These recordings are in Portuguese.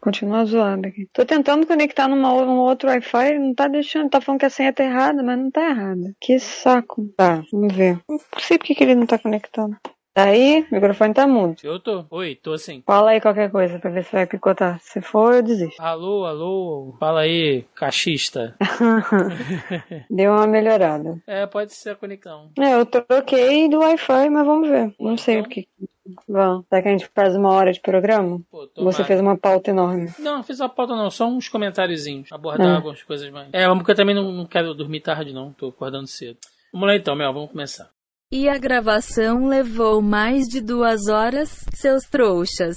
Continua zoado aqui. Tô tentando conectar numa, num outro Wi-Fi, não tá deixando. Tá falando que a senha tá errada, mas não tá errada. Que saco. Tá, vamos ver. Não sei por que ele não tá conectando. Tá aí? O microfone tá mudo. Eu tô. Oi, tô assim. Fala aí qualquer coisa pra ver se vai picotar. Se for, eu desisto. Alô, alô. Fala aí, cachista. Deu uma melhorada. É, pode ser a conexão. É, eu troquei do Wi-Fi, mas vamos ver. Não sei Então? o que. Vamos. Será que a gente faz uma hora de programa? Pô, Você fez uma pauta enorme. Não, não fiz a pauta não, só uns comentáriozinhos. Abordar Hum. algumas coisas mais. É, porque eu também não, não quero dormir tarde não, tô acordando cedo. Vamos lá então, Mel, vamos começar. E a gravação levou mais de duas horas, seus trouxas.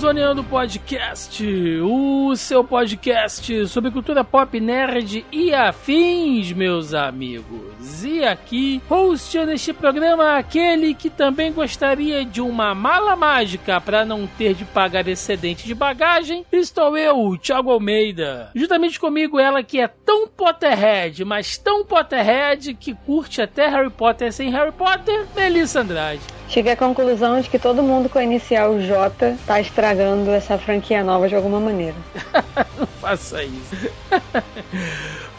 Zoneando Podcast, o seu podcast sobre cultura pop, nerd e afins, meus amigos. E aqui, hosteando este programa, aquele que também gostaria de uma mala mágica para não ter de pagar excedente de bagagem, estou eu, Thiago Almeida. Juntamente comigo, ela que é tão Potterhead, mas tão Potterhead que curte até Harry Potter sem Harry Potter, Melissa Andrade. Cheguei à conclusão de que todo mundo com a inicial J tá estragando essa franquia nova de alguma maneira. Não faça isso.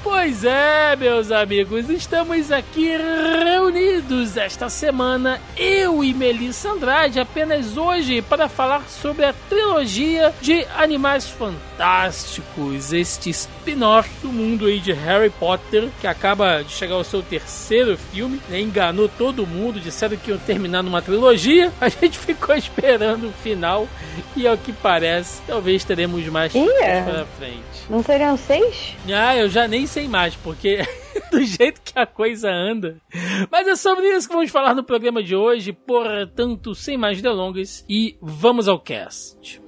Pois é, meus amigos, estamos aqui reunidos esta semana, eu e Melissa Andrade, apenas hoje para falar sobre a trilogia de Animais Fantásticos, este spin-off do mundo aí de Harry Potter, que acaba de chegar ao seu terceiro filme, né? enganou todo mundo, disseram que iam terminar numa trilogia, a gente ficou esperando o final e ao que parece, talvez teremos mais é? para frente. Não seriam seis? Ah, eu já nem sei mais, porque do jeito que a coisa anda. Mas é sobre isso que vamos falar no programa de hoje, portanto, sem mais delongas, e vamos ao cast.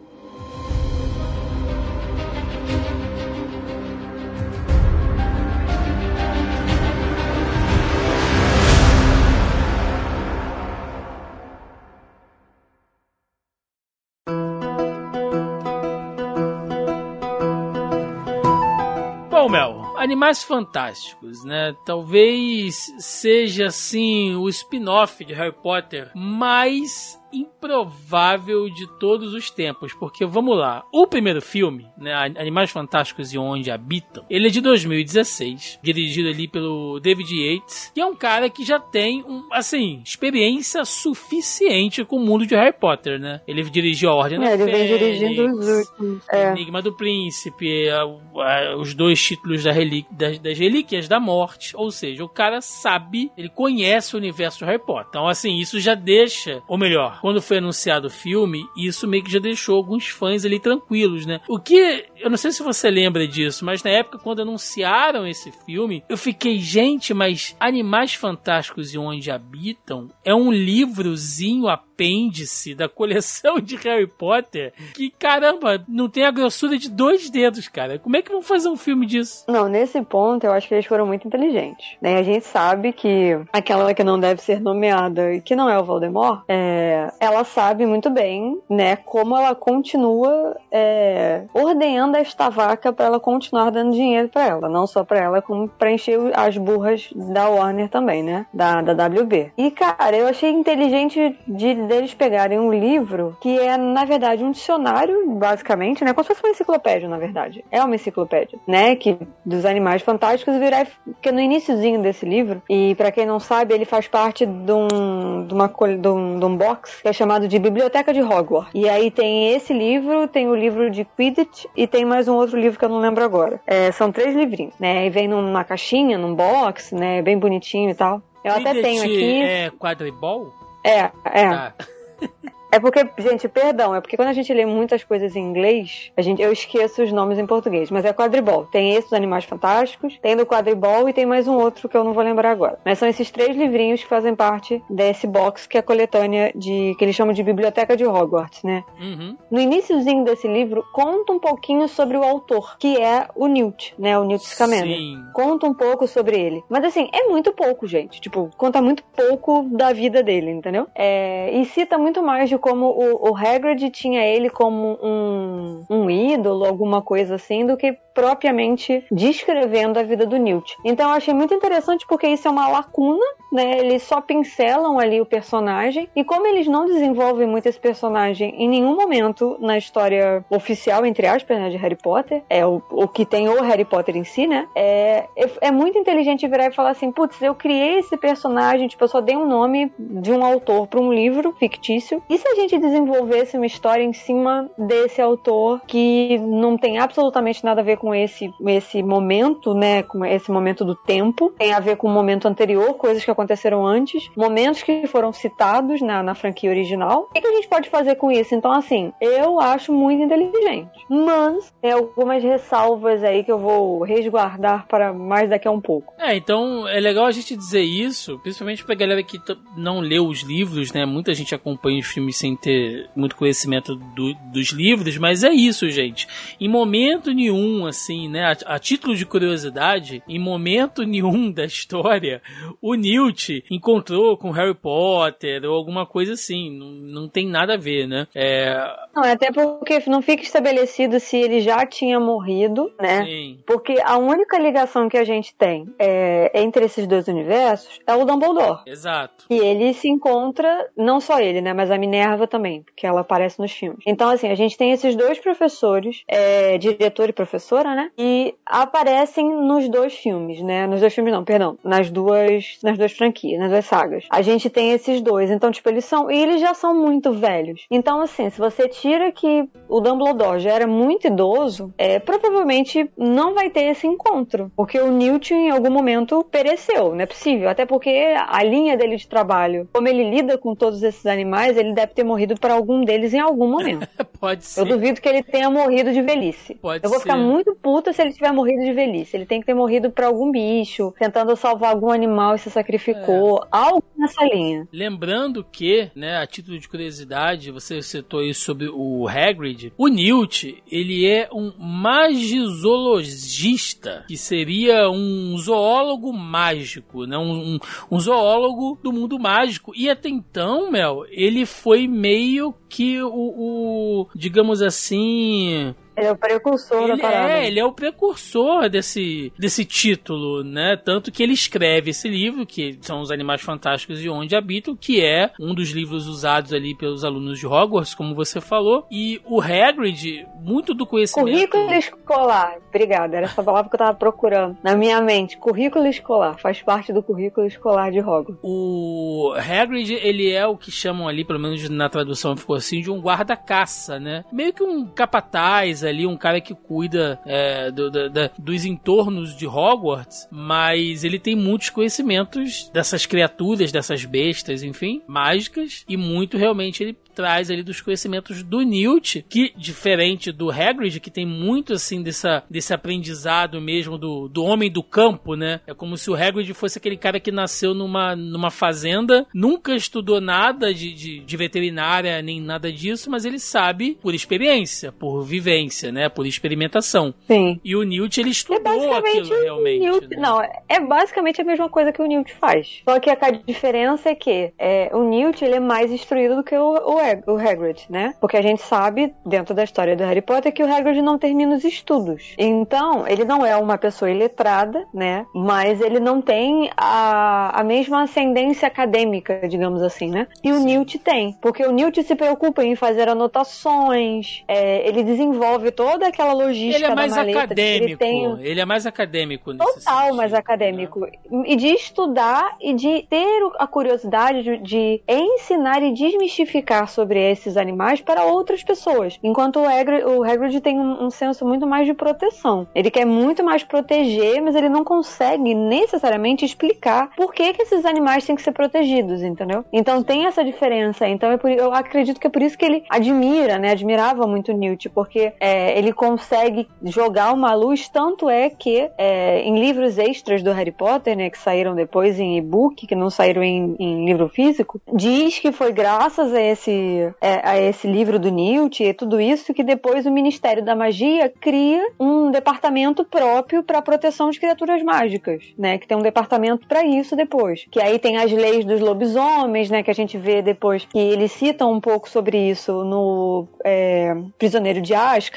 Animais Fantásticos, né? Talvez seja, assim, o spin-off de Harry Potter mais improvável de todos os tempos, porque vamos lá, o primeiro filme, né, Animais Fantásticos e Onde Habitam, ele é de 2016, dirigido ali pelo David Yates, que é um cara que já tem, um, assim, experiência suficiente com o mundo de Harry Potter, né? Ele dirigiu a Ordem da É, ele vem Fênix, dirigindo os últimos. É. Enigma do Príncipe, a- a- os dois títulos da relí- das, das Relíquias da Morte. Ou seja, o cara sabe, ele conhece o universo de Harry Potter. Então, assim, isso já deixa, ou melhor, quando foi anunciado o filme, isso meio que já deixou alguns fãs ali tranquilos, né? O que, eu não sei se você lembra disso, mas na época quando anunciaram esse filme, eu fiquei, gente, mas Animais Fantásticos e Onde Habitam é um livrozinho apêndice da coleção de Harry Potter que, caramba, não tem a grossura de dois dedos, cara. Como é que vão fazer um filme disso? Não, nesse ponto eu acho que eles foram muito inteligentes. Né? A gente sabe que aquela que não deve ser nomeada e que não é o Voldemort, é, ela sabe muito bem, né, como ela continua é, ordenhando esta vaca para ela continuar dando dinheiro para ela, não só para ela, como para encher as burras da Warner também, né, da, da WB. E cara, eu achei inteligente de deles pegarem um livro que é na verdade um dicionário, basicamente, né, como se fosse uma enciclopédia, na verdade. É uma enciclopédia, né, que dos animais fantásticos virar porque no iníciozinho desse livro e para quem não sabe ele faz parte de um, de uma de um, de um box que é chamado de Biblioteca de Hogwarts. E aí tem esse livro, tem o livro de Quidditch e tem mais um outro livro que eu não lembro agora. É, são três livrinhos, né? E vem numa caixinha, num box, né? Bem bonitinho e tal. Eu até tenho aqui. É quadribol? É, é. Tá. É porque, gente, perdão, é porque quando a gente lê muitas coisas em inglês, a gente, eu esqueço os nomes em português, mas é quadribol. Tem esse dos Animais Fantásticos, tem do quadribol e tem mais um outro que eu não vou lembrar agora. Mas são esses três livrinhos que fazem parte desse box que é a coletânea de que eles chamam de Biblioteca de Hogwarts, né? Uhum. No iníciozinho desse livro, conta um pouquinho sobre o autor, que é o Newt, né? O Newt Scamander. Sim. Conta um pouco sobre ele. Mas assim, é muito pouco, gente. Tipo, conta muito pouco da vida dele, entendeu? É, e cita muito mais de como o, o Hagrid tinha ele como um, um ídolo, alguma coisa assim, do que propriamente descrevendo a vida do Newt. Então eu achei muito interessante porque isso é uma lacuna, né? Eles só pincelam ali o personagem e como eles não desenvolvem muito esse personagem em nenhum momento na história oficial, entre aspas, né, de Harry Potter, é o, o que tem o Harry Potter em si, né? É, é, é muito inteligente virar e falar assim, putz, eu criei esse personagem, tipo, eu só dei um nome de um autor para um livro fictício. E se gente desenvolvesse uma história em cima desse autor que não tem absolutamente nada a ver com esse, esse momento, né? Com esse momento do tempo. Tem a ver com o momento anterior, coisas que aconteceram antes, momentos que foram citados na, na franquia original. O que, que a gente pode fazer com isso? Então, assim, eu acho muito inteligente. Mas tem algumas ressalvas aí que eu vou resguardar para mais daqui a um pouco. É, então é legal a gente dizer isso, principalmente pra galera que não leu os livros, né? Muita gente acompanha os filmes sem ter muito conhecimento do- dos livros, mas é isso, gente. Em momento nenhum, assim, né? A, a título de curiosidade, em momento nenhum da história, o Newt encontrou com Harry Potter ou alguma coisa assim. Não, não tem nada a ver, né? É. Não, até porque não fica estabelecido se ele já tinha morrido, né? Sim. Porque a única ligação que a gente tem é, entre esses dois universos é o Dumbledore. Exato. E ele se encontra, não só ele, né, mas a Minerva também, porque ela aparece nos filmes. Então, assim, a gente tem esses dois professores, é, diretor e professora, né, e aparecem nos dois filmes, né, nos dois filmes não, perdão, nas duas, nas duas franquias, nas duas sagas. A gente tem esses dois, então, tipo, eles são, e eles já são muito velhos. Então, assim, se você tira que o Dumbledore já era muito idoso, é, provavelmente não vai ter esse encontro, porque o Newt em algum momento pereceu, não é possível, até porque a linha dele de trabalho, como ele lida com todos esses animais, ele deve ter morrido para algum deles em algum momento. Pode ser. Eu duvido que ele tenha morrido de velhice. Pode Eu vou ser. ficar muito puta se ele tiver morrido de velhice. Ele tem que ter morrido pra algum bicho, tentando salvar algum animal e se sacrificou. É. Algo nessa linha. Lembrando que, né, a título de curiosidade, você citou aí sobre o Hagrid. O Newt, ele é um magizoologista, que seria um zoólogo mágico, né, um, um, um zoólogo do mundo mágico. E até então, Mel, ele foi meio que o, o digamos assim, Ele é o precursor da ele parada. é, ele é o precursor desse, desse título, né? Tanto que ele escreve esse livro, que são os Animais Fantásticos e Onde Habitam, que é um dos livros usados ali pelos alunos de Hogwarts, como você falou. E o Hagrid, muito do conhecimento... Currículo escolar. Obrigada, era essa palavra que eu tava procurando na minha mente. Currículo escolar. Faz parte do currículo escolar de Hogwarts. O Hagrid, ele é o que chamam ali, pelo menos na tradução ficou assim, de um guarda-caça, né? Meio que um capataz ali, um cara que cuida é, do- da- dos entornos de Hogwarts, mas ele tem muitos conhecimentos dessas criaturas, dessas bestas, enfim, mágicas, e muito realmente ele traz ali dos conhecimentos do Newt, que diferente do Hagrid, que tem muito assim dessa, desse aprendizado mesmo do, do homem do campo, né? É como se o Hagrid fosse aquele cara que nasceu numa, numa fazenda, nunca estudou nada de, de, de veterinária nem nada disso, mas ele sabe por experiência, por vivência, né? Por experimentação. Sim. E o Newt, ele É estudou basicamente aquilo realmente. Newt. né? Não, é basicamente a mesma coisa que o Newt faz. Só que a diferença é que é, o Newt ele é mais instruído do que o, o, o Hagrid, né? Porque a gente sabe, dentro da história do Harry Potter, que o Hagrid não termina os estudos. Então, ele não é uma pessoa iletrada, né? Mas ele não tem a, a mesma ascendência acadêmica, digamos assim, né? E o Newt tem. Porque o Newt se preocupa em fazer anotações, é, ele desenvolve desenvolve toda aquela logística Ele é mais maleta. acadêmico. Ele tem Ele é mais acadêmico total sentido, mais né? acadêmico. E de estudar e de ter a curiosidade de, de ensinar e desmistificar sobre esses animais para outras pessoas. Enquanto o Hagrid, o Hagrid tem um, um senso muito mais de proteção. Ele quer muito mais proteger, mas ele não consegue necessariamente explicar por que, que esses animais têm que ser protegidos, entendeu? Então tem essa diferença. Então é por- eu acredito que é por isso que ele admira, né? Admirava muito Newt, porque é, ele consegue jogar uma luz, tanto é que é, em livros extras do Harry Potter, né, que saíram depois em e-book, que não saíram em, em livro físico, diz que foi graças a esse, é, a esse livro do Newt e tudo isso que depois o Ministério da Magia cria um departamento próprio para proteção de criaturas mágicas, né, que tem um departamento para isso depois. Que aí tem as leis dos lobisomens, né, que a gente vê depois que eles citam um pouco sobre isso no é, Prisioneiro de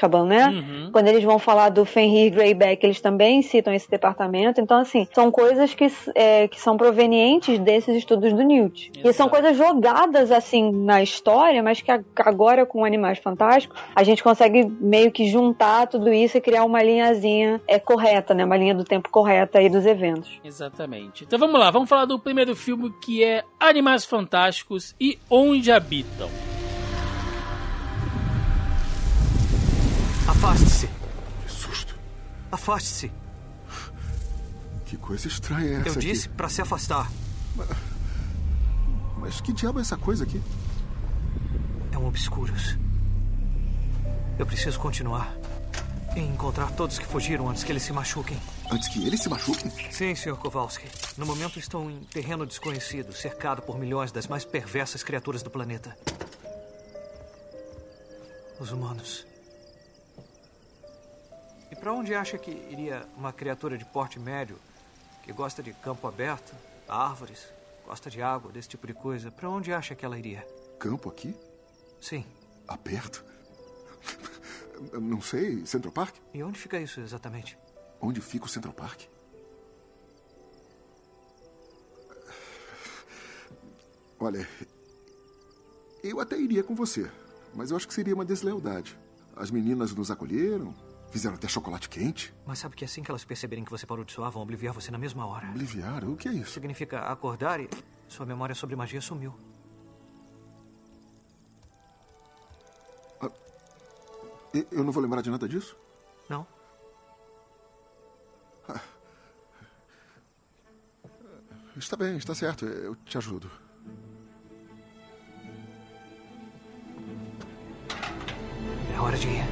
Azkaban, né? Uhum. Quando eles vão falar do Fenrir Greyback, eles também citam esse departamento. Então, assim, são coisas que, é, que são provenientes desses estudos do Newt. E são coisas jogadas, assim, na história, mas que agora, com Animais Fantásticos, a gente consegue meio que juntar tudo isso e criar uma linhazinha é, correta, né? Uma linha do tempo correta aí dos eventos. Exatamente. Então vamos lá, vamos falar do primeiro filme que é Animais Fantásticos e Onde Habitam. Afaste-se. Que susto. Afaste-se. Que coisa estranha é essa Eu disse pra se afastar. Mas que diabo é essa coisa aqui? É um obscuros. Eu preciso continuar. E encontrar todos que fugiram antes que eles se machuquem. Antes que eles se machuquem? Sim, Sr. Kowalski. No momento estão em terreno desconhecido, cercado por milhões das mais perversas criaturas do planeta. Os humanos. Pra onde acha que iria uma criatura de porte médio que gosta de campo aberto, árvores, gosta de água, desse tipo de coisa? Pra onde acha que ela iria? Campo aqui? Sim. Aberto? Não sei. Central Park? E onde fica isso exatamente? Onde fica o Central Park? Olha, eu até iria com você, mas eu acho que seria uma deslealdade. As meninas nos acolheram, fizeram até chocolate quente. Mas sabe que assim que elas perceberem que você parou de soar, vão obliviar você na mesma hora. Obliviar? O que é isso? Significa acordar e sua memória sobre magia sumiu. E- Eu não vou lembrar de nada disso? Não? Está bem, está certo. Eu te ajudo. É hora de ir.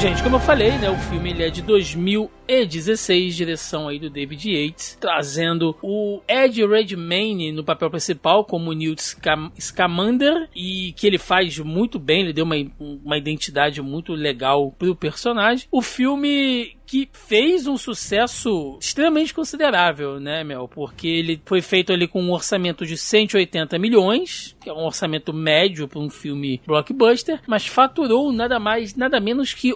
Gente, como eu falei, né, o filme ele é de 2016, direção aí do David Yates, trazendo o Ed Redmayne no papel principal como Newt Scam- Scamander e que ele faz muito bem, ele deu uma, uma identidade muito legal pro personagem. O filme que fez um sucesso extremamente considerável, né, Mel? Porque ele foi feito ali com um orçamento de 180 milhões, que é um orçamento médio para um filme blockbuster, mas faturou nada mais, nada menos que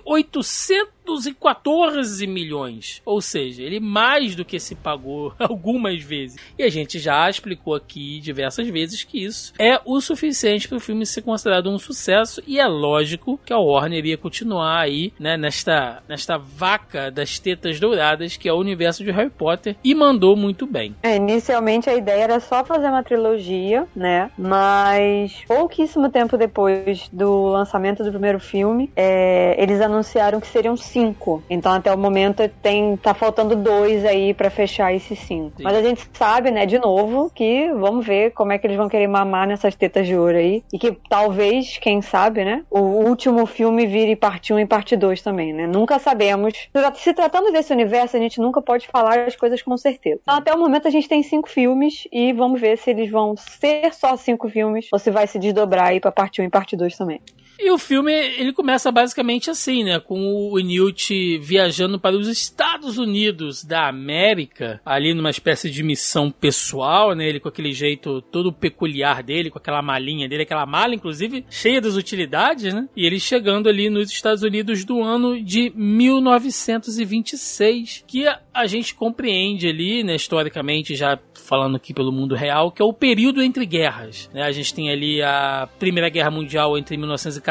814 milhões. Ou seja, ele mais do que se pagou algumas vezes. E a gente já explicou aqui diversas vezes que isso é o suficiente para o filme ser considerado um sucesso e é lógico que a Warner ia continuar aí, né, nesta, nesta vaca das tetas douradas que é o universo de Harry Potter e mandou muito bem. É, inicialmente a ideia era só fazer uma trilogia, né? Mas pouquíssimo tempo depois do lançamento do primeiro filme, é, eles anunciaram que seriam cinco. Então até o momento tem tá faltando dois aí pra fechar esses cinco. Sim. Mas a gente sabe, né, de novo, que vamos ver como é que eles vão querer mamar nessas tetas de ouro aí. E que talvez, quem sabe, né, o último filme vire parte 1 e parte 2 também, né? Nunca sabemos. Se tratando desse universo, a gente nunca pode falar as coisas com certeza. Então, até o momento, a gente tem cinco filmes e vamos ver se eles vão ser só cinco filmes ou se vai se desdobrar aí pra parte 1 e parte 2 também. E o filme, ele começa basicamente assim, né? Com o Newt viajando para os Estados Unidos da América, ali numa espécie de missão pessoal, né? Ele com aquele jeito todo peculiar dele, com aquela malinha dele, aquela mala, inclusive, cheia das utilidades, né? E ele chegando ali nos Estados Unidos do ano de 1926, que a gente compreende ali, né, historicamente, já falando aqui pelo mundo real, que é o período entre guerras. Né? A gente tem ali a Primeira Guerra Mundial entre 1914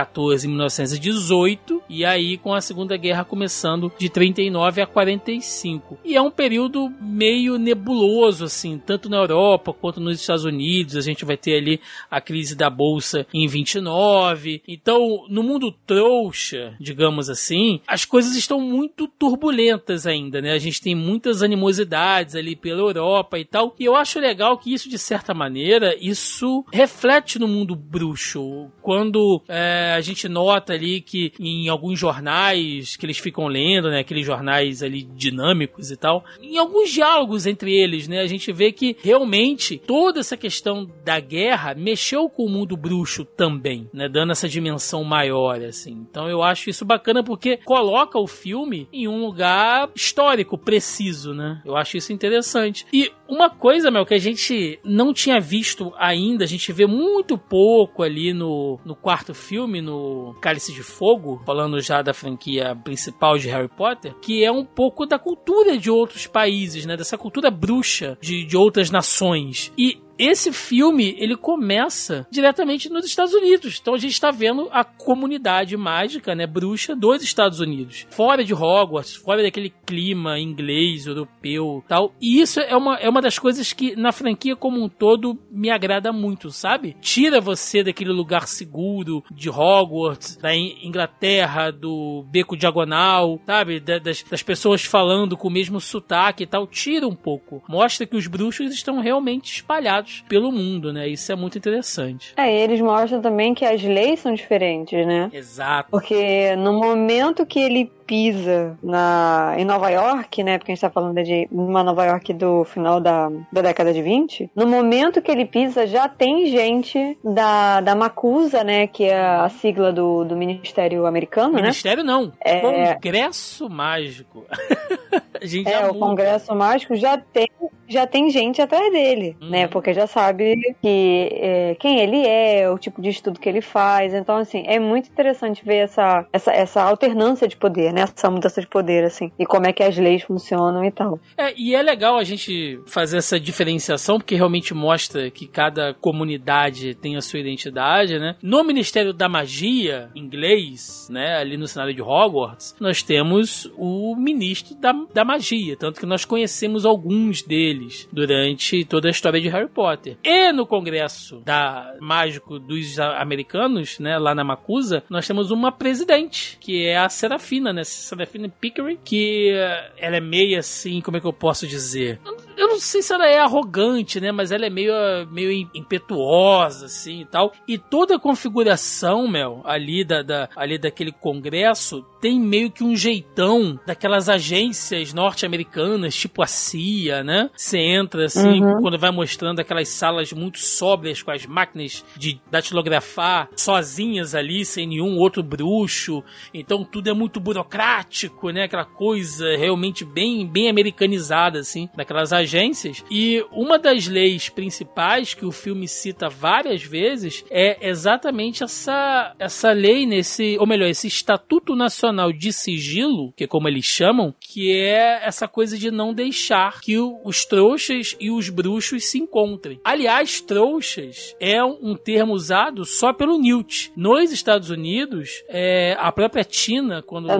e 1918, e aí com a Segunda Guerra começando de 39 a 45. E é um período meio nebuloso, assim, tanto na Europa quanto nos Estados Unidos. A gente vai ter ali a crise da Bolsa em 29. Então, no mundo trouxa, digamos assim, as coisas estão muito turbulentas ainda, né? A gente tem muitas animosidades ali pela Europa e tal. E eu acho legal que isso, de certa maneira, isso reflete no mundo bruxo. Quando é, a gente nota ali que em alguns jornais que eles ficam lendo, né, aqueles jornais ali dinâmicos e tal, em alguns diálogos entre eles, né, a gente vê que realmente toda essa questão da guerra mexeu com o mundo bruxo também, né, dando essa dimensão maior, assim. Então eu acho isso bacana porque coloca o filme em um lugar histórico, preciso, né. Eu acho isso interessante. E uma coisa, Mel, que a gente não tinha visto ainda, a gente vê muito pouco ali no, no quarto filme, no Cálice de Fogo, falando já da franquia principal de Harry Potter, que é um pouco da cultura de outros países, né? Dessa cultura bruxa de, de outras nações. E esse filme ele começa diretamente nos Estados Unidos. Então a gente está vendo a comunidade mágica, né, bruxa dos Estados Unidos, fora de Hogwarts, fora daquele clima inglês, europeu, tal. E isso é uma, é uma das coisas que na franquia como um todo me agrada muito, sabe? Tira você daquele lugar seguro de Hogwarts, da Inglaterra, do beco diagonal, sabe? Das, das pessoas falando com o mesmo sotaque e tal. Tira um pouco. Mostra que os bruxos estão realmente espalhados pelo mundo, né? Isso é muito interessante. É, e eles mostram também que as leis são diferentes, né? Exato. Porque no momento que ele pisa na, em Nova York, né? Porque a gente tá falando de uma Nova York do final da, da década de 20. No momento que ele pisa, já tem gente da, da Macusa, né? Que é a sigla do, do Ministério americano, Ministério né? não. É... Congresso Mágico. a gente é, o Congresso Mágico já tem já tem gente atrás dele, né? uhum. né? Porque já sabe que é, quem ele é, o tipo de estudo que ele faz. Então, assim, é muito interessante ver essa, essa, essa alternância de poder, né? Essa mudança de poder, assim, e como é que as leis funcionam e tal. É, e é legal a gente fazer essa diferenciação, porque realmente mostra que cada comunidade tem a sua identidade, né? No Ministério da Magia, inglês, né? Ali no cenário de Hogwarts, nós temos o ministro da, da magia, tanto que nós conhecemos alguns deles durante toda a história de Harry Potter. E no congresso da mágico dos americanos, né, lá na Macusa, nós temos uma presidente, que é a Serafina, né, Serafina Pickering, que eh, ela é meio assim, como é que eu posso dizer? eu não sei se ela é arrogante, né? Mas ela é meio, meio impetuosa, assim e tal. E toda a configuração, Mel, ali, da, da, ali daquele congresso, tem meio que um jeitão daquelas agências norte-americanas, tipo a CIA, né? Você entra, assim, uhum. quando vai mostrando aquelas salas muito sóbrias com as máquinas de datilografar sozinhas ali, sem nenhum outro bruxo. Então tudo é muito burocrático, né? Aquela coisa realmente bem, bem americanizada, assim, daquelas agências agências. E uma das leis principais que o filme cita várias vezes é exatamente essa, essa lei nesse, ou melhor, esse Estatuto Nacional de Sigilo, que é como eles chamam, que é essa coisa de não deixar que os trouxas e os bruxos se encontrem. Aliás, trouxas é um termo usado só pelo Newt. Nos Estados Unidos, é, a própria Tina, quando, é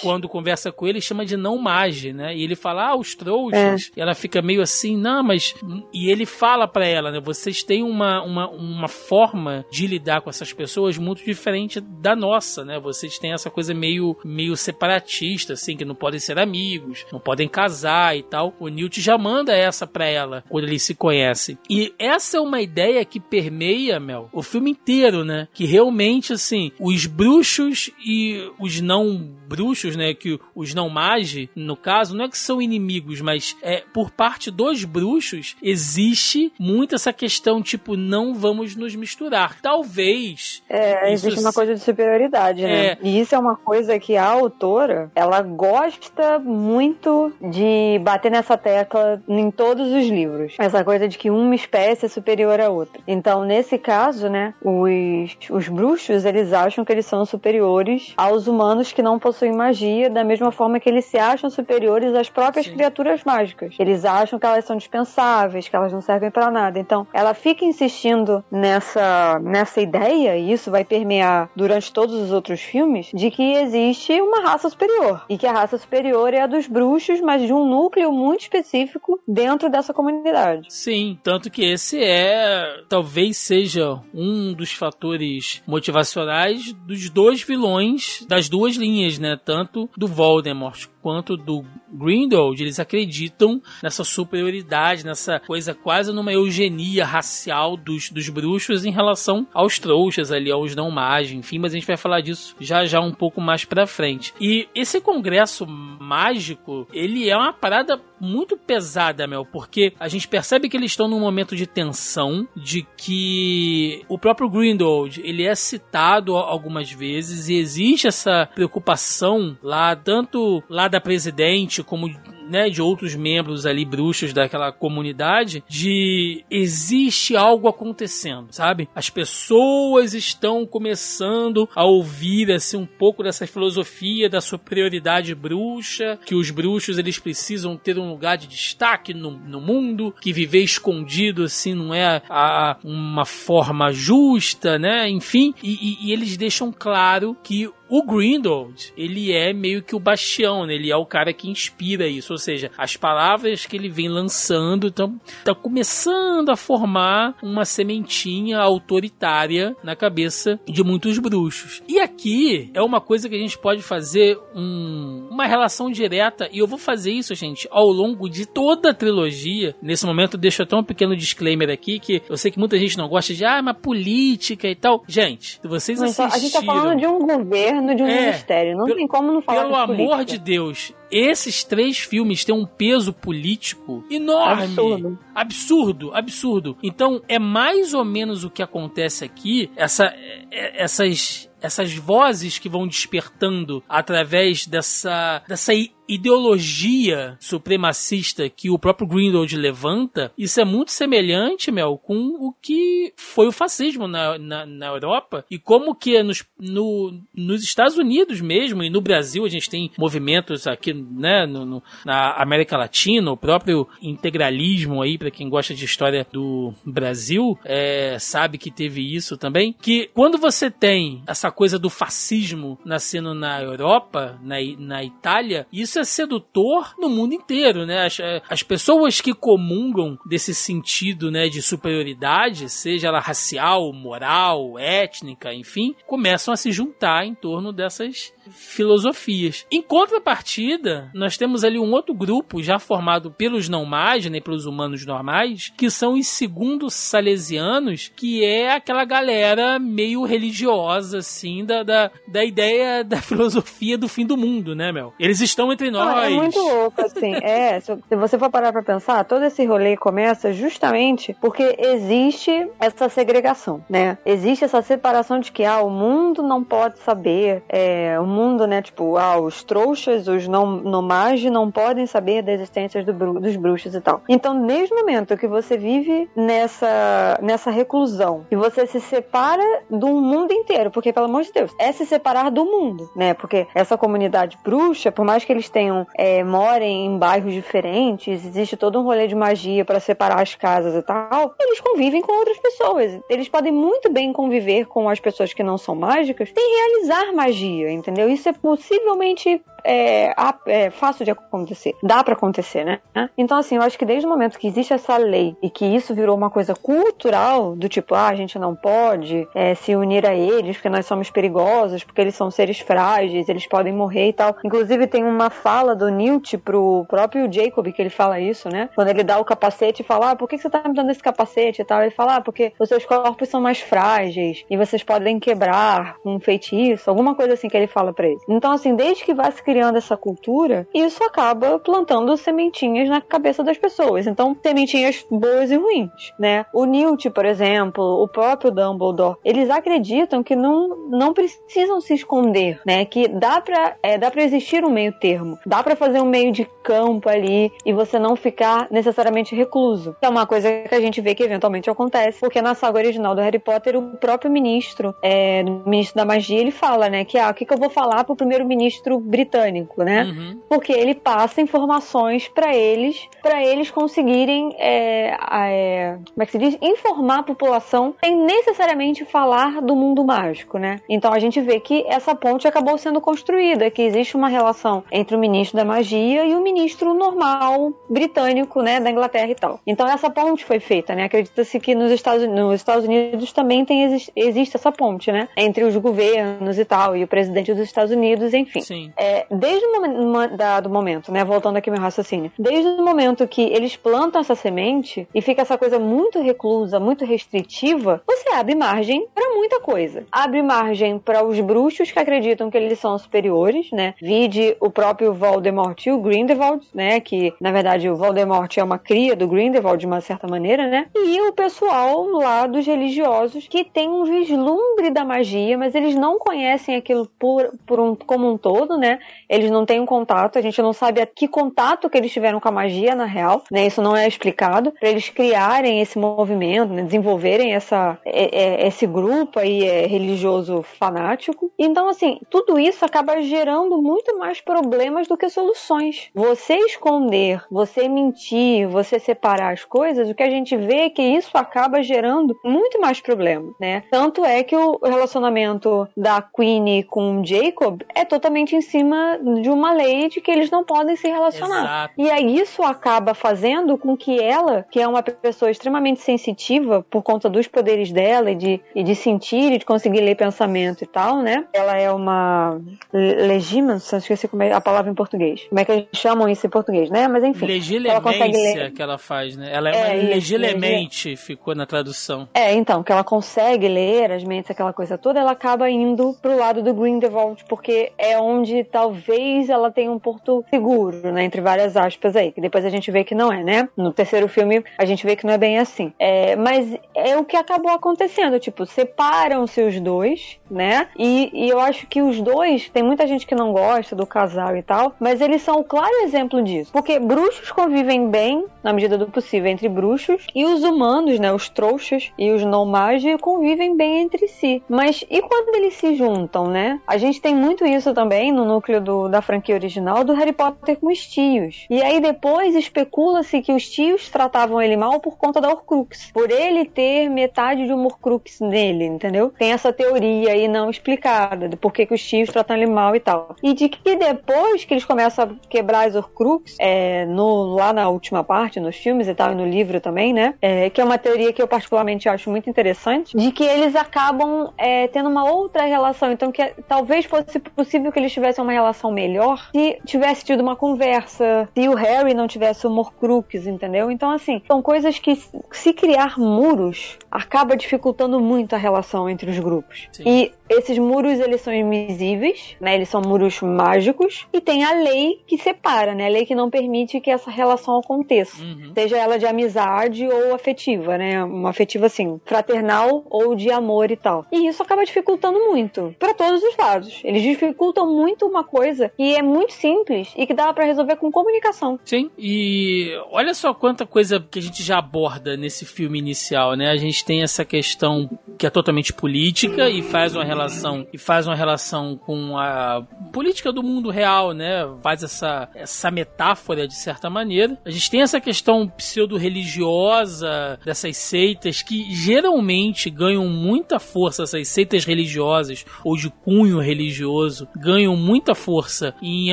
quando conversa com ele, chama de não mage, né? E ele fala, ah, os trouxas. É. E ela fica meio assim, não, mas. E ele fala para ela, né? Vocês têm uma, uma, uma forma de lidar com essas pessoas muito diferente da nossa, né? Vocês têm essa coisa meio, meio separatista, assim, que não podem ser amigos, não podem casar e tal. O Newt já manda essa pra ela quando eles se conhecem. E essa é uma ideia que permeia, Mel, o filme inteiro, né? Que realmente, assim, os bruxos e os não bruxos, né, que os não magi, no caso, não é que são inimigos, mas é por parte dos bruxos existe muito essa questão tipo não vamos nos misturar. Talvez É, existe uma coisa de superioridade, né? É. E isso é uma coisa que a autora, ela gosta muito de bater nessa tecla em todos os livros. Essa coisa de que uma espécie é superior à outra. Então, nesse caso, né, os, os bruxos, eles acham que eles são superiores aos humanos que não possuem magia, da mesma forma que eles se acham superiores às próprias Sim. criaturas mágicas. Eles acham que elas são dispensáveis, que elas não servem pra nada. Então, ela fica insistindo nessa, nessa ideia, e isso vai permear durante todos os outros filmes, de que existe uma raça superior. E que a raça superior é a dos bruxos, mas de um núcleo muito específico dentro dessa comunidade. Sim, tanto que esse é, talvez seja um dos fatores motivacionais dos dois vilões das duas linhas, né? Tanto do Voldemort quanto do Grindelwald, eles acreditam nessa superioridade, nessa coisa quase numa eugenia racial dos, dos bruxos em relação aos trouxas ali, aos não magos, enfim, mas a gente vai falar disso já já um pouco mais pra frente. E esse congresso mágico, ele é uma parada muito pesada, Mel, porque a gente percebe que eles estão num momento de tensão, de que o próprio Grindelwald, ele é citado algumas vezes e existe essa preocupação lá, tanto lá da presidente como né, de outros membros ali bruxos daquela comunidade, de existe algo acontecendo, sabe? As pessoas estão começando a ouvir assim um pouco dessa filosofia da superioridade bruxa, que os bruxos eles precisam ter um lugar de destaque no, no mundo, que viver escondido assim não é a, a- uma forma justa, né? Enfim, e, e- e eles deixam claro que o Grindelwald, ele é meio que o bastião, né? Ele é o cara que inspira isso, ou seja, as palavras que ele vem lançando estão tá começando a formar uma sementinha autoritária na cabeça de muitos bruxos. E aqui é uma coisa que a gente pode fazer um- uma relação direta, e eu vou fazer isso, gente, ao longo de toda a trilogia. Nesse momento, deixo até um pequeno disclaimer aqui, que eu sei que muita gente não gosta de, ah, mas política e tal. Gente, se vocês Mas só- a gente tá assistiram... falando de um governo, de um É, ministério. Não pelo- tem como não falar Pelo de amor de Deus, esses três filmes têm um peso político enorme. Absurdo. Absurdo, absurdo. Então, é mais ou menos o que acontece aqui, essa, é- essas, essas vozes que vão despertando através dessa, dessa ideologia supremacista que o próprio Grindelwald levanta, isso é muito semelhante, Mel, com o que foi o fascismo na, na, na Europa e como que nos, no, nos Estados Unidos mesmo e no Brasil a gente tem movimentos aqui, né, no, no- na América Latina, o próprio integralismo aí, para quem gosta de história do Brasil, é, sabe que teve isso também, que quando você tem essa coisa do fascismo nascendo na Europa, na, na Itália, isso é sedutor no mundo inteiro, né? As, eh, as pessoas que comungam desse sentido, né, de superioridade, seja ela racial, moral, étnica, enfim, começam a se juntar em torno dessas filosofias. Em contrapartida, nós temos ali um outro grupo já formado pelos não magos, né, pelos humanos normais, que são os segundos salesianos, que é aquela galera meio religiosa, assim, da, da, da ideia da filosofia do fim do mundo, né, Mel? Eles estão entre nós. Ah, é muito louco, assim. é, se se você for parar pra pensar, todo esse rolê começa justamente porque existe essa segregação, né? Existe essa separação de que, ah, o mundo não pode saber, é, o mundo, né, tipo, ah, os trouxas, os não, nomage não podem saber da existência do bru- dos bruxos e tal. Então, desde o momento que você vive nessa, nessa reclusão e você se separa do mundo inteiro, porque, pelo amor de Deus, é se separar do mundo, né? Porque essa comunidade bruxa, por mais que eles tenham, é, morem em bairros diferentes, existe todo um rolê de magia para separar as casas e tal, eles convivem com outras pessoas. Eles podem muito bem conviver com as pessoas que não são mágicas sem realizar magia, entendeu? Isso é possivelmente é, é fácil de acontecer. Dá para acontecer, né? Então, assim, eu acho que desde o momento que existe essa lei e que isso virou uma coisa cultural, do tipo, ah, a gente não pode é, se unir a eles porque nós somos perigosos, porque eles são seres frágeis, eles podem morrer e tal. Inclusive, tem uma fala do Newt pro próprio Jacob que ele fala isso, né? Quando ele dá o capacete e fala, ah, por que você tá me dando esse capacete e tal? Ele fala, ah, porque os seus corpos são mais frágeis e vocês podem quebrar um feitiço, alguma coisa assim que ele fala para ele. Então, assim, desde que vai se criando essa cultura, isso acaba plantando sementinhas na cabeça das pessoas. Então, sementinhas boas e ruins, né? O Newt, por exemplo, o próprio Dumbledore, eles acreditam que não, não precisam se esconder, né? Que dá pra, é, dá pra existir um meio termo. Dá para fazer um meio de campo ali e você não ficar necessariamente recluso. É uma coisa que a gente vê que eventualmente acontece, porque na saga original do Harry Potter, o próprio ministro, é, o ministro da magia, ele fala, né, que ah, o que, que eu vou falar pro primeiro-ministro britânico, né? Uhum. Porque ele passa informações para eles, para eles conseguirem, é, é, como é que se diz? Informar a população sem necessariamente falar do mundo mágico, né? Então a gente vê que essa ponte acabou sendo construída, que existe uma relação entre o ministro da magia e o ministro normal britânico, né, da Inglaterra e tal. Então essa ponte foi feita, né? Acredita-se que nos Estados, nos Estados Unidos também tem, existe essa ponte, né? Entre os governos e tal, e o presidente dos Estados Unidos, enfim. Sim. É, desde o momento, né? Voltando aqui ao meu raciocínio. Desde o momento que eles plantam essa semente e fica essa coisa muito reclusa, muito restritiva, você abre margem para muita coisa. Abre margem para os bruxos que acreditam que eles são superiores, né? Vide o próprio Voldemort e o Grindelwald, né? Que na verdade o Voldemort é uma cria do Grindelwald de uma certa maneira, né? E o pessoal lá dos religiosos que tem um vislumbre da magia, mas eles não conhecem aquilo por, por um, como um todo, né? Eles não têm um contato, a gente não sabe a que contato que eles tiveram com a magia na real, né? Isso não é explicado para eles criarem esse movimento, né? desenvolverem essa é, é, esse grupo aí é, religioso fanático. Então assim, tudo isso acaba gerando muito mais problemas do que soluções. Você esconder, você mentir, você separar as coisas, o que a gente vê é que isso acaba gerando muito mais problema, né? Tanto é que o relacionamento da Queenie com Jacob é totalmente em cima de uma lei de que eles não podem se relacionar. Exato. E aí isso acaba fazendo com que ela, que é uma pessoa extremamente sensitiva por conta dos poderes dela e de, e de sentir e de conseguir ler pensamento e tal, né? Ela é uma legítima, esqueci como é a palavra em português. Como é que eles chamam isso em português, né? Mas enfim. Legilemência ela consegue ler... que ela faz, né? Ela é, é uma legilemente, ficou na tradução. É, então, que ela consegue ler as mentes, aquela coisa toda, ela acaba indo pro lado do Grindelwald, porque é onde talvez ela tenha um porto seguro, né? Entre várias aspas aí, que depois a gente vê que não é, né? No terceiro filme a gente vê que não é bem assim. É, mas é o que acabou acontecendo, tipo, separam-se os dois, né? E, e eu acho que os dois, tem muita gente que não gosta do casal e tal, mas eles são o claro exemplo disso. Porque bruxos convivem bem, na medida do possível, entre bruxos, e os humanos, né? Os trouxas e os não mágicos convivem bem entre si. Mas e quando eles se juntam, né? A gente tem muito isso também no núcleo do, da franquia original do Harry Potter com os tios. E aí depois especula-se que os tios tratavam ele mal por conta da Horcrux. Por ele ter metade de um Horcrux nele, entendeu? Tem essa teoria aí não explicada de por que, os tios tratam ele mal e tal. E de que depois que eles começam a quebrar as Horcrux, é, no, lá na última parte, nos filmes e tal, e no livro também, né? É, que é uma teoria que eu particularmente acho muito interessante, de que eles acabam é, tendo uma outra relação. Então, que talvez fosse possível que eles tivessem uma relação melhor se tivesse tido uma conversa, se o Harry não tivesse o Morcrux, entendeu? Então, assim, são coisas que, se criar muros, acaba dificultando muito a relação entre os grupos. Sim. E esses muros, eles são invisíveis, né? Eles são muros mágicos. E tem a lei que separa, né? A lei que não permite que essa relação aconteça. Uhum. Seja ela de amizade ou afetiva, né? Uma afetiva, assim, fraternal ou de amor e tal. E isso acaba dificultando muito. para todos os lados. Eles dificultam muito uma coisa que é muito simples e que dá para resolver com comunicação. Sim, e olha só quanta coisa que a gente já aborda nesse filme inicial, né? A gente tem essa questão que é totalmente política e faz uma relação e faz uma relação com a política do mundo real, né? Faz essa, essa metáfora de certa maneira. A gente tem essa questão pseudo-religiosa dessas seitas que geralmente ganham muita força, essas seitas religiosas ou de cunho religioso ganham muita força em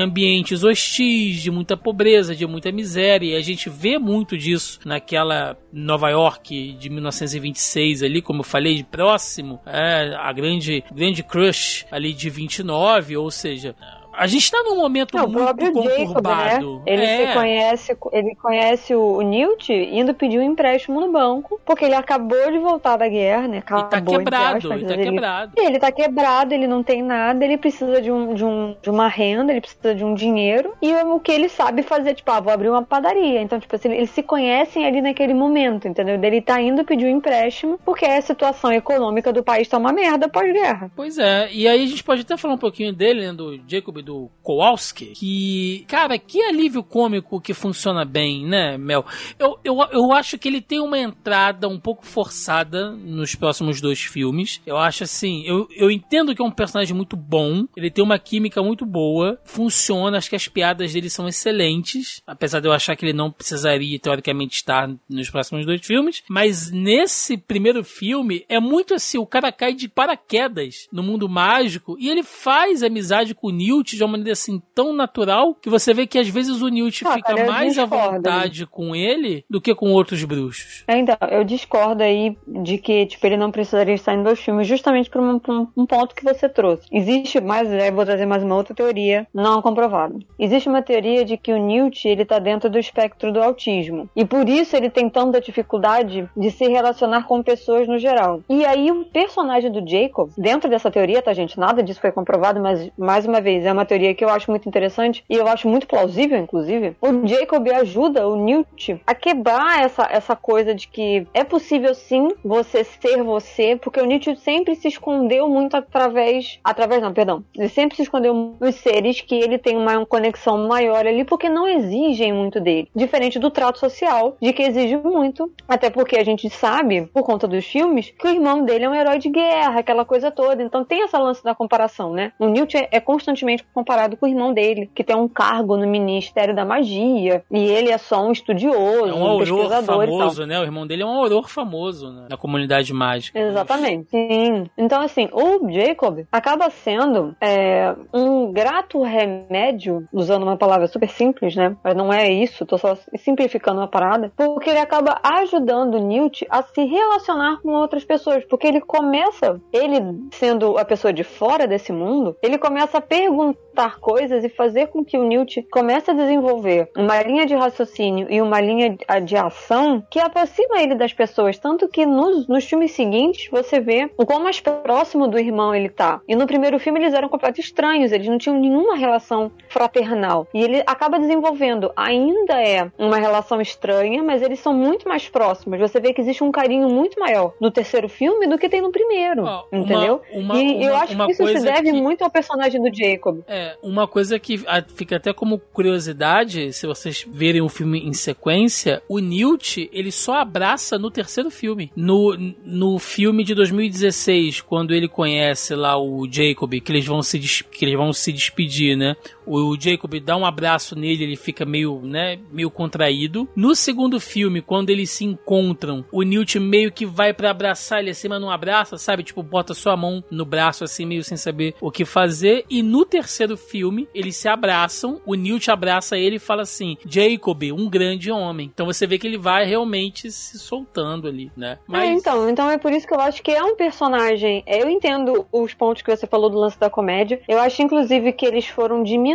ambientes hostis, de muita pobreza, de muita miséria. E a gente vê muito disso naquela Nova York de 1926 ali, como eu falei, próximo, é, a grande, grande crush ali de 29, ou seja, a gente tá num momento Não, o muito próprio conturbado. Jacob, né? Ele é. se conhece, ele conhece o, Newt indo pedir um empréstimo no banco, porque ele acabou de voltar da guerra, né? E Acabou, tá entre quebrado, aspas, e mas tá ele- quebrado. Ele tá quebrado, ele não tem nada, ele precisa de, um, de, um, de uma renda, ele precisa de um dinheiro. E o que ele sabe fazer, tipo, ah, vou abrir uma padaria. Então, tipo assim, eles se conhecem ali naquele momento, entendeu? Ele tá indo pedir um empréstimo porque a situação econômica do país tá uma merda pós-guerra. Pois é, e aí a gente pode até falar um pouquinho dele, né, do Jacob e do Kowalski, que, cara, que alívio cômico que funciona bem, né, Mel? Eu, eu, eu acho que ele tem uma entrada um pouco forçada nos próximos dois filmes. Eu acho assim, eu, eu entendo que é um personagem muito bom, ele tem uma química muito boa, funciona, acho que as piadas dele são excelentes, apesar de eu achar que ele não precisaria, teoricamente, estar nos próximos dois filmes, mas nesse primeiro filme é muito assim, o cara cai de paraquedas no mundo mágico e ele faz amizade com o Newt de uma maneira assim tão natural que você vê que às vezes o Newt Ah, fica cara, mais à discordo. vontade com ele do que com outros bruxos. É, então, eu discordo aí de que, tipo, ele não precisaria estar em dois filmes, justamente por um, um ponto que você trouxe. Existe mais, vou trazer mais uma outra teoria, não comprovada. Existe uma teoria de que o Newt, ele tá dentro do espectro do autismo. E por isso ele tem tanta dificuldade de se relacionar com pessoas no geral. E aí o personagem do Jacob, dentro dessa teoria, tá, gente? Nada disso foi comprovado, mas, mais uma vez, é uma teoria que eu acho muito interessante e eu acho muito plausível, inclusive. O Jacob ajuda o Newt a quebrar essa, essa coisa de que é possível sim você ser você, porque o Newt sempre se escondeu muito através. Através, não, perdão. Ele sempre se escondeu dos seres que ele tem uma conexão maior ali, porque não exigem muito dele. Diferente do trato social, de que exige muito. Até porque a gente sabe, por conta dos filmes, que o irmão dele é um herói de guerra, aquela coisa toda. Então tem essa lance da comparação, né? O Newt é, é constantemente comparado com o irmão dele, que tem um cargo no Ministério da Magia, e ele é só um estudioso, É um um pesquisador famoso, né? O irmão dele é um auror famoso né? na comunidade mágica. Exatamente. Sim. Então, assim, o Jacob acaba sendo é, um grato remédio, usando uma palavra super simples, né? Mas não é isso, tô só simplificando a parada, porque ele acaba ajudando o Newt a se relacionar com outras pessoas, porque ele começa, ele sendo a pessoa de fora desse mundo, ele começa a perguntar coisas e fazer com que o Newt comece a desenvolver uma linha de raciocínio e uma linha de ação que aproxima ele das pessoas, tanto que nos, nos filmes seguintes você vê o quão mais próximo do irmão ele tá. E no primeiro filme eles eram completamente estranhos, eles não tinham nenhuma relação fraternal. E ele acaba desenvolvendo, ainda é uma relação estranha, mas eles são muito mais próximos. Você vê que existe um carinho muito maior no terceiro filme do que tem no primeiro, uma- entendeu? uma- e eu uma- acho uma que isso se deve que- muito ao personagem do Jacob. É, uma coisa que fica até como curiosidade, se vocês verem o filme em sequência, o Newt, ele só abraça no terceiro filme. No, no filme de 2016, quando ele conhece lá o Jacob, que eles vão se, que eles vão se despedir, né? O Jacob dá um abraço nele, ele fica meio, né, meio contraído. No segundo filme, quando eles se encontram, o Newt meio que vai pra abraçar ele assim, mas não abraça, sabe? Tipo, bota sua mão no braço assim, meio sem saber o que fazer. E no terceiro filme, eles se abraçam, o Newt abraça ele e fala assim: Jacob, um grande homem. Então você vê que ele vai realmente se soltando ali, né? É, então, então é por isso que eu acho que é um personagem. Eu entendo os pontos que você falou do lance da comédia. Eu acho, inclusive, que eles foram diminuindo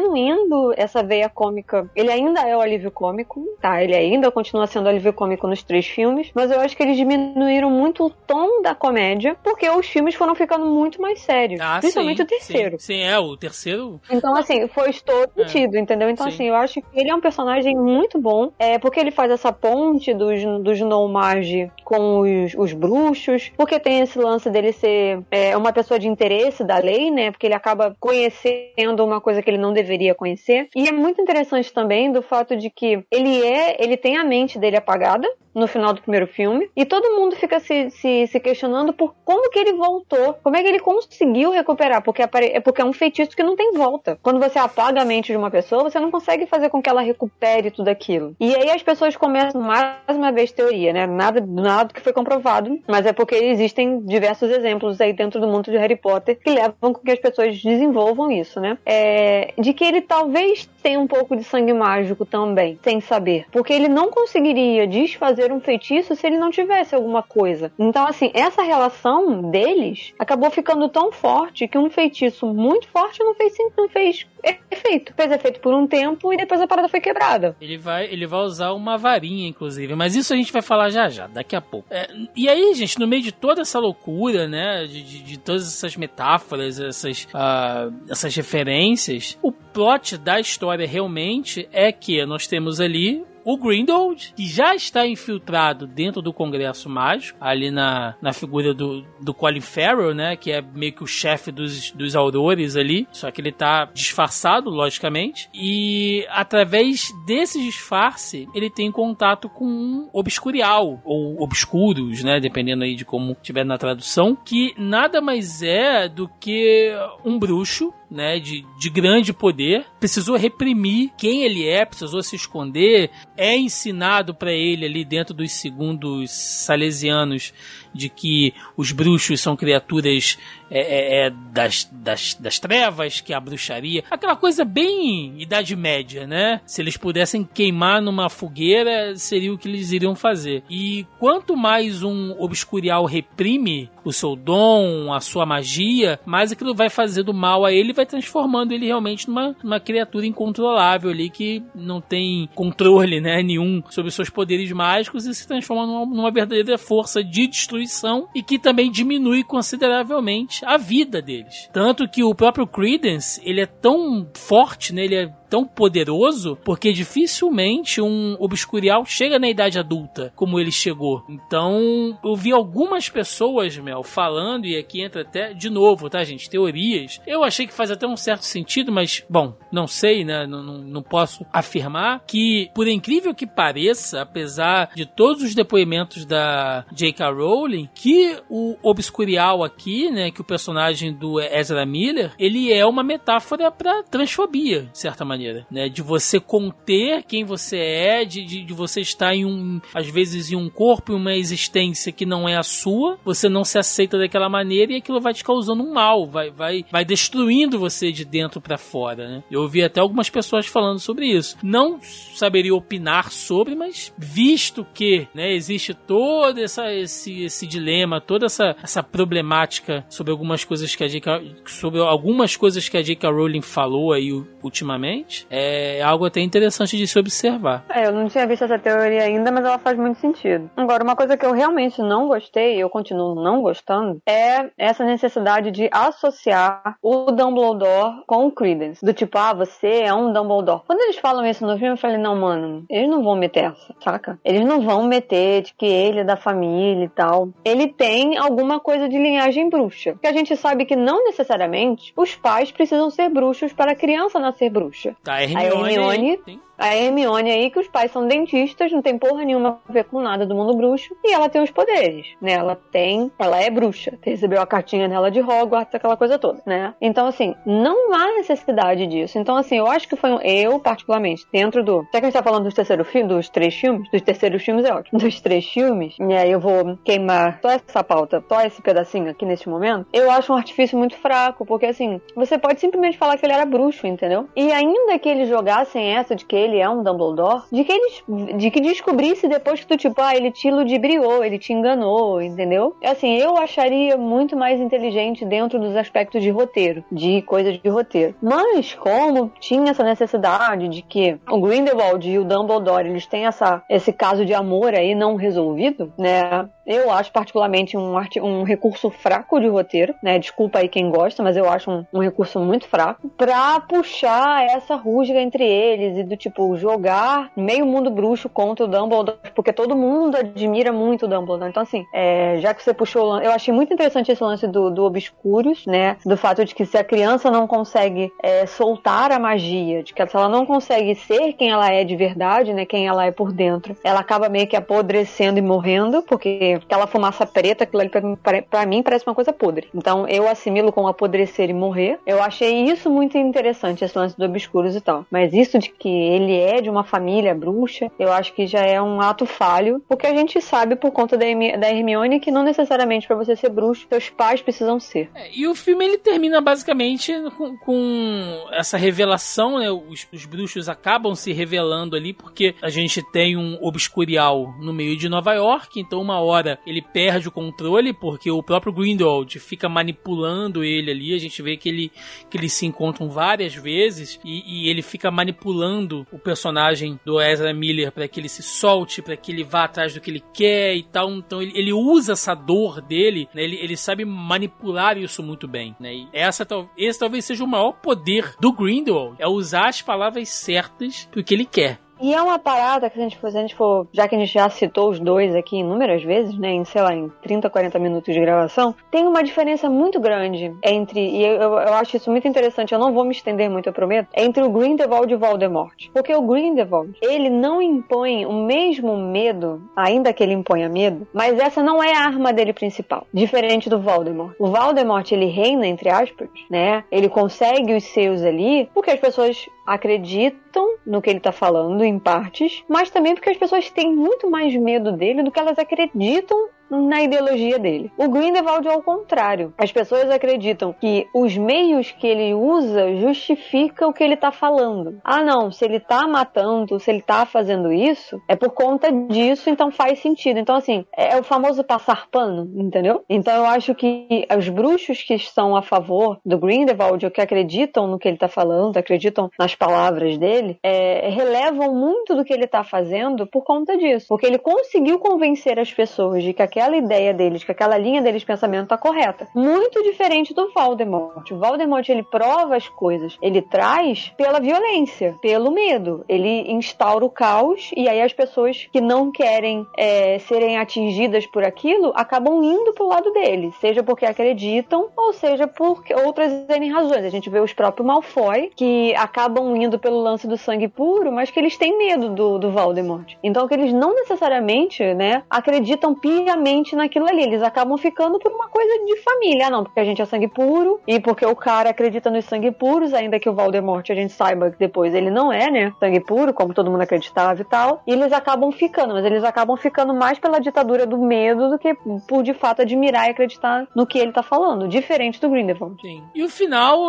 essa veia cômica. Ele ainda é o alívio cômico, tá? Ele ainda continua sendo alívio cômico nos três filmes, mas eu acho que eles diminuíram muito o tom da comédia, porque os filmes foram ficando muito mais sérios. Ah, principalmente sim, o terceiro. Sim, sim, é, o terceiro. Então, assim, foi todo É. sentido, entendeu? Então, Sim. assim, eu acho que ele é um personagem muito bom, é, porque ele faz essa ponte dos, dos Nomage com os, os bruxos, porque tem esse lance dele ser é, uma pessoa de interesse da lei, né? Porque ele acaba conhecendo uma coisa que ele não deveria conhecer. E é muito interessante também do fato de que ele é, ele tem a mente dele apagada, no final do primeiro filme. E todo mundo fica se, se, se questionando por como que ele voltou, como é que ele conseguiu recuperar, porque é porque é um feitiço que não tem volta. Quando você apaga a mente de uma pessoa, você não consegue fazer com que ela recupere tudo aquilo. E aí as pessoas começam mais uma vez teoria, né? Nada, nada que foi comprovado, mas é porque existem diversos exemplos aí dentro do mundo de Harry Potter que levam com que as pessoas desenvolvam isso, né? É, de que ele talvez tenha um pouco de sangue mágico também, sem saber. Porque ele não conseguiria desfazer um feitiço se ele não tivesse alguma coisa. Então, assim, essa relação deles acabou ficando tão forte que um feitiço muito forte não fez, não fez efeito. Fez efeito por um tempo e depois a parada foi quebrada. Ele vai, ele vai usar uma varinha, inclusive. Mas isso a gente vai falar já já, daqui a pouco. É, e aí, gente, no meio de toda essa loucura, né? De, de, de todas essas metáforas, essas, uh, essas referências, o plot da história realmente é que nós temos ali o Grindelwald, que já está infiltrado dentro do Congresso Mágico, ali na, na figura do, do Colin Farrell, né? Que é meio que o chefe dos, dos aurores ali. Só que ele tá disfarçado, logicamente. E através desse disfarce, ele tem contato com um obscurial, ou obscuros, né? Dependendo aí de como tiver na tradução. Que nada mais é do que um bruxo né, de, de grande poder, precisou reprimir quem ele é, precisou se esconder, é ensinado para ele ali dentro dos segundos salesianos de que os bruxos são criaturas é, é, é, das, das, das trevas, que é a bruxaria. Aquela coisa bem Idade Média, né? Se eles pudessem queimar numa fogueira, seria o que eles iriam fazer. E quanto mais um obscurial reprime o seu dom, a sua magia, mais aquilo vai fazendo mal a ele vai transformando ele realmente numa, numa criatura incontrolável ali que não tem controle né, nenhum sobre seus poderes mágicos e se transforma numa, numa verdadeira força de destruição e que também diminui consideravelmente a vida deles. Tanto que o próprio Credence, ele é tão forte, né? Ele é tão poderoso porque dificilmente um obscurial chega na idade adulta como ele chegou. Então, eu vi algumas pessoas, Mel, falando, e aqui entra até de novo, tá, gente? Teorias. Eu achei que faz até um certo sentido, mas, bom, não sei, né? Não, não, não posso afirmar que, por incrível que pareça, apesar de todos os depoimentos da J.K. Rowling, que o obscurial aqui, né, que o personagem do Ezra Miller, ele é uma metáfora para transfobia, de certa maneira maneira, né? De você conter quem você é, de, de, de, você estar em um, às vezes, em um corpo, em uma existência que não é a sua, você não se aceita daquela maneira e aquilo vai te causando um mal, vai, vai, vai destruindo você de dentro para fora, né? Eu ouvi até algumas pessoas falando sobre isso. Não saberia opinar sobre, mas visto que, né, existe todo essa, esse, esse dilema, toda essa, essa problemática sobre algumas coisas que a J.K. sobre algumas coisas que a J.K. Rowling falou aí ultimamente, é algo até interessante de se observar. É, eu não tinha visto essa teoria ainda, mas ela faz muito sentido. Agora, uma coisa que eu realmente não gostei, eu continuo não gostando, é essa necessidade de associar o Dumbledore com o Credence. Do tipo, ah, você é um Dumbledore. Quando eles falam isso no filme, eu falei, não, mano, eles não vão meter essa, saca? Eles não vão meter de que ele é da família e tal. Ele tem alguma coisa de linhagem bruxa. Que a gente sabe que não necessariamente os pais precisam ser bruxos para a criança nascer bruxa. Tá, a Hermione, a Hermione a Hermione aí, que os pais são dentistas, não tem porra nenhuma a ver com nada do mundo bruxo, e ela tem os poderes, né? Ela tem, ela é bruxa, recebeu a cartinha dela de Hogwarts, aquela coisa toda, né? Então, assim, não há necessidade disso. Então, assim, eu acho que foi, um, eu, particularmente, dentro do, já que a gente tá falando dos terceiros filmes, dos três filmes, dos terceiros filmes é ótimo, dos três filmes, e aí eu vou queimar só essa pauta, só esse pedacinho aqui neste momento, eu acho um artifício muito fraco, porque, assim, você pode simplesmente falar que ele era bruxo, entendeu? E ainda que eles jogassem essa de que ele é um Dumbledore, de que eles de que descobrisse depois que tu, tipo, ah, ele te ludibriou, ele te enganou, entendeu? Assim, eu acharia muito mais inteligente dentro dos aspectos de roteiro, de coisas de roteiro. Mas, como tinha essa necessidade de que o Grindelwald e o Dumbledore, eles têm essa, esse caso de amor aí não resolvido, né? Eu acho particularmente um, um recurso fraco de roteiro, né? Desculpa aí quem gosta, mas eu acho um, um recurso muito fraco pra puxar essa rusga entre eles e do tipo jogar meio mundo bruxo contra o Dumbledore, porque todo mundo admira muito o Dumbledore. Então, assim, é, já que você puxou, eu achei muito interessante esse lance do, do Obscuros, né? Do fato de que se a criança não consegue é, soltar a magia, de que se ela não consegue ser quem ela é de verdade, né? Quem ela é por dentro, ela acaba meio que apodrecendo e morrendo, porque aquela fumaça preta, aquilo ali pra, pra mim parece uma coisa podre. Então eu assimilo com apodrecer e morrer. Eu achei isso muito interessante, esse lance do Obscuros e tal. Mas isso de que ele é de uma família bruxa, eu acho que já é um ato falho, porque a gente sabe por conta da, da Hermione que não necessariamente para você ser bruxo, seus pais precisam ser. É, e o filme ele termina basicamente com, com essa revelação, né? Os, os, bruxos acabam se revelando ali porque a gente tem um obscurial no meio de Nova York, então uma hora ele perde o controle porque o próprio Grindelwald fica manipulando ele ali, a gente vê que ele que eles se encontram várias vezes e, e ele fica manipulando o personagem do Ezra Miller para que ele se solte, para que ele vá atrás do que ele quer e tal. Então ele, ele usa essa dor dele, né? ele, ele sabe manipular isso muito bem. Né? E essa, esse talvez seja o maior poder do Grindelwald, é usar as palavras certas pro que ele quer. E é uma parada que a gente se a gente for, já que a gente já citou os dois aqui inúmeras vezes, né, em, sei lá, em 30, 40 minutos de gravação, tem uma diferença muito grande entre, e eu, eu, eu acho isso muito interessante, eu não vou me estender muito, eu prometo, entre o Grindelwald e o Voldemort. Porque o Grindelwald, ele não impõe o mesmo medo, ainda que ele imponha medo, mas essa não é a arma dele principal, diferente do Voldemort. O Voldemort, ele reina, entre aspas, né, ele consegue os seus ali, porque as pessoas acreditam no que ele tá falando em partes, mas também porque as pessoas têm muito mais medo dele do que elas acreditam na ideologia dele. O Grindelwald é ao contrário. As pessoas acreditam que os meios que ele usa justificam o que ele está falando. Ah, não, se ele está matando, se ele está fazendo isso, é por conta disso, então faz sentido. Então, assim, é o famoso passar pano, entendeu? Então, eu acho que os bruxos que estão a favor do Grindelwald, ou que acreditam no que ele está falando, acreditam nas palavras dele, é, relevam muito do que ele está fazendo por conta disso. Porque ele conseguiu convencer as pessoas de que aquela ideia deles, que aquela linha deles de pensamento está correta. Muito diferente do Voldemort. O Voldemort ele prova as coisas, ele traz pela violência, pelo medo. Ele instaura o caos e aí as pessoas que não querem é, serem atingidas por aquilo acabam indo pro lado dele, seja porque acreditam ou seja por outras razões. A gente vê os próprios Malfoy que acabam indo pelo lance do sangue puro, mas que eles têm medo do, do Voldemort. Então que eles não necessariamente, né, acreditam piamente naquilo ali. Eles acabam ficando por uma coisa de família, não, porque a gente é sangue puro e porque o cara acredita nos sangue puros, ainda que o Voldemort a gente saiba que depois ele não é, né, sangue puro, como todo mundo acreditava e tal. E eles acabam ficando, mas eles acabam ficando mais pela ditadura do medo do que por de fato admirar e acreditar no que ele tá falando, diferente do Grindelwald. Sim. E o final,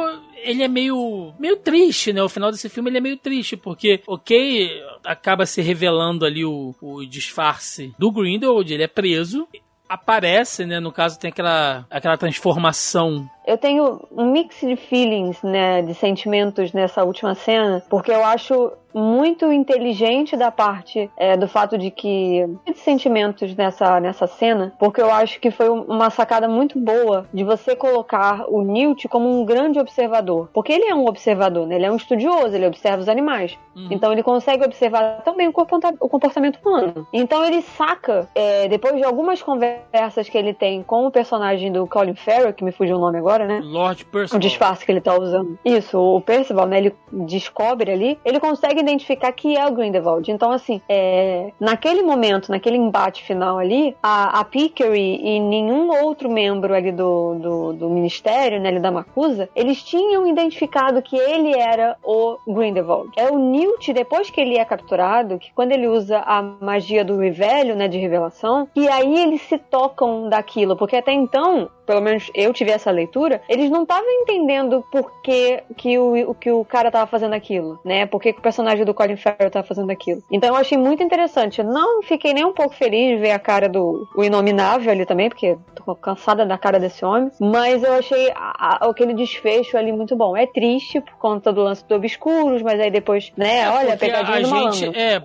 ele é meio meio triste, né? O final desse filme ele é meio triste, porque, ok, acaba se revelando ali o, o disfarce do Grindelwald, ele é preso, aparece, né? No caso, tem aquela, aquela transformação eu tenho um mix de feelings, né, de sentimentos nessa última cena, porque eu acho muito inteligente da parte é, do fato de que de sentimentos nessa, nessa cena, porque eu acho que foi uma sacada muito boa de você colocar o Newt como um grande observador, porque ele é um observador, né? ele é um estudioso, ele observa os animais, uhum. então ele consegue observar também o comportamento humano. Então ele saca, é, depois de algumas conversas que ele tem com o personagem do Colin Farrell, que me fugiu o nome agora agora, né? Lord Percival. O disfarce que ele tá usando. Isso, o Percival, né? Ele descobre ali, ele consegue identificar que é o Grindelwald. Então, assim, é, naquele momento, naquele embate final ali, a, a Pickery e nenhum outro membro ali do, do, do ministério, né, ali da Macusa, eles tinham identificado que ele era o Grindelwald. É o Newt, depois que ele é capturado, que quando ele usa a magia do Revelio, né, de revelação, e aí eles se tocam daquilo, porque até então, pelo menos eu tive essa leitura, eles não estavam entendendo por que, que, o, que o cara tava fazendo aquilo, né? Por que, que o personagem do Colin Farrell tava fazendo aquilo. Então eu achei muito interessante. Não fiquei nem um pouco feliz de ver a cara do o Inominável ali também, porque tô cansada da cara desse homem. Mas eu achei a, a, aquele desfecho ali muito bom. É triste por conta do lance do Obscuros, mas aí depois, né? É olha, pegadinha a do gente, malandro. É,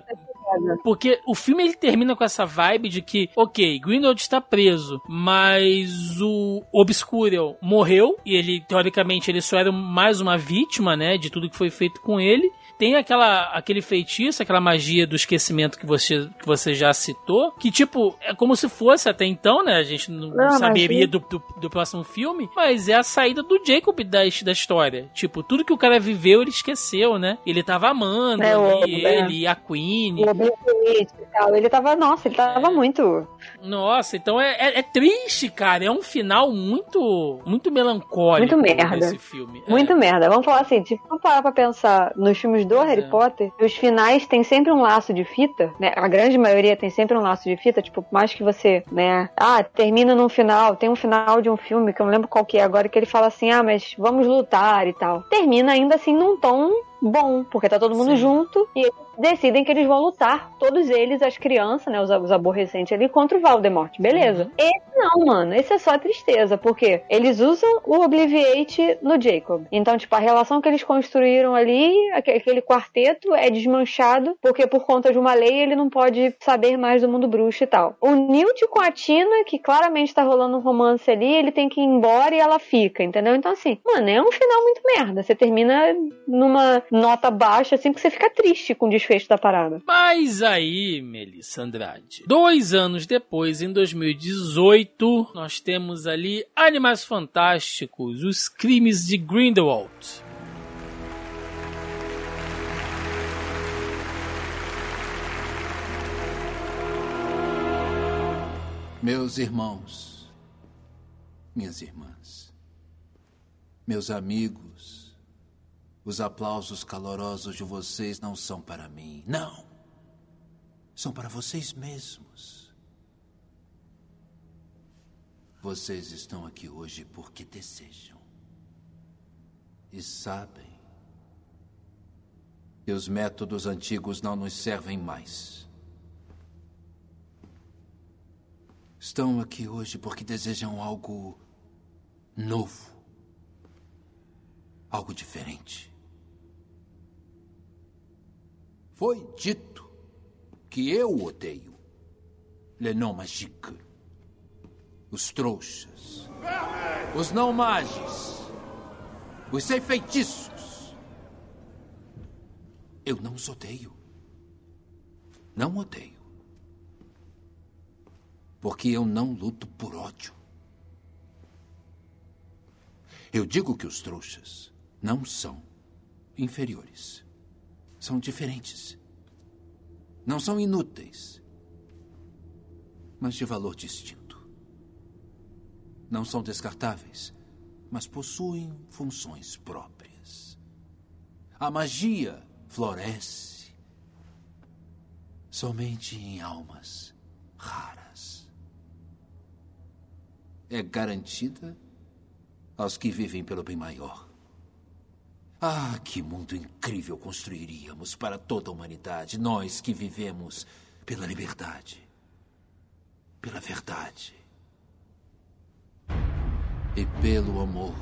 Porque o filme ele termina com essa vibe de que, ok, Grindelwald está preso, mas o Obscurial morreu e ele, teoricamente, ele só era mais uma vítima, né, de tudo que foi feito com ele tem aquela, aquele feitiço, aquela magia do esquecimento que você, que você já citou, que tipo, é como se fosse até então, né? A gente não, Não, saberia mas- do, do, do próximo filme, mas é a saída do Jacob da, da história. Tipo, tudo que o cara viveu, ele esqueceu, né? Ele tava amando É, ali, é. ele a Queen. Tal. Ele tava, nossa, ele tava muito. Nossa, então é, é, é triste, cara. É um final muito, muito melancólico Muito merda. esse filme. É. Muito merda. Vamos falar assim, tipo, vamos parar pra pensar nos filmes do Pois Harry é. Potter, os finais têm sempre um laço de fita, né? A grande maioria tem sempre um laço de fita, tipo, mais que você, né? Ah, termina num final, tem um final de um filme que eu não lembro qual que é agora, que ele fala assim, ah, mas vamos lutar e tal. Termina ainda assim num tom bom, porque tá todo mundo Sim. junto e eles decidem que eles vão lutar, todos eles, as crianças, né, os, os aborrecentes ali, contra o Voldemort, beleza. Uhum. Esse não, mano, esse é só tristeza, porque eles usam o Obliviate no Jacob. Então, tipo, a relação que eles construíram ali, aque- aquele quarteto é desmanchado, porque por conta de uma lei ele não pode saber mais do mundo bruxo e tal. O Newt com a Tina, que claramente tá rolando um romance ali, ele tem que ir embora e ela fica, entendeu? Então, assim, mano, é um final muito merda. Você termina numa nota baixa, assim, que você fica triste com o desfecho da parada. Mas aí, Melissa Andrade, dois anos depois, em 2018, nós temos ali Animais Fantásticos, os crimes de Grindelwald. Meus irmãos, minhas irmãs, meus amigos, os aplausos calorosos de vocês não são para mim, não. São para vocês mesmos. Vocês estão aqui hoje porque desejam. E sabem que os métodos antigos não nos servem mais. Estão aqui hoje porque desejam algo novo. Algo diferente. Foi dito que eu odeio Le Non Magique. Os trouxas. Os não magis. Os sem feitiços. Eu não os odeio. Não odeio. Porque eu não luto por ódio. Eu digo que os trouxas não são inferiores. São diferentes. Não são inúteis. Mas de valor distinto. Não são descartáveis, mas possuem funções próprias. A magia floresce somente em almas raras. É garantida aos que vivem pelo bem maior. Ah, que mundo incrível construiríamos para toda a humanidade, nós que vivemos pela liberdade, pela verdade e pelo amor.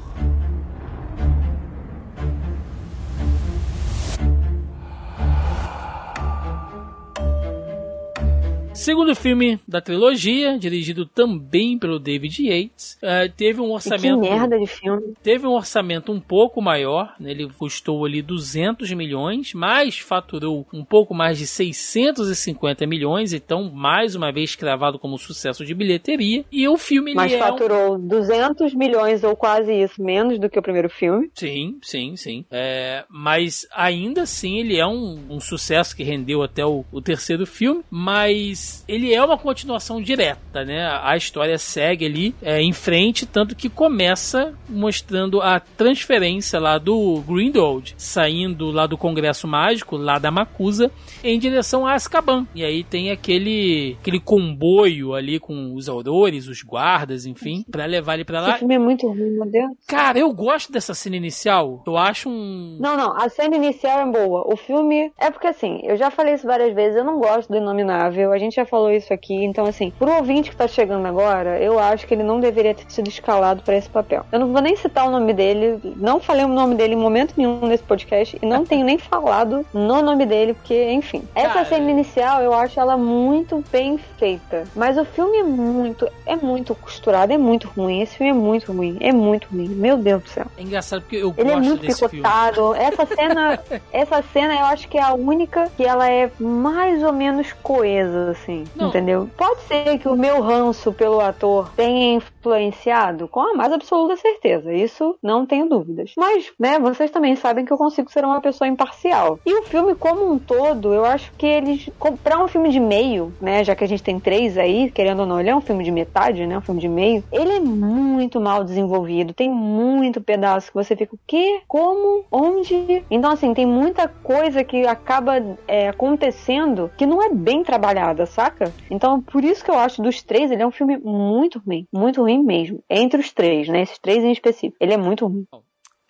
Segundo filme da trilogia, dirigido também pelo David Yates, eh, teve um E que orçamento merda de filme. teve um orçamento um pouco maior, né? ele custou ali 200 milhões, mas faturou um pouco mais de 650 milhões, então mais uma vez cravado como sucesso de bilheteria. E o filme ele Mas é um- faturou 200 milhões ou quase isso, menos do que o primeiro filme. Sim, sim, sim. É, mas ainda assim ele é um, um sucesso que rendeu até o, o terceiro filme, mas ele é uma continuação direta, né? A história segue ali é, em frente, tanto que começa mostrando a transferência lá do Grindelwald, saindo lá do Congresso Mágico, lá da Macusa, em direção a Azkaban. E aí tem aquele, aquele comboio ali com os aurores, os guardas, enfim, pra levar ele pra Esse lá. filme é muito ruim, meu Deus. Cara, eu gosto dessa cena inicial. Eu acho um. Não, não, a cena inicial é boa. O filme. É porque assim, eu já falei isso várias vezes, eu não gosto do Inominável. A gente já já falou isso aqui. Então, assim, pro ouvinte que tá chegando agora, eu acho que ele não deveria ter sido escalado pra esse papel. Eu não vou nem citar o nome dele, não falei o nome dele em momento nenhum nesse podcast e não tenho nem falado no nome dele, porque, enfim. Essa Cara. cena inicial, eu acho ela muito bem feita. Mas o filme é muito, é muito costurado, é muito ruim. Esse filme é muito ruim, é muito ruim. Meu Deus do céu. É engraçado porque eu Ele é gosto muito desse filme. picotado. Essa cena, essa cena eu acho que é a única que ela é mais ou menos coesa, assim, Não. entendeu? Pode ser que o meu ranço pelo ator tenha influenciado, com a mais absoluta certeza. Isso não tenho dúvidas. Mas, né, vocês também sabem que eu consigo ser uma pessoa imparcial. E o filme como um todo, eu acho que eles, para um filme de meio, né, já que a gente tem três aí, querendo ou não, ele é um filme de metade, né, um filme de meio. Ele é muito mal desenvolvido, tem muito pedaço que você fica, o quê? Como? Onde? Então, assim, tem muita coisa que acaba é, acontecendo que não é bem trabalhada, saca? Então, por isso que eu acho dos três, ele é um filme muito ruim, muito ruim mesmo. Entre os três, né, esses três em específico, ele é muito ruim.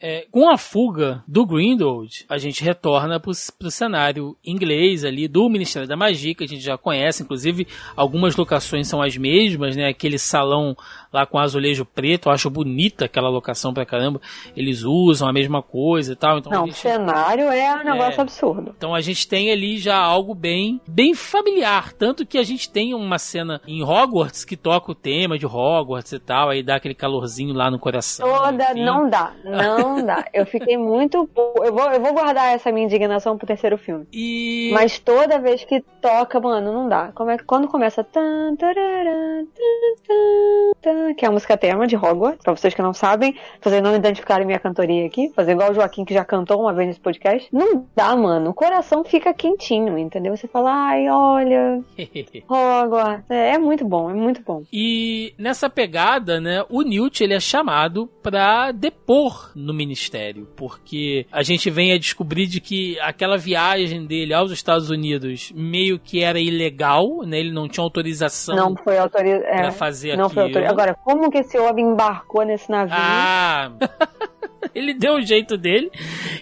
É, com a fuga do Grindelwald, a gente retorna pro, pro cenário inglês ali do Ministério da Magia, que a gente já conhece, inclusive algumas locações são as mesmas, né? Aquele salão lá com azulejo preto, eu acho bonita aquela locação pra caramba. Eles usam a mesma coisa e tal. Então Não, o gente- cenário é um negócio É. absurdo. Então a gente tem ali já algo bem, bem familiar, tanto que a gente tem uma cena em Hogwarts que toca o tema de Hogwarts e tal, aí dá aquele calorzinho lá no coração. Toda, enfim. não dá, não dá. Eu fiquei muito. Eu vou, eu vou guardar essa minha indignação pro terceiro filme. E Mas toda vez que toca, mano, não dá. Como é, quando começa. tan, tarará, tan, tan, tan, que é a música tema de Hogwarts, pra vocês que não sabem, pra vocês não identificarem minha cantoria aqui, fazer igual o Joaquim que já cantou uma vez nesse podcast. Não dá, mano. O coração fica quentinho, entendeu? Você fala, ai, olha, Hogwarts. É, é muito bom, é muito bom. E nessa pegada, né, o Newt ele é chamado pra depor no ministério, porque a gente vem a descobrir de que aquela viagem dele aos Estados Unidos meio que era ilegal, né? Ele não tinha autorização Não foi autorizado. É, fazer não foi aquilo. autorizado. Agora, como que esse homem embarcou nesse navio? Ah! Ele deu o jeito dele.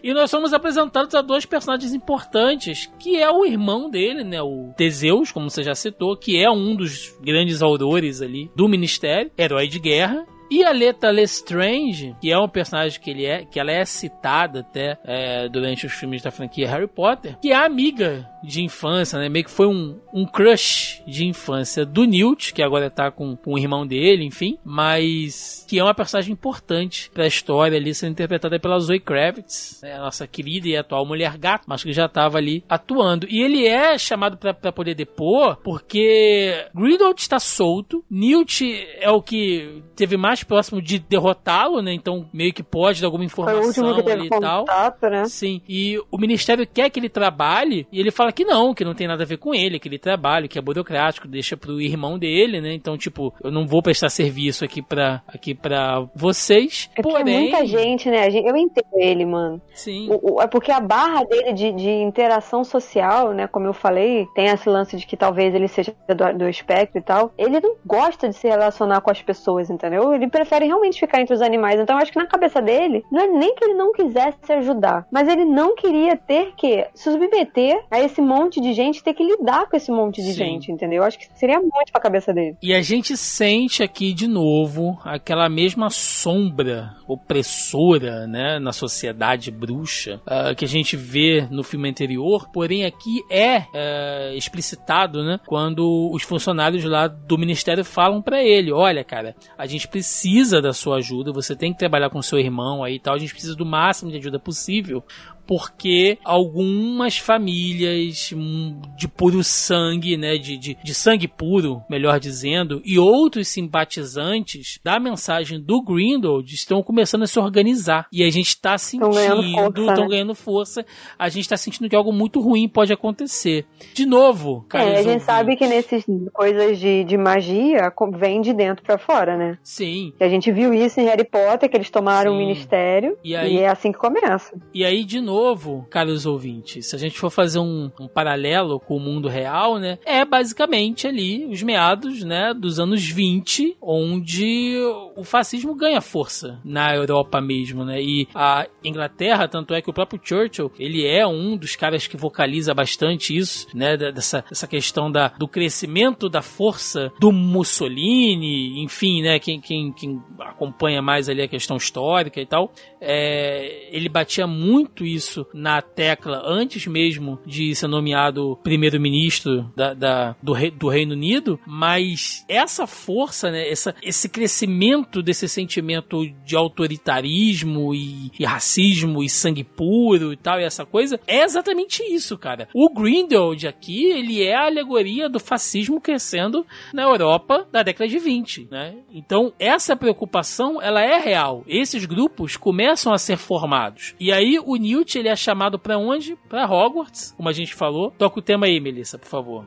E nós somos apresentados a dois personagens importantes, que é o irmão dele, né? O Teseus, como você já citou, que é um dos grandes aurores ali do Ministério, herói de guerra. E a Leta Lestrange, que é um personagem que, ele é, que ela é citada até é, durante os filmes da franquia Harry Potter, que é amiga de infância, né? Meio que foi um, um crush de infância do Newt, que agora tá com, com o irmão dele, enfim, mas que é uma personagem importante pra história ali, sendo interpretada pela Zoe Kravitz, né? a nossa querida e atual mulher gato, mas que já tava ali atuando. E ele é chamado pra, pra poder depor, porque Grindelwald está solto, Newt é o que teve mais próximo de derrotá-lo, né? Então meio que pode dar alguma informação ali e tal. contato, né? Sim, e o ministério quer que ele trabalhe e ele fala que não, que não tem nada a ver com ele, que ele trabalha, que é burocrático, deixa pro irmão dele, né? Então, tipo, eu não vou prestar serviço aqui pra, aqui pra vocês. É porque porém, muita gente, né? Eu entendo ele, mano. sim, O- o- é porque a barra dele de, de interação social, né? Como eu falei, tem esse lance de que talvez ele seja do, do espectro e tal. Ele não gosta de se relacionar com as pessoas, entendeu? Ele prefere realmente ficar entre os animais. Então eu acho que na cabeça dele, não é nem que ele não quisesse ajudar, mas ele não queria ter que se submeter a esse monte de gente, ter que lidar com esse monte de Sim. gente, entendeu? Eu acho que seria muito pra cabeça dele. E a gente sente aqui de novo aquela mesma sombra opressora, né, na sociedade bruxa ah, que a gente vê no filme anterior. Porém, aqui é ah, explicitado, né, quando os funcionários lá do ministério falam pra ele: Olha, cara, a gente precisa da sua ajuda. Você tem que trabalhar com seu irmão aí e tal. A gente precisa do máximo de ajuda possível porque algumas famílias hum, de puro sangue, né, de, de, de sangue puro, melhor dizendo, e outros simpatizantes da mensagem do Grindelwald estão começando a se organizar. E a gente está sentindo, estão né? ganhando força, a gente está sentindo que algo muito ruim pode acontecer. De novo, É, a gente caros sabe que ouvintes. nesses coisas de, de magia vem de dentro pra fora, né? Sim. E a gente viu isso em Harry Potter, que eles tomaram o ministério, E e, aí- é assim que começa. E aí, de novo, novo, caros ouvintes, se a gente for fazer um, um paralelo com o mundo real, né? É basicamente ali os meados, né, dos anos 20, onde o fascismo ganha força na Europa mesmo, né? E a Inglaterra, tanto é que o próprio Churchill, ele é um dos caras que vocaliza bastante isso, né? Dessa, dessa questão da, do crescimento da força do Mussolini, enfim, né? Quem, quem, quem acompanha mais ali a questão histórica e tal, é, ele batia muito isso na tecla antes mesmo de ser nomeado primeiro-ministro da, da, do, rei, do Reino Unido, mas essa força, né? Essa, esse crescimento desse sentimento de autoritarismo e, e racismo e sangue puro e tal, e essa coisa, é exatamente isso, cara. O Grindelwald aqui, ele é a alegoria do fascismo crescendo na Europa da década de 20, né? Então, essa preocupação, ela é real. Esses grupos começam a ser formados. E aí, o Newt, ele é chamado para onde? Para Hogwarts, como a gente falou. Toca o tema aí, Melissa, por favor.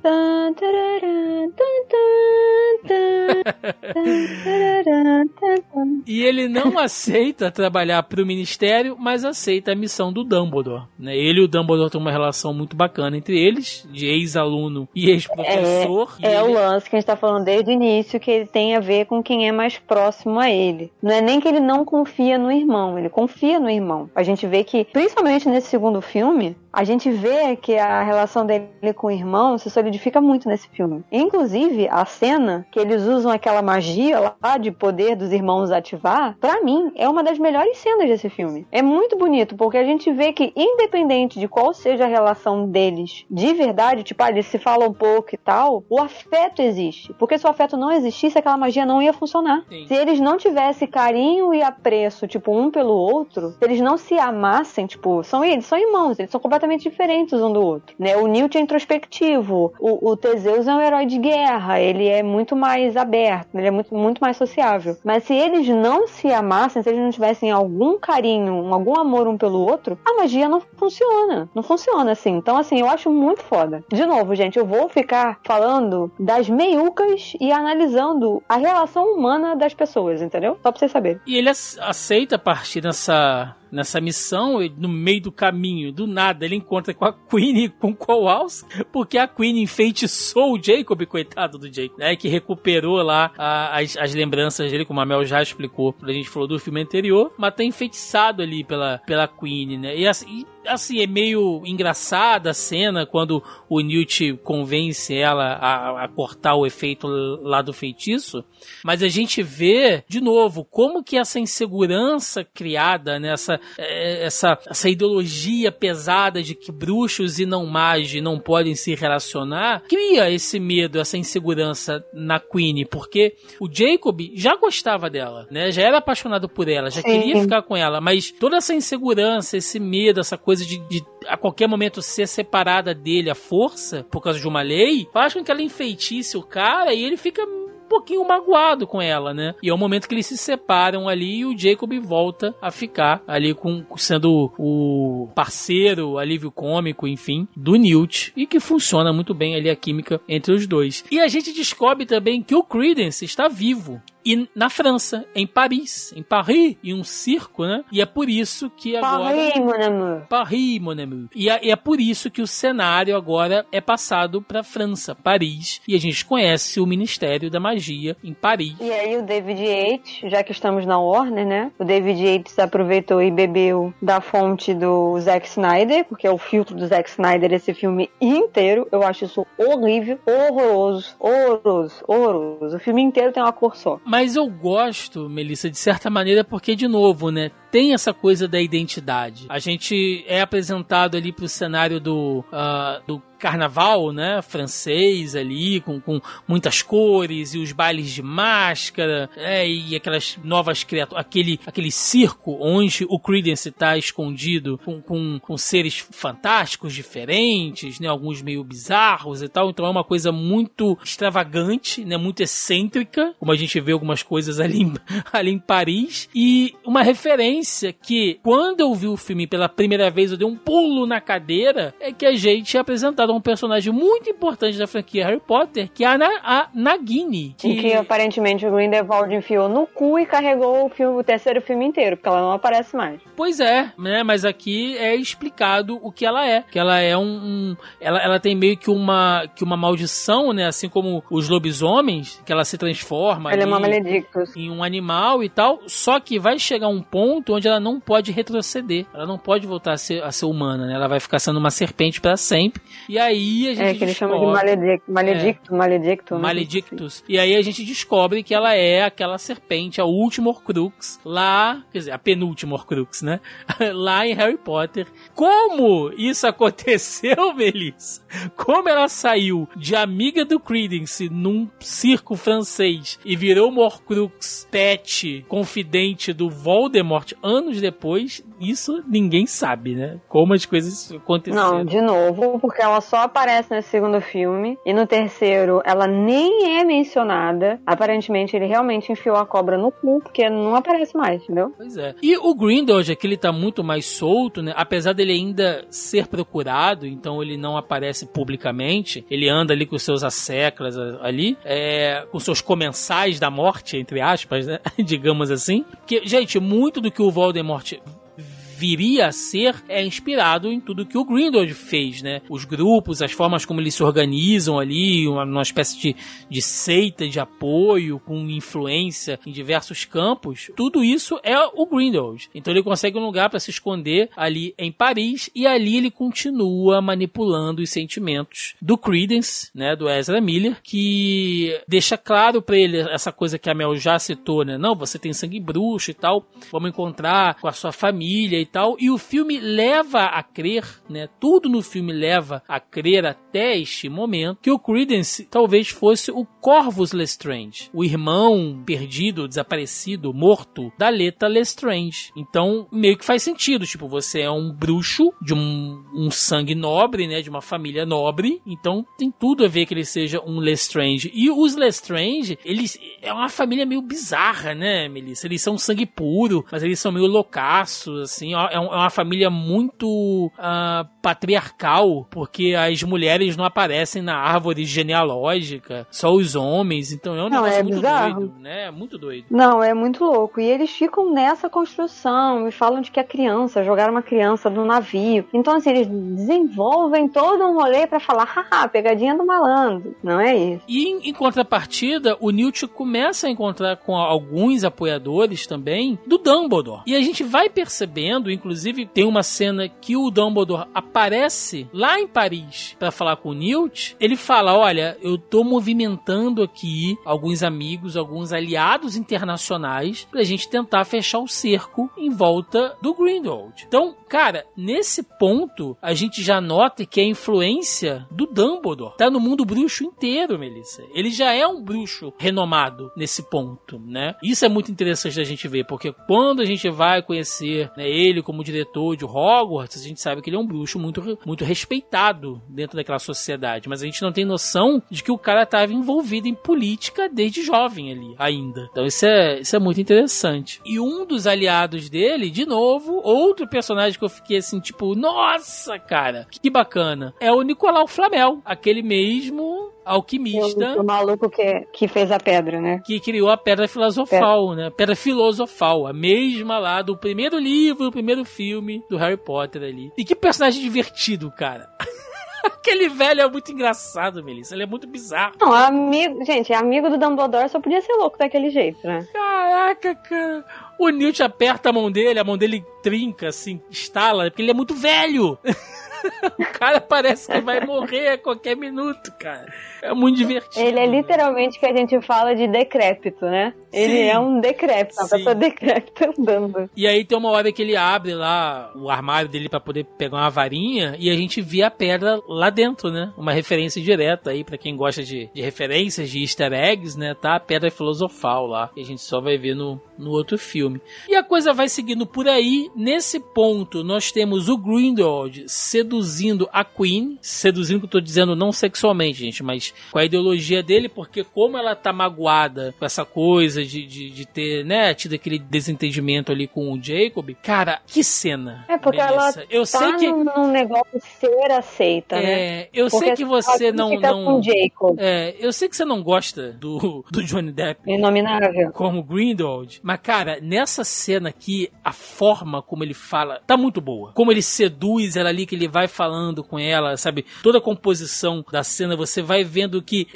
e ele não aceita trabalhar para o ministério, mas aceita a missão do Dumbledore. Né? Ele e o Dumbledore têm uma relação muito bacana entre eles, de ex-aluno e ex-professor. É, e é ele... o lance que a gente tá falando desde o início, que ele tem a ver com quem é mais próximo a ele. Não é nem que ele não confia no irmão, ele confia no irmão. A gente vê que, principalmente nesse segundo filme, a gente vê que a relação dele com o irmão se solidifica muito nesse filme. Inclusive, a cena que eles usam aquela magia lá de poder dos irmãos ativar, para mim, é uma das melhores cenas desse filme. É muito bonito, porque a gente vê que, independente de qual seja a relação deles de verdade, tipo, ah, eles se falam um pouco e tal, o afeto existe. Porque se o afeto não existisse, aquela magia não ia funcionar. Sim. Se eles não tivessem carinho e apreço, tipo, um pelo outro, se eles não se amassem, tipo, são eles, são irmãos, eles são completamente diferentes um do outro, né? O Newt é introspectivo, o, o Teseus é um herói de guerra, ele é muito mais aberto, ele é muito, muito mais sociável. Mas se eles não se amassem, se eles não tivessem algum carinho, algum amor um pelo outro, a magia não funciona. Não funciona assim. Então, assim, eu acho muito foda. De novo, gente, eu vou ficar falando das meiucas e analisando a relação humana das pessoas, entendeu? Só pra vocês saberem. E ele ac- aceita partir nessa, nessa missão, e no meio do caminho, do nada, ele encontra com a Queen e com Coals, porque a Queen enfeitiçou o Jacob, coitado do Jacob, né? Que recuperou lá a- as, as lembranças dele, como a Mel já explicou, a gente falou do filme anterior, mas tá enfeitiçado ali pela, pela Queen, né? E assim, assim, é meio engraçada a cena quando o Newt convence ela a, a cortar o efeito lá do feitiço, mas a gente vê, de novo, como que essa insegurança criada, né, essa, eh, essa, essa ideologia pesada de que bruxos e não magos não podem se relacionar, cria esse medo, essa insegurança na Queen, porque o Jacob já gostava dela, né, já era apaixonado por ela, já Sim. queria ficar com ela, mas toda essa insegurança, esse medo, essa coisa de, de a qualquer momento ser separada dele à força, por causa de uma lei, faz com que ela enfeitice o cara e ele fica um pouquinho magoado com ela, né? E é o momento que eles se separam ali e o Jacob volta a ficar ali com sendo o parceiro, alívio cômico, enfim, do Newt e que funciona muito bem ali a química entre os dois. E a gente descobre também que o Credence está vivo. E na França, em Paris, em Paris, em um circo, né? E é por isso que agora. Paris, mon amour. Paris, mon amour. E é, é por isso que o cenário agora é passado para França, Paris, e a gente conhece o Ministério da Magia em Paris. E aí o David Yates, já que estamos na Warner, né? O David Yates aproveitou e bebeu da fonte do Zack Snyder, porque é o filtro do Zack Snyder esse filme inteiro. Eu acho isso horrível, horroroso, horroroso, horroroso. O filme inteiro tem uma cor só. Mas eu gosto, Melissa, de certa maneira, porque, de novo, né? Tem essa coisa da identidade. A gente é apresentado ali pro cenário do, ah, do carnaval, né, francês ali, com, com muitas cores e os bailes de máscara, é, e aquelas novas criaturas, aquele, aquele circo onde o Credence está escondido com, com, com seres fantásticos, diferentes, né, alguns meio bizarros e tal, então é uma coisa muito extravagante, né, muito excêntrica, como a gente vê algumas coisas ali ali em Paris, e uma referência sequência que, quando eu vi o filme pela primeira vez, eu dei um pulo na cadeira, é que a gente é apresentado a um personagem muito importante da franquia Harry Potter, que é a, Na a Nagini. Que... que aparentemente o Grindelwald enfiou no cu e carregou o, filme, o terceiro filme inteiro, porque ela não aparece mais. Pois é, né? Mas aqui é explicado o que ela é. Que ela é um. um ela, ela tem meio que uma, que uma maldição, né? Assim como os lobisomens, que ela se transforma. Ela é uma maledictus. Em um animal e tal. Só que vai chegar um ponto onde ela não pode retroceder. Ela não pode voltar a ser, a ser humana, né? Ela vai ficar sendo uma serpente para sempre. E aí a gente. É, que eles chamam de maledicto. Maledicto, é, maledicto. Maledictus. E aí a gente descobre que ela é aquela serpente, a última Horcrux, lá. Quer dizer, a penúltima Horcrux, né? lá em Harry Potter. Como isso aconteceu, Melissa? Como ela saiu de amiga do Credence num circo francês e virou uma Horcrux pet, confidente do Voldemort anos depois, isso ninguém sabe, né? Como as coisas aconteceram. Não, de novo, porque ela só aparece no segundo filme e no terceiro ela nem é mencionada. Aparentemente ele realmente enfiou a cobra no cu, porque não aparece mais, entendeu? Pois é. E o Grindelwald, aqui ele tá muito mais solto, né? Apesar dele ainda ser procurado, então ele não aparece publicamente. Ele anda ali com seus asseclas ali, é, com seus comensais da morte, entre aspas, né? Digamos assim. Que, gente, muito do que o Voldemort viria a ser é inspirado em tudo que o Grindelwald fez, né? Os grupos, as formas como eles se organizam ali, uma, uma espécie de, de seita de apoio com influência em diversos campos, tudo isso é o Grindelwald. Então ele consegue um lugar para se esconder ali em Paris e ali ele continua manipulando os sentimentos do Credence, né, do Ezra Miller, que deixa claro para ele essa coisa que a Mel já citou, né? Não, você tem sangue bruxo e tal, vamos encontrar com a sua família e tal. E o filme leva a crer, né? Tudo no filme leva a crer até este momento que o Credence talvez fosse o Corvus Lestrange, o irmão perdido, desaparecido, morto da Leta Lestrange. Então, meio que faz sentido. Tipo, você é um bruxo de um, um sangue nobre, né? De uma família nobre. Então, tem tudo a ver que ele seja um Lestrange. E os Lestrange, eles é uma família meio bizarra, né, Melissa? Eles são sangue puro, mas eles são meio loucaços, assim. É, é uma família muito uh, patriarcal, porque as mulheres não aparecem na árvore genealógica, só os homens. Então é um não, negócio é muito bizarro. doido, né? Muito doido. Não, é muito louco. E eles ficam nessa construção e falam de que a criança, jogaram uma criança no navio. Então, assim, eles desenvolvem todo um rolê para falar, haha, pegadinha do malandro. Não é isso. E em, em contrapartida, o Newt começa a encontrar com alguns apoiadores também do Dumbledore. E a gente vai percebendo inclusive tem uma cena que o Dumbledore aparece lá em Paris para falar com o Newt. Ele fala: "Olha, eu tô movimentando aqui alguns amigos, alguns aliados internacionais pra gente tentar fechar o cerco em volta do Grindelwald". Então, cara, nesse ponto a gente já nota que a influência do Dumbledore tá no mundo bruxo inteiro, Melissa. Ele já é um bruxo renomado nesse ponto, né? Isso é muito interessante da gente ver, porque quando a gente vai conhecer né, ele como diretor de Hogwarts, a gente sabe que ele é um bruxo muito, muito respeitado dentro daquela sociedade, mas a gente não tem noção de que o cara estava envolvido em política desde jovem ali, ainda. Então isso é, isso é muito interessante. E um dos aliados dele, de novo, outro personagem que eu fiquei assim, tipo, nossa, cara, que bacana, é o Nicolau Flamel, aquele mesmo alquimista. O, maluco que, que fez a pedra, né? Que criou a pedra filosofal, pedra. né? Pedra filosofal, a mesma lá do primeiro livro, do primeiro filme do Harry Potter ali. E que personagem divertido, cara. Aquele velho é muito engraçado, Melissa. Ele é muito bizarro. Não, amigo. Gente, amigo do Dumbledore só podia ser louco daquele jeito, né? Caraca, cara. O Newt aperta a mão dele, a mão dele trinca, assim, estala, porque ele é muito velho. o cara parece que vai morrer a qualquer minuto, cara. É muito divertido. Ele é literalmente que a gente fala de decrépito, né? Ele Sim. é um decrépito, uma pessoa decrépita andando. E aí tem uma hora que ele abre lá o armário dele para poder pegar uma varinha e a gente vê a pedra lá dentro, né? Uma referência direta aí para quem gosta de, de referências, de easter eggs, né? Tá a pedra filosofal lá, que a gente só vai ver no, no outro filme. E a coisa vai seguindo por aí. Nesse ponto, nós temos o Grindelwald seduzindo a Queen, seduzindo que eu tô dizendo não sexualmente, gente, mas com a ideologia dele, porque como ela tá magoada com essa coisa de, de, de ter, né, tido aquele desentendimento ali com o Jacob, cara, que cena. É porque Melissa. ela eu tá sei que num, negócio ser aceita, né? é, eu Porque sei que você não não Jacob, é, eu sei que você não gosta do, do Johnny Depp inominável. como Grindelwald, mas cara, nessa cena aqui, a forma como ele fala tá muito boa. Como ele seduz ela ali, que ele vai falando com ela, sabe? Toda a composição da cena, você vai vendo que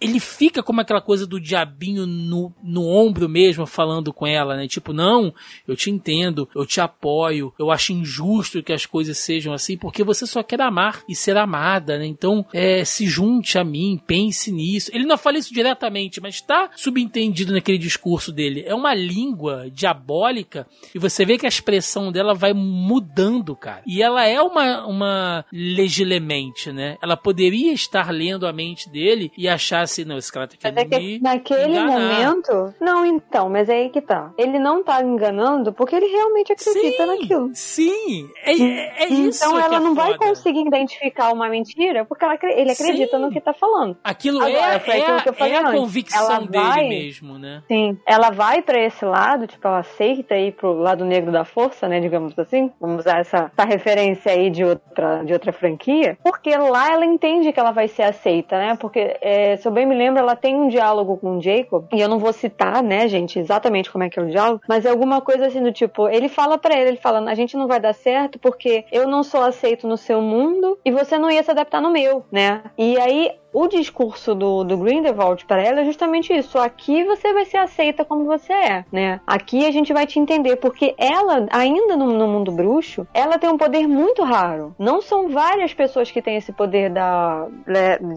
ele fica como aquela coisa do diabinho no, no ombro mesmo, falando com ela, né? Tipo, não, eu te entendo, eu te apoio, eu acho injusto que as coisas sejam assim, porque você só quer amar e ser amada, né? Então, é, se junte a mim, pense nisso. Ele não fala isso diretamente, mas está subentendido naquele discurso dele. É uma língua diabólica e você vê que a expressão dela vai mudando, cara. E ela é uma, uma legilemente, né? Ela poderia estar lendo a mente dele e achar assim, não, esse cara tá Mas é que me naquele enganar. momento. Não, então, mas é aí que tá. Ele não tá enganando porque ele realmente acredita Sim, naquilo. Sim, é, é, é isso então que ela é não vai conseguir identificar uma mentira porque ela ele acredita Sim. no que tá falando. Aquilo Agora, é, foi é, aquilo que eu falei é a antes. convicção Ela dele vai- mesmo, né? Sim, ela vai pra esse lado, tipo, ela aceita ir pro lado negro da força, né, digamos assim. Vamos usar essa, essa referência aí de outra, de outra franquia, porque lá ela entende que ela vai ser aceita, né? Porque, é, se eu bem me lembro, ela tem um diálogo com o Jacob, e eu não vou citar, né, gente, exatamente como é que é o diálogo, mas é alguma coisa assim do tipo, ele fala pra ele, ele fala, a gente não vai dar certo porque eu não sou aceito no seu mundo e você não ia se adaptar no meu, né? E aí o discurso do, do Grindelwald para ela é justamente isso. Aqui você vai ser aceita como você é, né? Aqui a gente vai te entender, porque ela, ainda no, no mundo bruxo, ela tem um poder muito raro. Não são várias pessoas que têm esse poder da,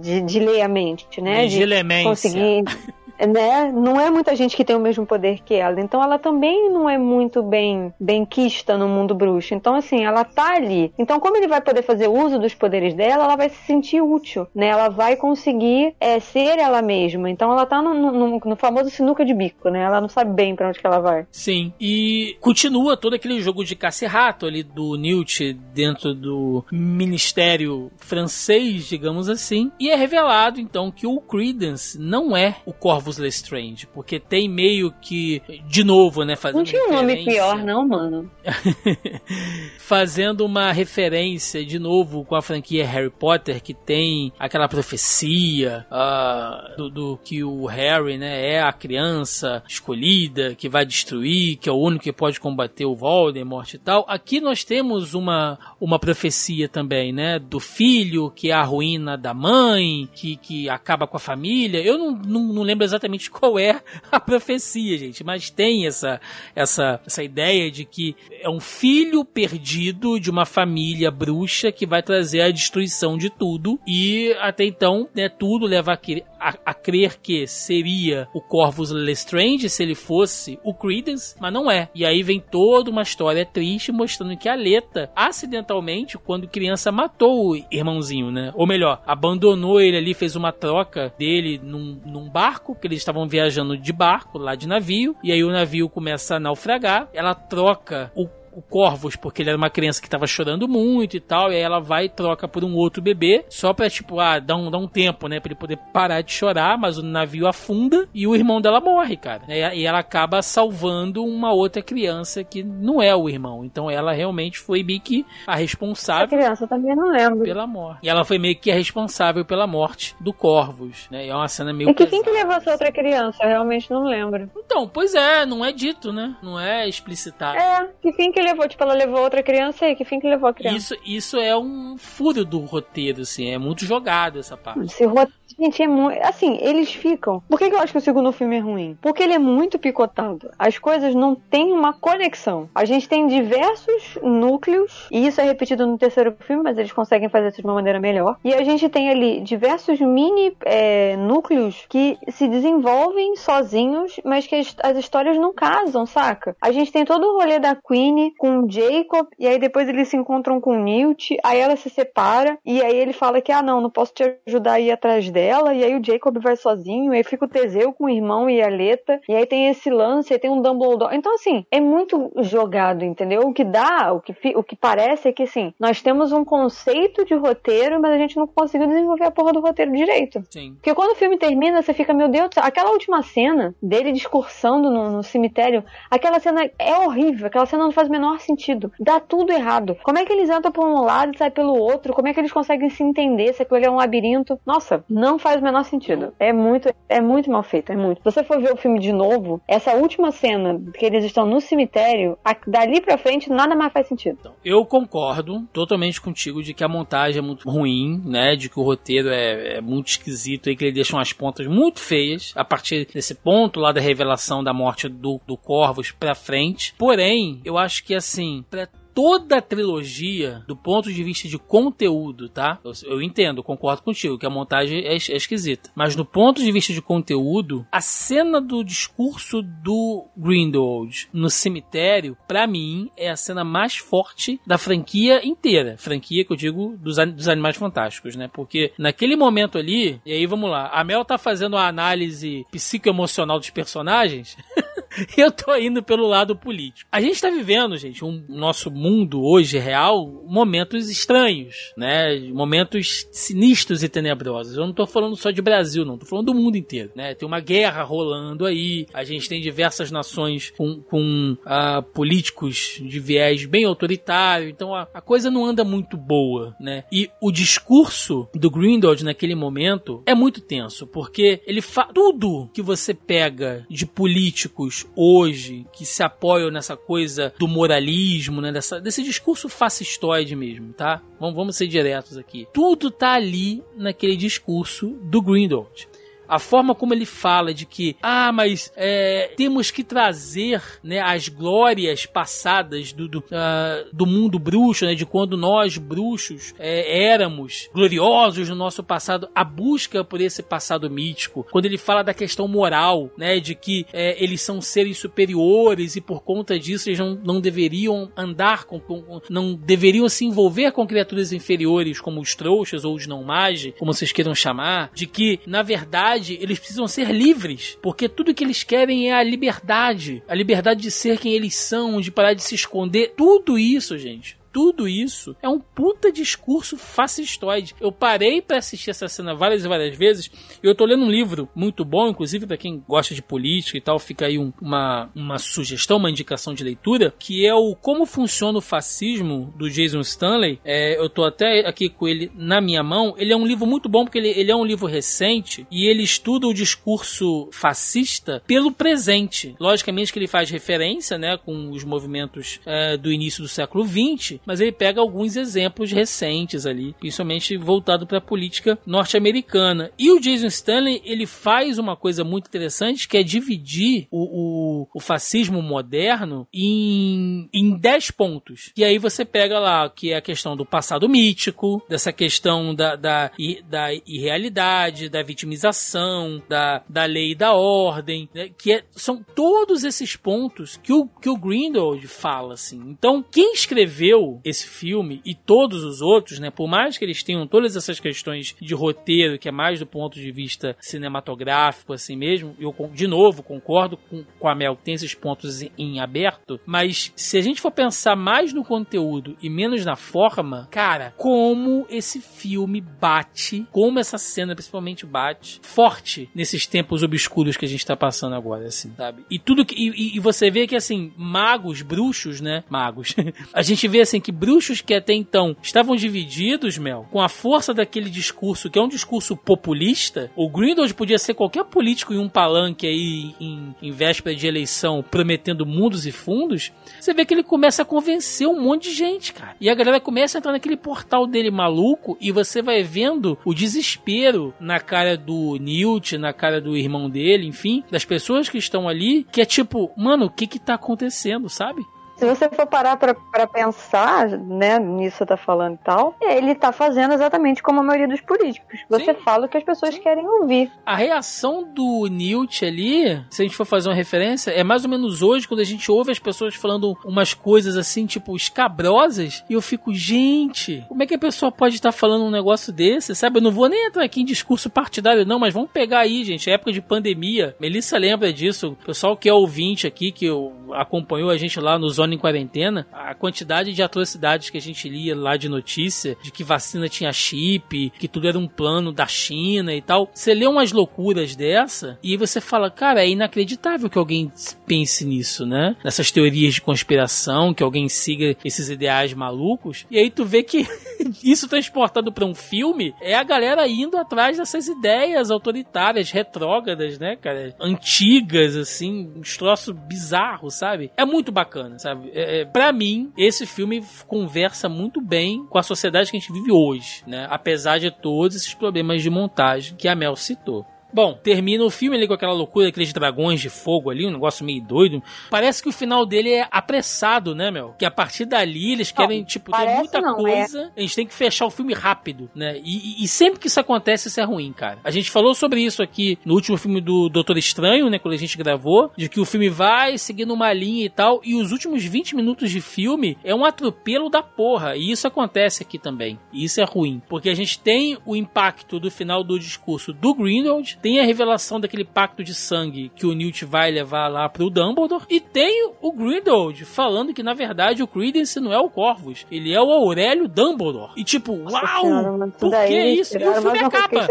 de, de ler a mente, né? De Legilemência. conseguir. Né? Não é muita gente que tem o mesmo poder que ela. Então ela também não é muito bem bem quista no mundo bruxo. Então, assim, ela tá ali. Então, como ele vai poder fazer uso dos poderes dela, ela vai se sentir útil, né? Ela vai conseguir é, ser ela mesma. Então ela tá no, no- no famoso sinuca de bico, né? Ela não sabe bem pra onde que ela vai. Sim, e continua todo aquele jogo de caça e rato ali do Newt dentro do ministério francês, digamos assim, e é revelado então que o Credence não é o Corvus Lestrange, porque tem meio que, de novo, né, fazendo Não tinha um nome pior, não, mano. fazendo uma referência de novo com a franquia Harry Potter que tem aquela profecia ah, do, do que o Harry né é a criança escolhida que vai destruir que é o único que pode combater o Voldemort e tal aqui nós temos uma uma profecia também né do filho que é a ruína da mãe que, que acaba com a família eu não, não, não lembro exatamente qual é a profecia gente mas tem essa essa essa ideia de que é um filho perdido de uma família bruxa que vai trazer a destruição de tudo e até então né, tudo leva a, crer- a- a crer que seria o Corvus Lestrange se ele fosse o Credence, mas não é. E aí vem toda uma história triste mostrando que a Leta acidentalmente quando criança matou o irmãozinho, né? Ou melhor, abandonou ele ali, fez uma troca dele num, num barco que eles estavam viajando de barco lá de navio e aí o navio começa a naufragar. Ela troca o o Corvus, porque ele era uma criança que tava chorando muito e tal, e aí ela vai e troca por um outro bebê, só pra, tipo, ah, dar um, dar um tempo, né, pra ele poder parar de chorar, mas o navio afunda e o irmão dela morre, cara. E, e ela acaba salvando uma outra criança que não é o irmão. Então ela realmente foi meio que a A responsável criança também não lembro. pela morte. E ela foi meio que a responsável pela morte do Corvus, né? E é uma cena meio E que pesada. que levou essa outra criança? Eu realmente não lembro. Então, pois é, não é dito, né? Não é explicitado. É, que fim que levou? Tipo, ela levou outra criança e que fim que levou a criança? Isso, isso é um furo do roteiro, assim, é muito jogado essa parte. Esse roteiro, gente, é muito. Assim, eles ficam. Por que, que eu acho que o segundo filme é ruim? Porque ele é muito picotado. As coisas não têm uma conexão. A gente tem diversos núcleos, e isso é repetido no terceiro filme, mas eles conseguem fazer isso de uma maneira melhor. E a gente tem ali diversos mini é, núcleos que se desenvolvem sozinhos, mas que as, as histórias não casam, saca? A gente tem todo o rolê da Queen com o Jacob, e aí depois eles se encontram com o Newt, aí ela se separa, e aí ele fala que, ah, não, não posso te ajudar a ir atrás dela e aí o Jacob vai sozinho, e aí fica o Teseu com o irmão e a Leta, e aí tem esse lance, aí tem um Dumbledore. Então, assim, é muito jogado, entendeu? O que dá, o que, o que parece é que, assim, nós temos um conceito de roteiro, mas a gente não conseguiu desenvolver a porra do roteiro direito. Sim. Porque quando o filme termina, você fica, meu Deus, aquela última cena dele discursando no, no cemitério, aquela cena é horrível, aquela cena não faz o menor sentido. Dá tudo errado. Como é que eles entram por um lado e saem pelo outro? Como é que eles conseguem se entender se aquilo é um labirinto? Nossa, não faz o menor sentido. É muito, é muito mal feito, é muito. Se você for ver o filme de novo, essa última cena que eles estão no cemitério, a- dali pra frente nada mais faz sentido. Então, eu concordo totalmente contigo de que a montagem é muito ruim, né? De que o roteiro é, é muito esquisito e que ele deixa umas pontas muito feias a partir desse ponto lá da revelação da morte do, do Corvus pra frente. Porém, eu acho que assim, pra toda a trilogia, do ponto de vista de conteúdo, tá? Eu, eu entendo, concordo contigo, que a montagem é, é esquisita. Mas do ponto de vista de conteúdo, a cena do discurso do Grindelwald no cemitério, pra mim, é a cena mais forte da franquia inteira. Franquia que eu digo dos, dos Animais Fantásticos, né? Porque naquele momento ali, e aí vamos lá, a Mel tá fazendo a análise psicoemocional dos personagens. eu tô indo pelo lado político. A gente tá vivendo, gente, um nosso mundo hoje real, momentos estranhos, né? Momentos sinistros e tenebrosos. Eu não tô falando só de Brasil, não, tô falando do mundo inteiro, né? Tem uma guerra rolando aí, a gente tem diversas nações com, com ah, políticos de viés bem autoritário, então a, a coisa não anda muito boa, né? E o discurso do Grindelwald naquele momento é muito tenso, porque ele fala tudo que você pega de políticos hoje que se apoiam nessa coisa do moralismo, né? Dessa, desse discurso fascistoide mesmo, tá? Vamos, vamos ser diretos aqui. Tudo tá ali naquele discurso do Grindelwald. A forma como ele fala de que, ah, mas é, temos que trazer né, as glórias passadas do, do, ah, do mundo bruxo, né, de quando nós, bruxos, é, éramos gloriosos no nosso passado, a busca por esse passado mítico. Quando ele fala da questão moral, né, de que é, eles são seres superiores e por conta disso eles não, não deveriam andar com, com- não deveriam se envolver com criaturas inferiores como os trouxas ou os não magi, como vocês queiram chamar, de que na verdade eles precisam ser livres, porque tudo que eles querem é a liberdade, a liberdade de ser quem eles são, de parar de se esconder, tudo isso, gente. Tudo isso é um puta discurso fascistoide. Eu parei pra assistir essa cena várias e várias vezes. E eu tô lendo um livro muito bom, inclusive pra quem gosta de política e tal, fica aí um- uma, uma sugestão, uma indicação de leitura, que é o Como Funciona o Fascismo, do Jason Stanley. É, eu tô até aqui com ele na minha mão. Ele é um livro muito bom porque ele, ele é um livro recente e ele estuda o discurso fascista pelo presente. Logicamente que ele faz referência, né, com os movimentos é, do início do século XX, mas ele pega alguns exemplos recentes ali, principalmente voltado para a política norte-americana. E o Jason Stanley ele faz uma coisa muito interessante que é dividir o, o, o fascismo moderno em, em 10 pontos. E aí você pega lá que é a questão do passado mítico, dessa questão da, da, da irrealidade, da vitimização, da, da lei e da ordem, né? que é- são todos esses pontos que o, que o Grindelwald fala, assim. Então, quem escreveu esse filme e todos os outros, né, por mais que eles tenham todas essas questões de roteiro, que é mais do ponto de vista cinematográfico, assim mesmo, eu, de novo, concordo com, com a Mel, tem esses pontos em, em aberto, mas se a gente for pensar mais no conteúdo e menos na forma, cara, como esse filme bate, como essa cena principalmente bate, forte nesses tempos obscuros que a gente tá passando agora, assim, sabe? E tudo que. E, e você vê que, assim, magos, bruxos, né? Magos. a gente vê, assim, que bruxos que até então estavam divididos, Mel, com a força daquele discurso, que é um discurso populista, o Grindelwald podia ser qualquer político em um palanque aí em, em véspera de eleição prometendo mundos e fundos. Você vê que ele começa a convencer um monte de gente, cara. E a galera começa a entrar naquele portal dele maluco e você vai vendo o desespero na cara do Newt, na cara do irmão dele, enfim, das pessoas que estão ali, que é tipo, mano, o que que tá acontecendo, sabe? Se você for parar pra, pra pensar, né, nisso que você tá falando e tal, ele tá fazendo exatamente como a maioria dos políticos. Você Sim. fala o que as pessoas querem ouvir. A reação do Newt ali, se a gente for fazer uma referência, é mais ou menos hoje, quando a gente ouve as pessoas falando umas coisas assim, tipo, escabrosas, e eu fico, gente, como é que a pessoa pode estar falando um negócio desse, sabe? Eu não vou nem entrar aqui em discurso partidário, não, mas vamos pegar aí, gente, época de pandemia. Melissa lembra disso, o pessoal que é ouvinte aqui, que acompanhou a gente lá no Zona em Quarentena, a quantidade de atrocidades que a gente lia lá de notícia, de que vacina tinha chip, que tudo era um plano da China e tal. Você lê umas loucuras dessa e você fala, cara, é inacreditável que alguém pense nisso, né? Nessas teorias de conspiração, que alguém siga esses ideais malucos. E aí tu vê que isso transportado pra um filme é a galera indo atrás dessas ideias autoritárias, retrógradas, né, cara? Antigas, assim, uns troços bizarros, sabe? É muito bacana, sabe? É, é, pra mim, esse filme conversa muito bem com a sociedade que a gente vive hoje, né? Apesar de todos esses problemas de montagem que a Mel citou. Bom, termina o filme ali com aquela loucura, aqueles dragões de fogo ali, um negócio meio doido. Parece que o final dele é apressado, né, Mel? Que a partir dali eles querem, tipo, tem parece muita não, coisa. A gente tem que fechar o filme rápido, né? E, e- e sempre que isso acontece, isso é ruim, cara. A gente falou sobre isso aqui no último filme do Doutor Estranho, né? Quando a gente gravou, de que o filme vai seguindo uma linha e tal, e os últimos 20 minutos de filme é um atropelo da porra. E isso acontece aqui também. E isso é ruim. Porque a gente tem o impacto do final do discurso do Grindelwald, tem a revelação daquele pacto de sangue que o Newt vai levar lá pro Dumbledore, e tem o Grindelwald falando que, na verdade, o Credence não é o Corvus, ele é o Aurélio Dumbledore. E tipo, uau! Senhora, Por daí que isso? E o filme acaba.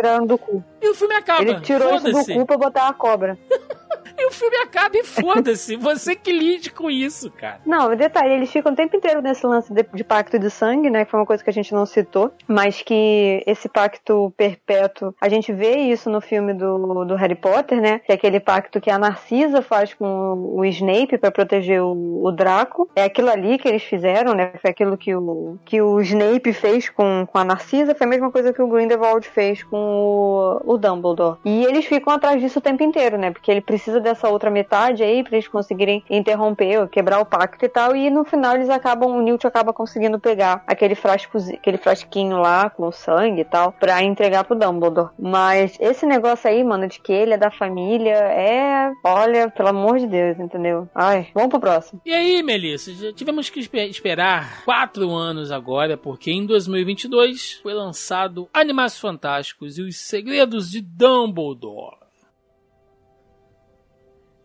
E o filme acaba. Ele tirou isso do cu pra botar a cobra. E o filme acaba e foda-se. Você que lide com isso, cara. Não, detalhe, eles ficam o tempo inteiro nesse lance de, de pacto de sangue, né? Que foi uma coisa que a gente não citou, mas que esse pacto perpétuo, a gente vê isso no filme do, do Harry Potter, né? Que é aquele pacto que a Narcisa faz com o Snape pra proteger o, o Draco. É aquilo ali que eles fizeram, né? Foi aquilo que o, que o Snape fez com, com a Narcisa, foi a mesma coisa que o Grindelwald fez com o, o Dumbledore. E eles ficam atrás disso o tempo inteiro, né? Porque ele precisa dessa outra metade aí pra eles conseguirem interromper ou quebrar o pacto e tal. E no final eles acabam, o Newt acaba conseguindo pegar aquele frasco, aquele frasquinho lá com sangue e tal, pra entregar pro Dumbledore. Mas esse negócio aí, mano, de que ele é da família, é. Olha, pelo amor de Deus, entendeu? Ai, vamos pro próximo. E aí, Melissa, já tivemos que espe- esperar quatro anos agora, porque em 2022 foi lançado Animais Fantásticos e os Segredos de Dumbledore.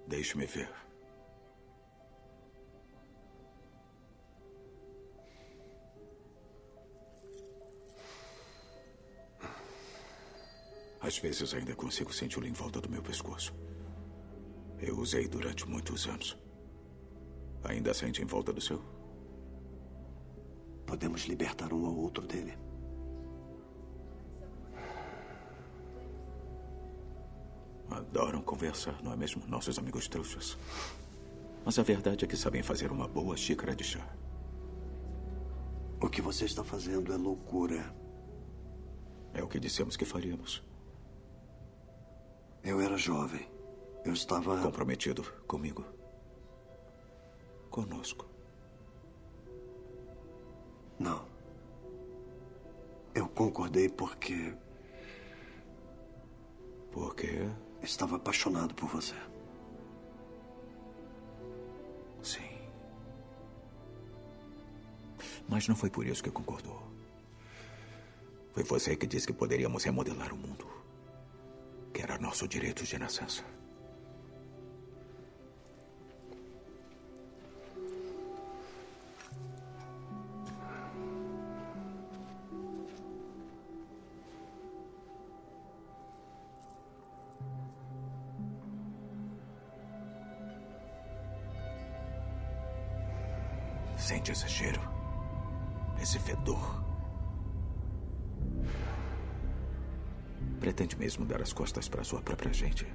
Deixe-me ver. Às vezes ainda consigo senti-lo em volta do meu pescoço. Eu usei durante muitos anos. Ainda sente em volta do seu? Podemos libertar um ao outro dele. Adoram conversar, não é mesmo? Nossos amigos trouxas. Mas a verdade é que sabem fazer uma boa xícara de chá. O que você está fazendo é loucura. É o que dissemos que faríamos. Eu era jovem. Eu estava. Comprometido comigo. Conosco. Não. Eu concordei porque Por quê? Estava apaixonado por você. Sim. Mas não foi por isso que concordou. Foi você que disse que poderíamos remodelar o mundo. Que era nosso direito de nascença. Dar as costas para sua própria gente?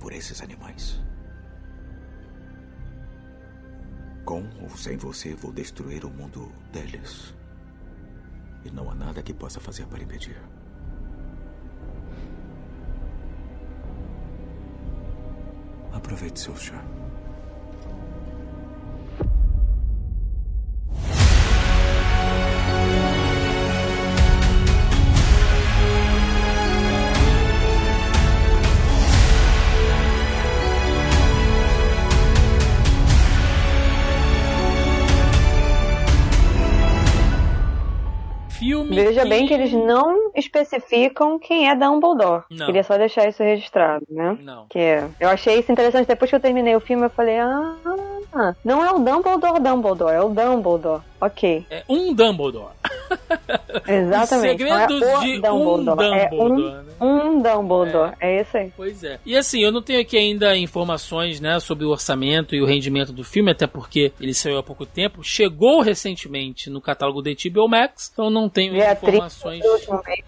Por esses animais? Com ou sem você, vou destruir o mundo deles. E não há nada que possa fazer para impedir. Aproveite seu chá. Filme. Veja bem que eles não especificam quem é Dumbledore. Não. Queria só deixar isso registrado, né? Não. Que é- eu achei isso interessante. Depois que eu terminei o filme, eu falei, ah, não é o Dumbledore Dumbledore, é o Dumbledore. Ok, É um Dumbledore. exatamente. É segredos o de um Dumbledore, é Dumbledore, um, né? um Dumbledore. É. isso aí. Pois é. E assim, eu não tenho aqui ainda informações, né, sobre o orçamento e o rendimento do filme, até porque ele saiu há pouco tempo. Chegou recentemente no catálogo da HBO Max, então não tenho 30 informações.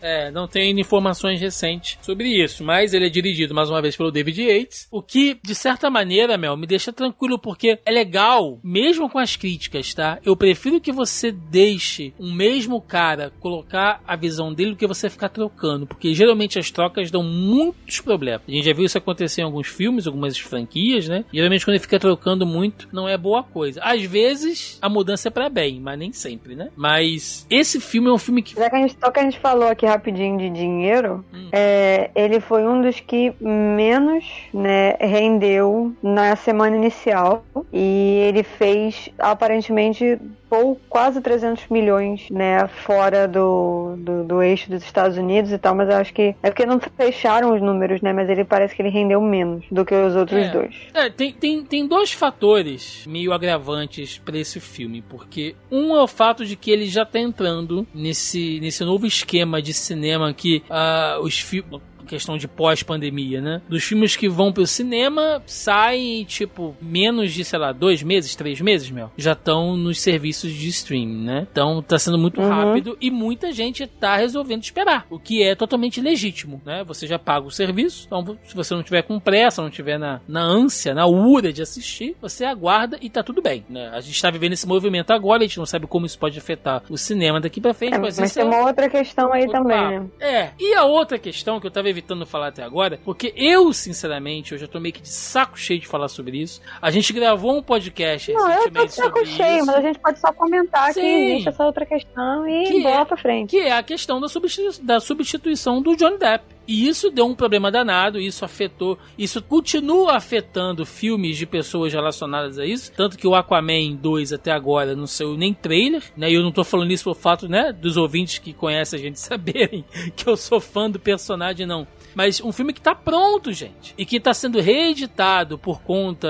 É, não tenho informações recentes sobre isso, mas ele é dirigido mais uma vez pelo David Yates, o que, de certa maneira, Mel, me deixa tranquilo, porque é legal, mesmo com as críticas, tá? Eu prefiro que você deixe um mesmo cara colocar a visão dele do que você ficar trocando, porque geralmente as trocas dão muitos problemas. A gente já viu isso acontecer em alguns filmes, algumas franquias, né? Geralmente quando ele fica trocando muito, não é boa coisa. Às vezes, a mudança é pra bem, mas nem sempre, né? Mas esse filme é um filme que Já que a gente, só que a gente falou aqui rapidinho de dinheiro, Hum. é, ele foi um dos que menos né, rendeu na semana inicial. E ele fez aparentemente ou quase 300 milhões, né, fora do, do, do eixo dos Estados Unidos e tal, mas eu acho que é porque não fecharam os números, né, mas ele parece que ele rendeu menos do que os outros É. dois. É, tem, tem, tem dois fatores meio agravantes pra esse filme, porque um é o fato de que ele já tá entrando nesse, nesse novo esquema de cinema que ah, os filmes questão de pós-pandemia, né? Dos filmes que vão pro cinema, saem, tipo, menos de, sei lá, dois meses, três meses, meu, já estão nos serviços de streaming, né? Então tá sendo muito Uhum. rápido e muita gente tá resolvendo esperar, o que é totalmente legítimo, né? Você já paga o serviço, então se você não tiver com pressa, não tiver na, na ânsia, na ura de assistir, você aguarda e tá tudo bem, né? A gente tá vivendo esse movimento agora, a gente não sabe como isso pode afetar o cinema daqui pra frente, É, mas, mas isso tem é uma outra questão aí também, né? É, e a outra questão que eu tava evitando falar até agora, porque eu, sinceramente, eu já tô meio que de saco cheio de falar sobre isso. A gente gravou um podcast Não, eu tô recentemente de saco cheio, isso. mas a gente pode só comentar Sim. que existe essa outra questão e Que bola é- pra frente. Que é a questão da, substitu- da substituição do Johnny Depp. E isso deu um problema danado, isso afetou, isso continua afetando filmes de pessoas relacionadas a isso. Tanto que o Aquaman 2 até agora não saiu nem trailer, né? E eu não tô falando isso por fato, né, dos ouvintes que conhecem a gente saberem que eu sou fã do personagem, não. Mas um filme que tá pronto, gente. E que tá sendo reeditado por conta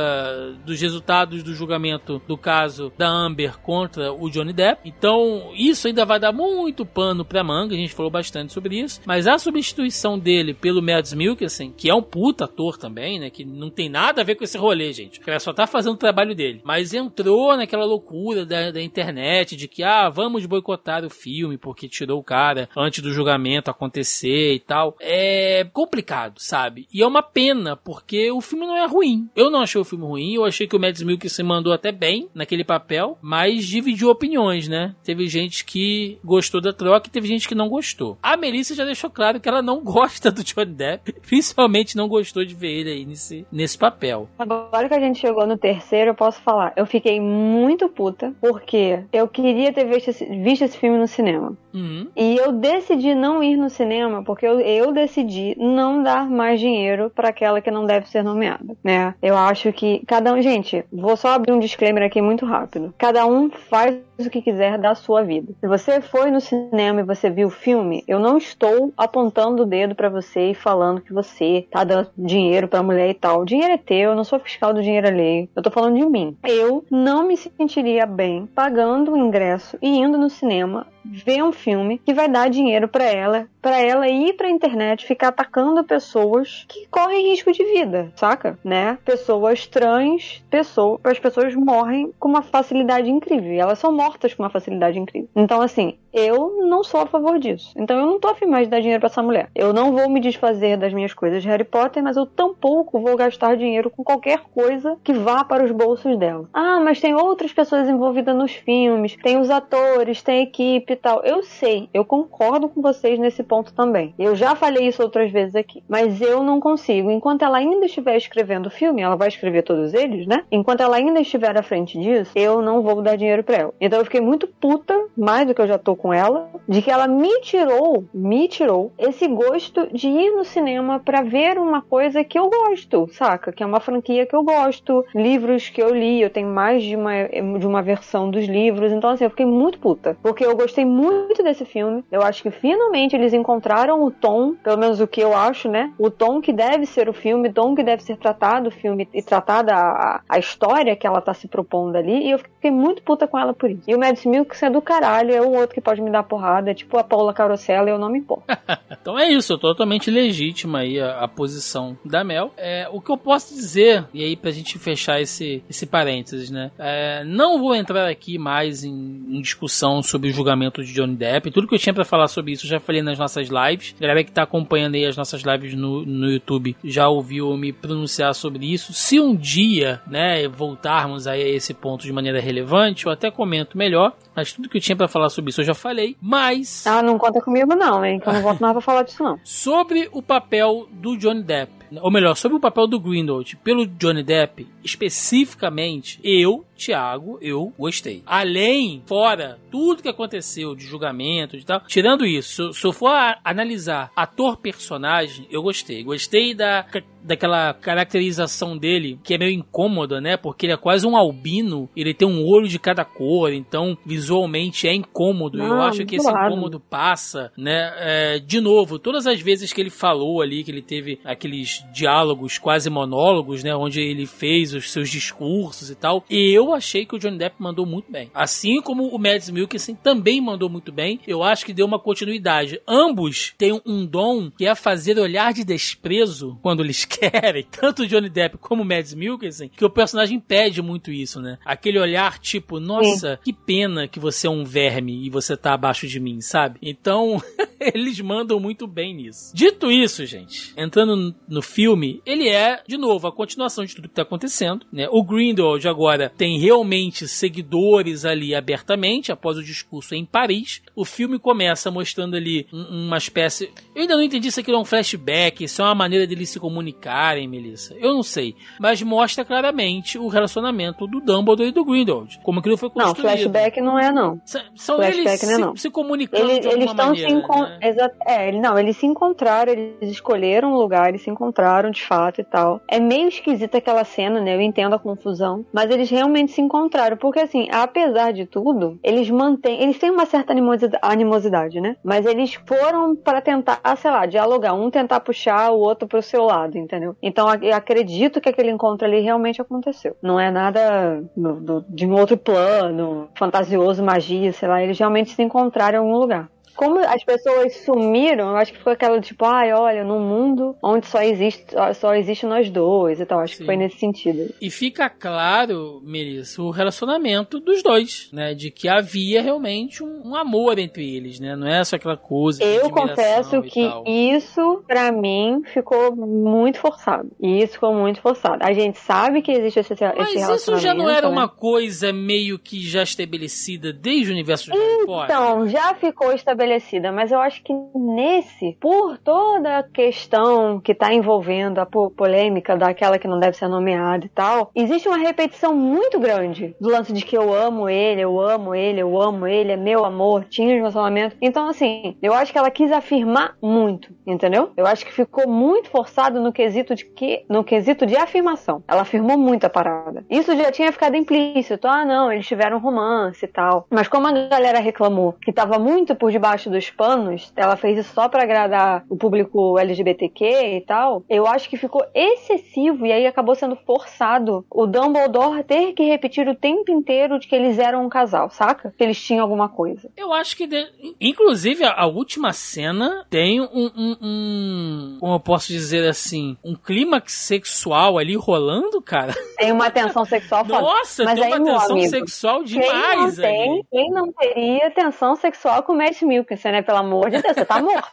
dos resultados do julgamento do caso da Amber contra o Johnny Depp. Então, isso ainda vai dar muito pano pra manga. A gente falou bastante sobre isso. Mas a substituição dele pelo Mads Mikkelsen, que é um puta ator também, né? Que não tem nada a ver com esse rolê, gente. O cara só tá fazendo o trabalho dele. Mas entrou naquela loucura da, da internet de que, ah, vamos boicotar o filme porque tirou o cara antes do julgamento acontecer e tal. É complicado, sabe? E é uma pena, porque o filme não é ruim. Eu não achei o filme ruim, eu achei que o Mads Mikkelsen mandou até bem naquele papel, mas dividiu opiniões, né? Teve gente que gostou da troca e teve gente que não gostou. A Melissa já deixou claro que ela não gosta do Johnny Depp, principalmente não gostou de ver ele aí nesse, nesse papel. Agora que a gente chegou no terceiro, eu posso falar. Eu fiquei muito puta porque eu queria ter visto esse, visto esse filme no cinema. Uhum. E eu decidi não ir no cinema porque eu, eu decidi não dar mais dinheiro pra aquela que não deve ser nomeada, né? Eu acho que cada um, gente, vou só abrir um disclaimer aqui muito rápido. Cada um faz o que quiser da sua vida. Se você foi no cinema e você viu o filme, eu não estou apontando o dedo pra você e falando que você tá dando dinheiro pra mulher e tal. O dinheiro é teu, eu não sou fiscal do dinheiro alheio. Eu tô falando de mim. Eu não me sentiria bem pagando o ingresso e indo no cinema ver um filme que vai dar dinheiro pra ela, pra ela ir pra internet ficar atacando pessoas que correm risco de vida, saca? Né? Pessoas trans, pessoas, as pessoas morrem com uma facilidade incrível. Elas são mortas com uma facilidade incrível. Então, assim, eu não sou a favor disso. Então eu não tô afim mais de dar dinheiro pra essa mulher. Eu não vou me desfazer das minhas coisas de Harry Potter, mas eu tampouco vou gastar dinheiro com qualquer coisa que vá para os bolsos dela. Ah, mas tem outras pessoas envolvidas nos filmes, tem os atores, tem a equipe e tal. Eu sei, eu concordo com vocês nesse ponto também. Eu já falei isso outras vezes aqui, mas eu não consigo. Enquanto ela ainda estiver escrevendo o filme, ela vai escrever todos eles, né? Enquanto ela ainda estiver à frente disso, eu não vou dar dinheiro pra ela. Então eu fiquei muito puta, mais do que eu já tô com ela, de que ela me tirou, me tirou esse gosto de ir no cinema para ver uma coisa que eu gosto, saca? Que é uma franquia que eu gosto, livros que eu li, eu tenho mais de uma, de uma versão dos livros, então assim, eu fiquei muito puta, porque eu gostei muito desse filme, eu acho que finalmente eles encontraram o tom, pelo menos o que eu acho, né? O tom que deve ser o filme, o tom que deve ser tratado o filme e tratada a, a história que ela tá se propondo ali, e eu fiquei muito puta com ela por isso. E o Mads Mikkelsen é do caralho, é o outro que pode me dar porrada, é tipo a Paula Carosella, eu não me importo. então é isso, totalmente legítima aí a, a posição da Mel. É, o que eu posso dizer, e aí pra gente fechar esse, esse parênteses, né? É, não vou entrar aqui mais em, em, discussão sobre o julgamento de Johnny Depp. Tudo que eu tinha para falar sobre isso eu já falei nas nossas lives. A galera que tá acompanhando aí as nossas lives no, no YouTube já ouviu me pronunciar sobre isso. Se um dia, né, voltarmos aí a esse ponto de maneira relevante, eu até comento melhor. Mas tudo que eu tinha para falar sobre isso eu já falei. Mas. Ah, não conta comigo não, hein? Que eu não volto mais pra falar disso não. Sobre o papel do Johnny Depp ou melhor, sobre o papel do Grindelwald pelo Johnny Depp, especificamente, eu, Thiago, eu gostei. Além, fora tudo que aconteceu de julgamento e tal, tirando isso, se, eu for analisar ator-personagem, eu gostei. Gostei da daquela caracterização dele que é meio incômoda, né? Porque ele é quase um albino, ele tem um olho de cada cor, então visualmente é incômodo. eu acho que esse incômodo passa, né? É, de novo, todas as vezes que ele falou ali, que ele teve aqueles diálogos quase monólogos, né? Onde ele fez os seus discursos e tal, eu achei que o Johnny Depp mandou muito bem. Assim como o Mads Mikkelsen também mandou muito bem, eu acho que deu uma continuidade. Ambos têm um dom que é fazer olhar de desprezo quando eles querem, tanto o Johnny Depp como o Mads Mikkelsen, que o personagem pede muito isso, né? Aquele olhar tipo, nossa, que pena que você é um verme e você tá abaixo de mim, sabe? Então, eles mandam muito bem nisso. Dito isso, gente, entrando no filme, ele é, de novo, a continuação de tudo que tá acontecendo, né? O Grindelwald agora tem realmente seguidores ali abertamente, após o discurso em Paris. O filme começa mostrando ali uma espécie... Eu ainda não entendi se aquilo é um flashback, se é uma maneira dele se comunicar Karen, Melissa. Eu não sei. Mas mostra claramente o relacionamento do Dumbledore e do Grindelwald. Como aquilo foi construído. Não, flashback não é, não. S são flashback eles não é, não. Se, se comunicando eles, de eles estão maneira, se né? É, não, eles se encontraram, eles escolheram um lugar, eles se encontraram de fato e tal. É meio esquisita aquela cena, né? Eu entendo a confusão. Mas eles realmente se encontraram. Porque, assim, apesar de tudo, eles mantêm... Eles têm uma certa animosidade, né? Mas eles foram para tentar, sei lá, dialogar. Um tentar puxar o outro pro seu lado, entendeu? Então eu acredito que aquele encontro ali realmente aconteceu. Não é nada do, do, de um outro plano, fantasioso, magia, sei lá. Eles realmente se encontraram em algum lugar como as pessoas sumiram, eu acho que foi aquela tipo, ai, olha, num mundo onde só existe, só existe nós dois e tal. Acho Sim. que foi nesse sentido. E fica claro, Melissa, o relacionamento dos dois, né? De que havia realmente um, um amor entre eles, né? Não é só aquela coisa. Eu confesso que tal. isso, para mim, ficou muito forçado. Isso ficou muito forçado. A gente sabe que existe esse, Mas esse relacionamento. Mas isso já não era né? uma coisa meio que já estabelecida desde o universo de? Então, já ficou estabelecida estabelecida, mas eu acho que nesse, por toda a questão que está envolvendo a polêmica daquela que não deve ser nomeada e tal, existe uma repetição muito grande do lance de que eu amo ele, eu amo ele, eu amo ele, é meu amor, tinha um relacionamento. Então, assim, eu acho que ela quis afirmar muito, entendeu? Eu acho que ficou muito forçado no quesito de que, no quesito de afirmação. Ela afirmou muito a parada. Isso já tinha ficado implícito. Ah, não, eles tiveram romance e tal. Mas como a galera reclamou que tava muito por debaixo debaixo dos panos, ela fez isso só para agradar o público LGBTQ e tal, eu acho que ficou excessivo e aí acabou sendo forçado o Dumbledore ter que repetir o tempo inteiro de que eles eram um casal, saca? Que eles tinham alguma coisa. Eu acho que, de... inclusive, a última cena tem um, um, um, como eu posso dizer assim, um clímax sexual ali rolando, cara. Tem uma tensão sexual foda. Nossa, Mas tem aí, uma tensão amigo, sexual demais quem não tem, ali. Quem não teria tensão sexual com o Matt Milkinson, né? Pelo amor de Deus, você tá morto.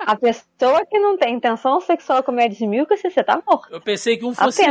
A pessoa que não tem intenção sexual com o Mads Mikkelsen, você tá morto. Eu pensei que um fosse,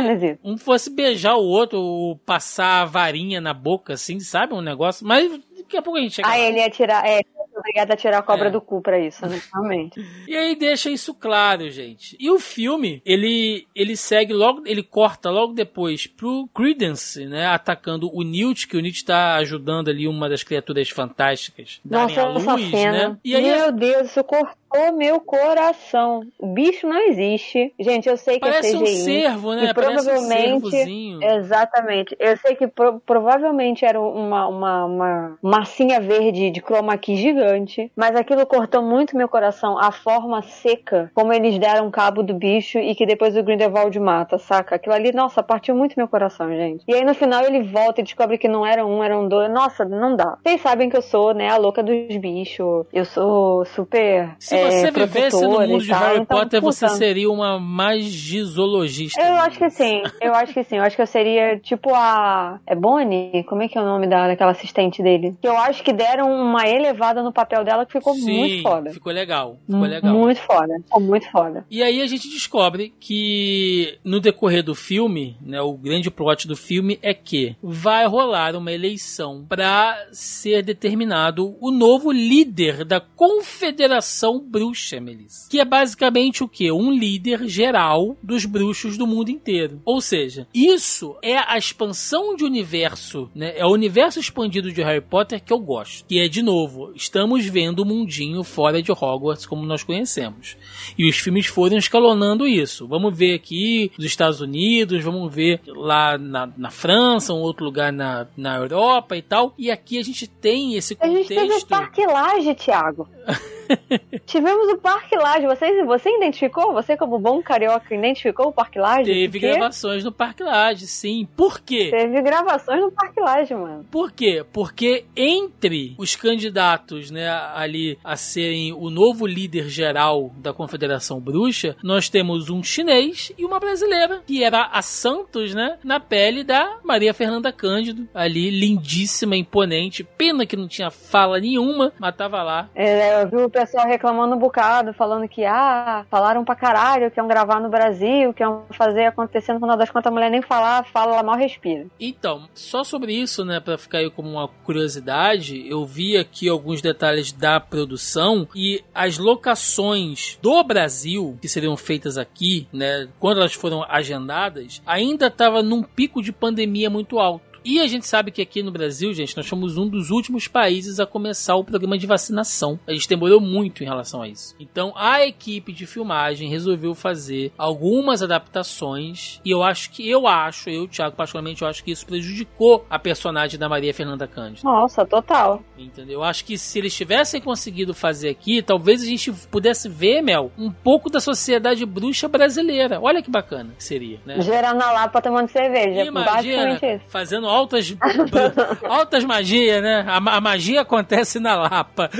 um fosse beijar o outro, ou passar a varinha na boca, assim, sabe? Um negócio. Mas daqui a pouco a gente chega Aí lá. ele ia tirar. É, obrigada a tirar a cobra É. do cu pra isso, né? Realmente. E aí deixa isso claro, gente. E o filme, ele ele segue logo, ele corta logo depois pro Credence, né, atacando o Newt, que o Newt tá ajudando ali uma das criaturas fantásticas Nossa, essa luz, cena. né? E aí Meu Deus, isso cortou meu coração. O bicho não existe. Gente, eu sei que parece é um CGI. cervo, né? Parece um provavelmente. cervozinho. Exatamente. Eu sei que pro- provavelmente era uma, uma, uma massinha verde de chroma key gigante, mas aquilo cortou muito meu coração. A forma seca, como eles deram cabo do bicho e que depois o Grindelwald mata, saca? Aquilo ali, nossa, partiu muito meu coração, gente. E aí no final ele volta e descobre que não era um, eram dois. Nossa, não dá. Vocês sabem que eu sou, né, a louca dos bichos. Eu sou super. É, você vivesse no mundo de Harry então, Potter, você puta. seria uma magisologista. Eu acho que sim, eu acho que sim. Eu acho que eu seria tipo a. É Bonnie? Como é que é o nome da, daquela assistente dele? Que eu acho que deram uma elevada no papel dela que ficou Sim, muito foda. ficou legal. Ficou Mu- legal. Muito foda. Ficou muito foda. E aí a gente descobre que no decorrer do filme, né, o grande plot do filme é que vai rolar uma eleição para ser determinado o novo líder da Confederação Bruxa, Melissa. Que é basicamente o que? Um líder geral dos bruxos do mundo inteiro. Ou seja, isso é a expansão de universo, né? É o universo expandido de Harry Potter que eu gosto. Que é, de novo, estamos vendo o mundinho fora de Hogwarts como nós conhecemos. E os filmes foram escalonando isso. Vamos ver aqui nos Estados Unidos, vamos ver lá na, na França, um outro lugar na, na Europa e tal. E aqui a gente tem esse A gente teve contexto. Laje, Thiago. Tivemos o Parque Laje. Você, você identificou? Você, como bom carioca, identificou o Parque Laje? Teve gravações no Parque Lage, sim. Por quê? Teve gravações no Parque Laje, mano. Por quê? Porque entre os candidatos, né, ali a serem o novo líder geral da Confederação Bruxa, nós temos um chinês e uma brasileira, que era a Santos, né, na pele da Maria Fernanda Cândido, ali lindíssima, imponente. Pena que não tinha fala nenhuma, mas tava lá. É, eu vi o pessoal reclamando um bocado, falando que, ah, falaram pra caralho, que iam gravar no Brasil, que iam fazer acontecendo, no final das contas a mulher nem falar, fala, ela mal respira. Então, só sobre isso, né, Pra ficar aí como uma curiosidade, eu vi aqui alguns detalhes da produção e as locações do Brasil que seriam feitas aqui, né, quando elas foram agendadas, ainda estava num pico de pandemia muito alto. E a gente sabe que aqui no Brasil, gente, nós somos um dos últimos países a começar o programa de vacinação. A gente demorou muito em relação a isso. Então, a equipe de filmagem resolveu fazer algumas adaptações e eu acho que eu acho, eu, Thiago, particularmente, eu acho que isso prejudicou a personagem da Maria Fernanda Cândido. Nossa, total. Entendeu? Eu acho que se eles tivessem conseguido fazer aqui, talvez a gente pudesse ver, Mel, um pouco da sociedade bruxa brasileira. Olha que bacana que seria, né? Gerando na Lapa tomando cerveja. Imagina, Basicamente isso. fazendo altas, altas magias, né? A, a magia acontece na Lapa.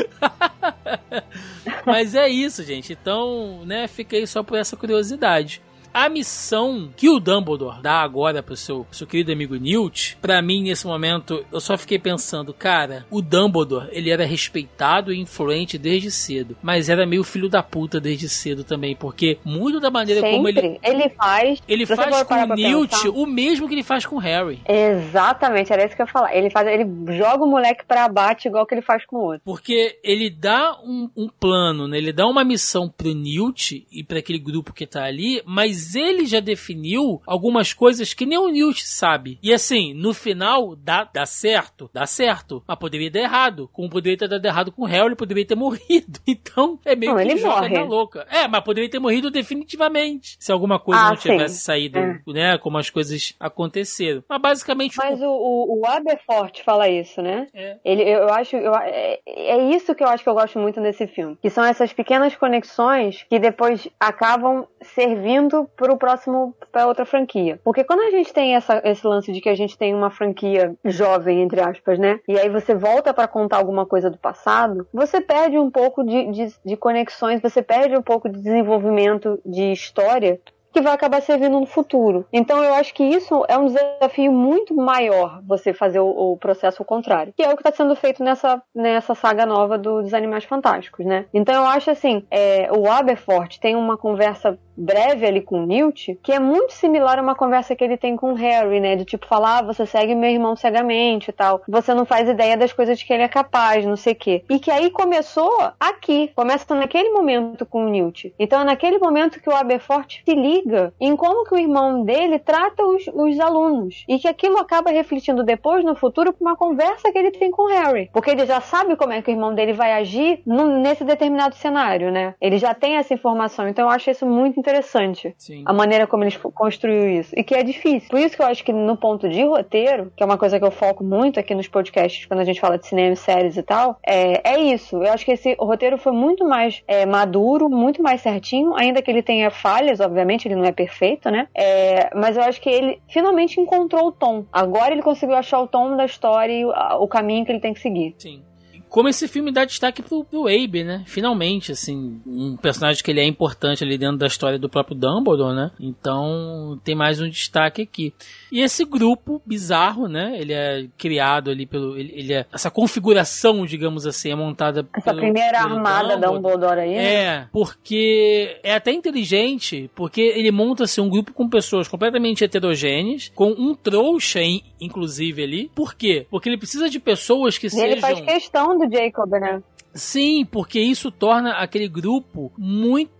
Mas é isso, gente. Então, né, fica aí só por essa curiosidade. A missão que o Dumbledore dá agora pro seu, pro seu querido amigo Newt, pra mim, nesse momento, eu só fiquei pensando, cara, o Dumbledore, ele era respeitado e influente desde cedo, mas era meio filho da puta desde cedo também, porque muito da maneira como ele Sempre. Ele faz. ele faz com o Newt pensar- o mesmo que ele faz com o Harry. Exatamente, era isso que eu ia falar. Ele, faz, ele joga o moleque pra abate igual que ele faz com o outro. Porque ele dá um, um plano, né? Ele dá uma missão pro Newt e para aquele grupo que tá ali, mas ele já definiu algumas coisas que nem o Newt sabe. E assim, no final, dá, dá certo, dá certo. Mas poderia dar errado. Como poderia ter dado errado com o Harry, ele poderia ter morrido. Então, é meio Não, que joga na louca. É, mas poderia ter morrido definitivamente. Se alguma coisa Ah, não sim. tivesse saído, É. né? Como as coisas aconteceram. Mas basicamente, Mas o, o, o Aberforth fala isso, né? É. Ele, eu, eu acho, eu, é, é isso que eu acho que eu gosto muito nesse filme, que são essas pequenas conexões que depois acabam servindo pro próximo para outra franquia. Porque quando a gente tem essa, esse lance de que a gente tem uma franquia jovem entre aspas, né? E aí você volta pra contar alguma coisa do passado, você perde um pouco de, de, de conexões, você perde um pouco de desenvolvimento de história que vai acabar servindo no futuro. Então eu acho que isso é um desafio muito maior você fazer o, o processo ao contrário, que é o que está sendo feito nessa, nessa saga nova do, dos Animais Fantásticos, né? Então eu acho assim, é, o Aberforth tem uma conversa breve ali com o Newt, que é muito similar a uma conversa que ele tem com o Harry, né? De tipo falar, ah, você segue meu irmão cegamente e tal. Você não faz ideia das coisas que ele é capaz, não sei o quê. E que aí começou aqui, começa naquele momento com o Newt. Então é naquele momento que o Aberforth se liga em como que o irmão dele trata os, os alunos. E que aquilo acaba refletindo depois, no futuro, com uma conversa que ele tem com o Harry. Porque ele já sabe como é que o irmão dele vai agir no, nesse determinado cenário, né? Ele já tem essa informação. Então eu acho isso muito interessante. Sim. A maneira como eles construiu isso. E que é difícil. Por isso que eu acho que no ponto de roteiro, que é uma coisa que eu foco muito aqui nos podcasts, quando a gente fala de cinema, séries e tal, é, é isso. Eu acho que esse roteiro foi muito mais é, maduro, muito mais certinho, ainda que ele tenha falhas, obviamente, ele não é perfeito, né? É, mas eu acho que ele finalmente encontrou o tom. Agora ele conseguiu achar o tom da história e o, caminho que ele tem que seguir. Sim como esse filme dá destaque pro, pro Abe, né? Finalmente, assim, um personagem que ele é importante ali dentro da história do próprio Dumbledore, né? Então tem mais um destaque aqui. E esse grupo bizarro, né? Ele é criado ali pelo. Ele, ele é. Essa configuração, digamos assim, é montada Essa pelo, primeira pelo armada Dumbledore aí. né? É, porque é até inteligente, porque ele monta assim, um grupo com pessoas completamente heterogêneas, com um trouxa, in- inclusive, ali. Por quê? Porque ele precisa de pessoas que E ele faz sejam. questão do Jacob, né? Sim, porque isso torna aquele grupo muito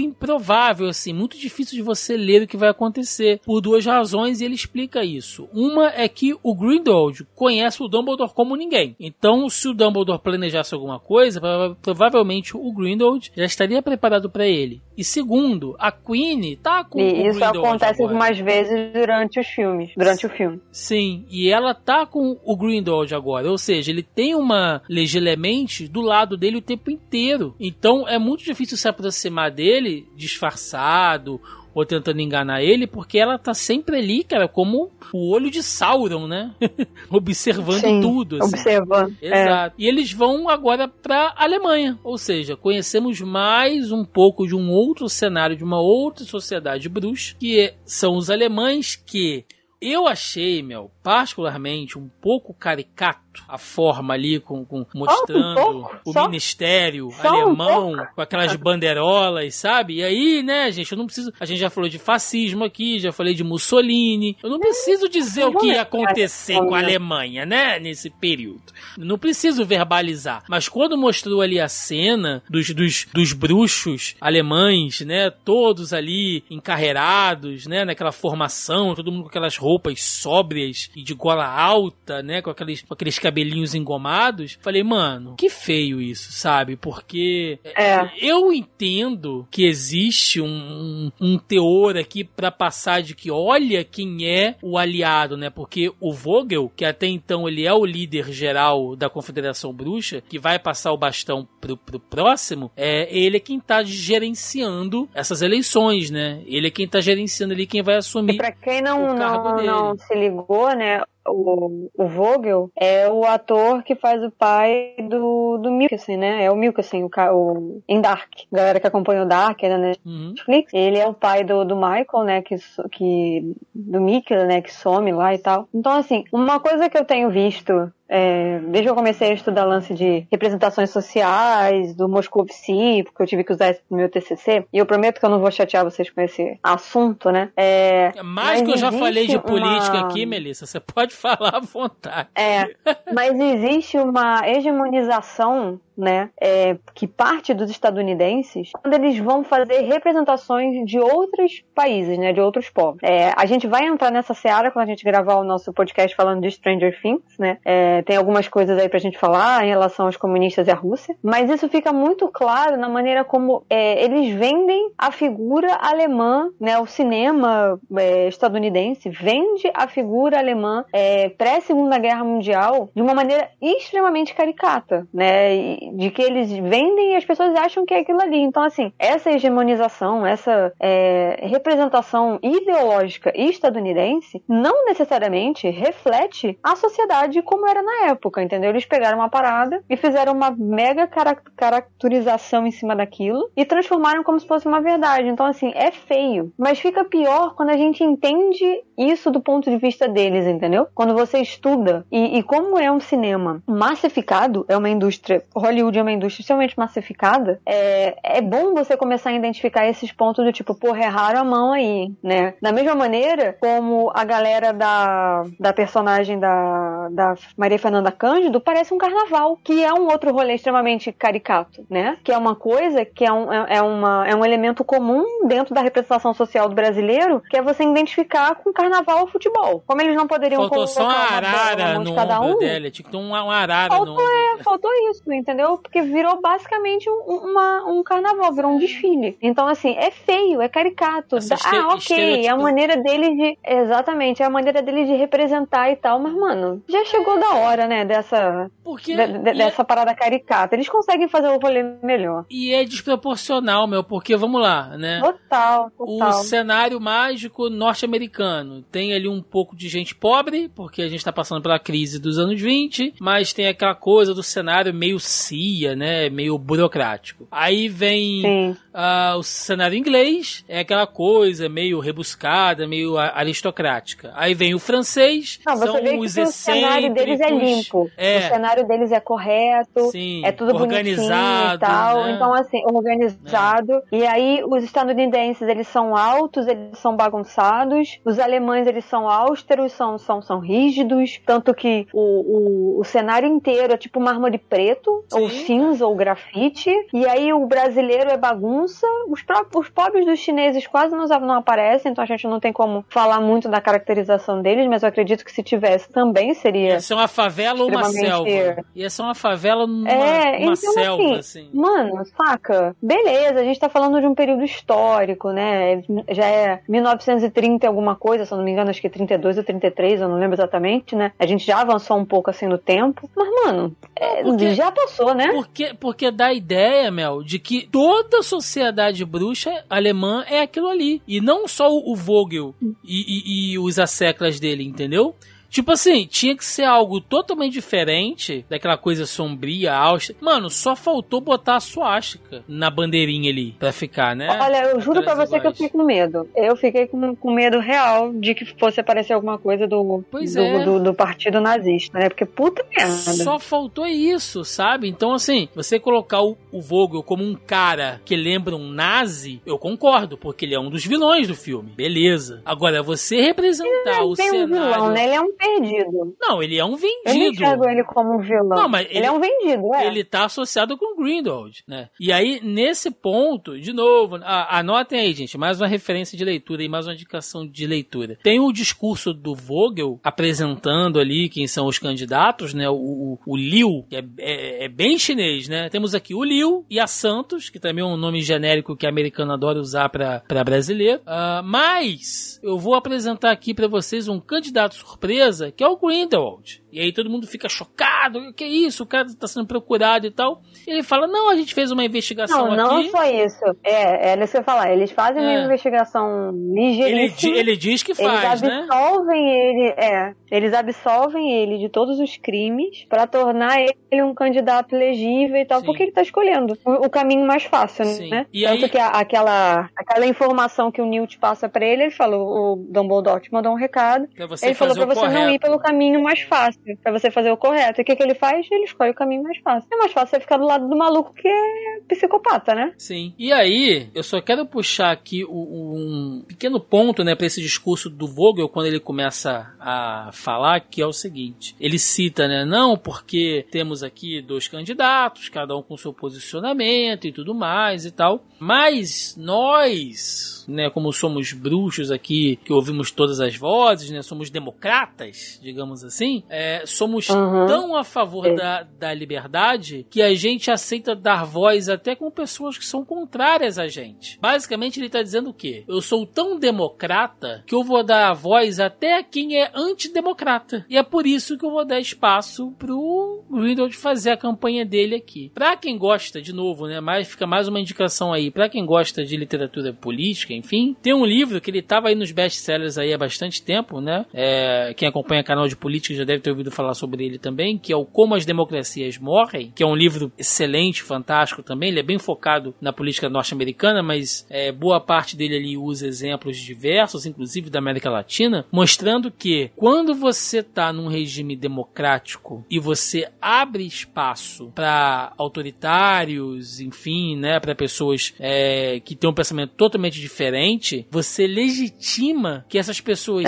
improvável, assim, muito difícil de você ler o que vai acontecer. Por duas razões, e ele explica isso. Uma é que o Grindelwald conhece o Dumbledore como ninguém. Então, se o Dumbledore planejasse alguma coisa, prova- provavelmente o Grindelwald já estaria preparado para ele. E segundo, a Queen tá com o E isso Grindelwald acontece agora. algumas vezes durante os filmes, durante o filme. Sim, e ela tá com o Grindelwald agora, ou seja, ele tem uma legilemente do lado dele o tempo inteiro. Então é muito difícil se aproximar dele disfarçado ou tentando enganar ele, porque ela tá sempre ali, cara, como o olho de Sauron, né? Observando Sim, tudo. assim. Observando. É. Exato. E eles vão agora pra Alemanha. Ou seja, conhecemos mais um pouco de um outro cenário, de uma outra sociedade bruxa, que é- são os alemães que eu achei, meu, particularmente um pouco caricato a forma ali com, com- mostrando pouco? o Só- ministério um alemão pouco? com aquelas bandeirolas, sabe? E aí, né, gente, eu não preciso. A gente já falou de fascismo aqui, já falei de Mussolini. Eu não preciso dizer o que ia acontecer com a Alemanha, né, nesse período. Não preciso verbalizar. Mas quando mostrou ali a cena dos, dos, dos bruxos alemães, né, todos ali encarreirados, né, naquela formação, todo mundo com aquelas roupas sóbrias de gola alta, né, com aqueles, com aqueles cabelinhos engomados, falei, mano, que feio isso, sabe? Porque É. eu entendo que existe um, um, um teor aqui pra passar de que olha quem é o aliado, né? Porque o Vogel, que até então ele é o líder geral da Confederação Bruxa, que vai passar o bastão pro, pro próximo, é ele é quem tá gerenciando essas eleições, né? Ele é quem tá gerenciando ali quem vai E assumir. pra quem não, não, não se ligou, né? med O, o Vogel é o ator que faz o pai do, do Milkesen, né? É o Milkesen, o, ca- o, em Dark. Galera que acompanha o Dark é na Uhum. Netflix. Ele é o pai do, do Michael, né? Que, que, do Mickey, né? Que some lá e tal. Então, assim, uma coisa que eu tenho visto é, desde que eu comecei a estudar lance de representações sociais, do Moscou Psi, porque eu tive que usar isso no meu TCC, e eu prometo que eu não vou chatear vocês com esse assunto, né? É, Mais mas que eu já falei de política uma- aqui, Melissa, você pode falar à vontade. É, mas existe uma hegemonização, né, é, que parte dos estadunidenses quando eles vão fazer representações de outros países, né, de outros povos. É, a gente vai entrar nessa seara quando a gente gravar o nosso podcast falando de Stranger Things, né? É, tem algumas coisas aí pra gente falar em relação aos comunistas e à Rússia, mas isso fica muito claro na maneira como é, eles vendem a figura alemã, né? O cinema é, estadunidense vende a figura alemã é, pré-segunda guerra mundial de uma maneira extremamente caricata, né? E, de que eles vendem e as pessoas acham que é aquilo ali. Então, assim, essa hegemonização, essa é, representação ideológica estadunidense não necessariamente reflete a sociedade como era na época, entendeu? Eles pegaram uma parada e fizeram uma mega caracterização em cima daquilo e transformaram como se fosse uma verdade. Então, assim, é feio. Mas fica pior quando a gente entende isso do ponto de vista deles, entendeu? Quando você estuda e, e como é um cinema massificado, é uma indústria, Hollywood é uma indústria extremamente massificada, é, é bom você começar a identificar esses pontos do tipo, porra, erraram a mão aí, né? Da mesma maneira como a galera da, da personagem da, da Maria Fernanda Cândido parece um carnaval, que é um outro rolê extremamente caricato, né? Que é uma coisa que é um, é, é uma, é um elemento comum dentro da representação social do brasileiro, que é você identificar com carnaval ou futebol. Como eles não poderiam Faltou colocar só uma uma arara de no cada um, dela. Tinha que ter um, uma arara no Faltou, ombro. é, faltou isso, entendeu? Porque virou basicamente um, uma- um carnaval, virou um desfile. Então, assim, é feio, é caricato. Essa ah, ok, é a maneira deles de. Exatamente, é a maneira deles de representar e tal, mas, mano, já chegou da hora, né, dessa, Porque de- de- é- dessa parada caricata. Eles conseguem fazer o rolê melhor. E é desproporcional, meu, porque vamos lá, né? Total, O total. cenário mágico norte-americano tem ali um pouco de gente pobre, porque a gente tá passando pela crise dos anos 20, mas tem aquela coisa do cenário meio CIA, né? Meio burocrático. Aí vem ah, o cenário inglês, é aquela coisa meio rebuscada, meio aristocrática. Aí vem o francês, Não, são vê os que o cenário deles é limpo. É. O cenário deles é correto. Sim, é tudo organizado, e tal. né? Então, assim, organizado. E aí, os estadunidenses, eles são altos, eles são bagunçados. Os alemães, eles são austeros, são, são, são rígidos. Tanto que o, o, o cenário inteiro é tipo mármore preto, Sim. Ou cinza, ou grafite. E aí, o brasileiro é bagunça. Os, próprios, os pobres dos chineses quase não, não aparecem, então a gente não tem como falar muito da caracterização deles, mas eu acredito que se tivesse também seria Ia ser uma favela ou uma selva. Ia ser uma favela numa é, uma então selva, assim, assim. mano, saca? Beleza, a gente tá falando de um período histórico, né? Já é 1930 e alguma coisa, se eu não me engano, acho que 32 ou 33, eu não lembro exatamente, né? A gente já avançou um pouco assim no tempo, mas, mano, é, já passou, né? Porque, porque dá a ideia, Mel, de que toda a sociedade bruxa alemã é aquilo ali. E não só o, Vogel e, e- e os asseclas dele, entendeu? Tipo assim, tinha que ser algo totalmente diferente daquela coisa sombria, austera. Mano, só faltou botar a suástica na bandeirinha ali pra ficar, né? Olha, eu juro pra você que eu iguais. fiquei com medo. Eu fiquei com, com medo real de que fosse aparecer alguma coisa do, do, é. do, do partido nazista, né? Porque puta merda. Só faltou isso, sabe? Então, assim, você colocar o, o Vogel como um cara que lembra um nazi, eu concordo, porque ele é um dos vilões do filme. Beleza. Agora, você representar o Tem um cenário. vilão, né? Ele é um perdido. Não, ele é um Eu não vendido. enxergo ele como um vilão. Não, mas ele, ele- é um vendido, é. Ele tá associado com Grindelwald, né? E aí, nesse ponto, de novo, a- anotem aí, gente, mais uma referência de leitura e mais uma indicação de leitura. Tem o discurso do Vogel apresentando ali quem são os candidatos, né? O, o, o Liu, que é, é- é bem chinês, né? Temos aqui o Liu e a Santos, que também é um nome genérico que americano adora usar pra pra brasileiro. Ah, mas eu vou apresentar aqui pra vocês um candidato surpresa, que é o Grindelwald. E aí todo mundo fica chocado, o que é isso? O cara tá sendo procurado e tal. E ele fala, não, a gente fez uma investigação Não, não aqui. só isso. É, é isso que eu falar. Eles fazem É. uma investigação Ele, ligeiríssima. ele diz que faz, eles né? absolvem ele, é, eles absolvem ele de todos os crimes pra tornar ele um candidato legível e tal, Sim. porque ele tá escolhendo o, o caminho mais fácil, Sim. né? E Tanto aí- que a- aquela, aquela informação que o Newt passa pra ele, ele falou, o Dumbledore te mandou um recado, Pra você ele falou o você não ir pelo caminho mais fácil, pra você fazer o correto. E o que, que ele faz? Ele escolhe o caminho mais fácil. É mais fácil você ficar do lado do maluco que é psicopata, né? Sim. E aí, eu só quero puxar aqui um pequeno ponto, né, para esse discurso do Vogel quando ele começa a falar, que é o seguinte: ele cita, né, não, porque temos aqui dois candidatos, cada um com seu posicionamento e tudo mais e tal, mas nós, né, como somos bruxos aqui, que ouvimos todas as vozes, né, somos democratas, digamos assim, é, somos Uhum. tão a favor É. da, da liberdade que a gente aceita dar voz até com pessoas que são contrárias a gente. Basicamente, ele está dizendo o quê? Eu sou tão democrata que eu vou dar voz até a quem é antidemocrata. E é por isso que eu vou dar espaço pro Greenwald fazer a campanha dele aqui. Pra quem gosta, de novo, né? Mais, fica mais uma indicação aí. Pra quem gosta de literatura política, enfim, tem um livro que ele tava aí nos best-sellers aí há bastante tempo, né? É, quem acompanha canal de política já deve ter ouvido falar sobre ele também, que é o Como as Democracias Morrem, que é um livro excelente, fantástico também. Ele é bem focado na política norte-americana, mas é, boa parte dele ali usa exemplos diversos, inclusive da América Latina, mostrando que quando você está num regime democrático e você abre espaço para autoritários, enfim, né, para pessoas é, que têm um pensamento totalmente diferente, você legitima que essas pessoas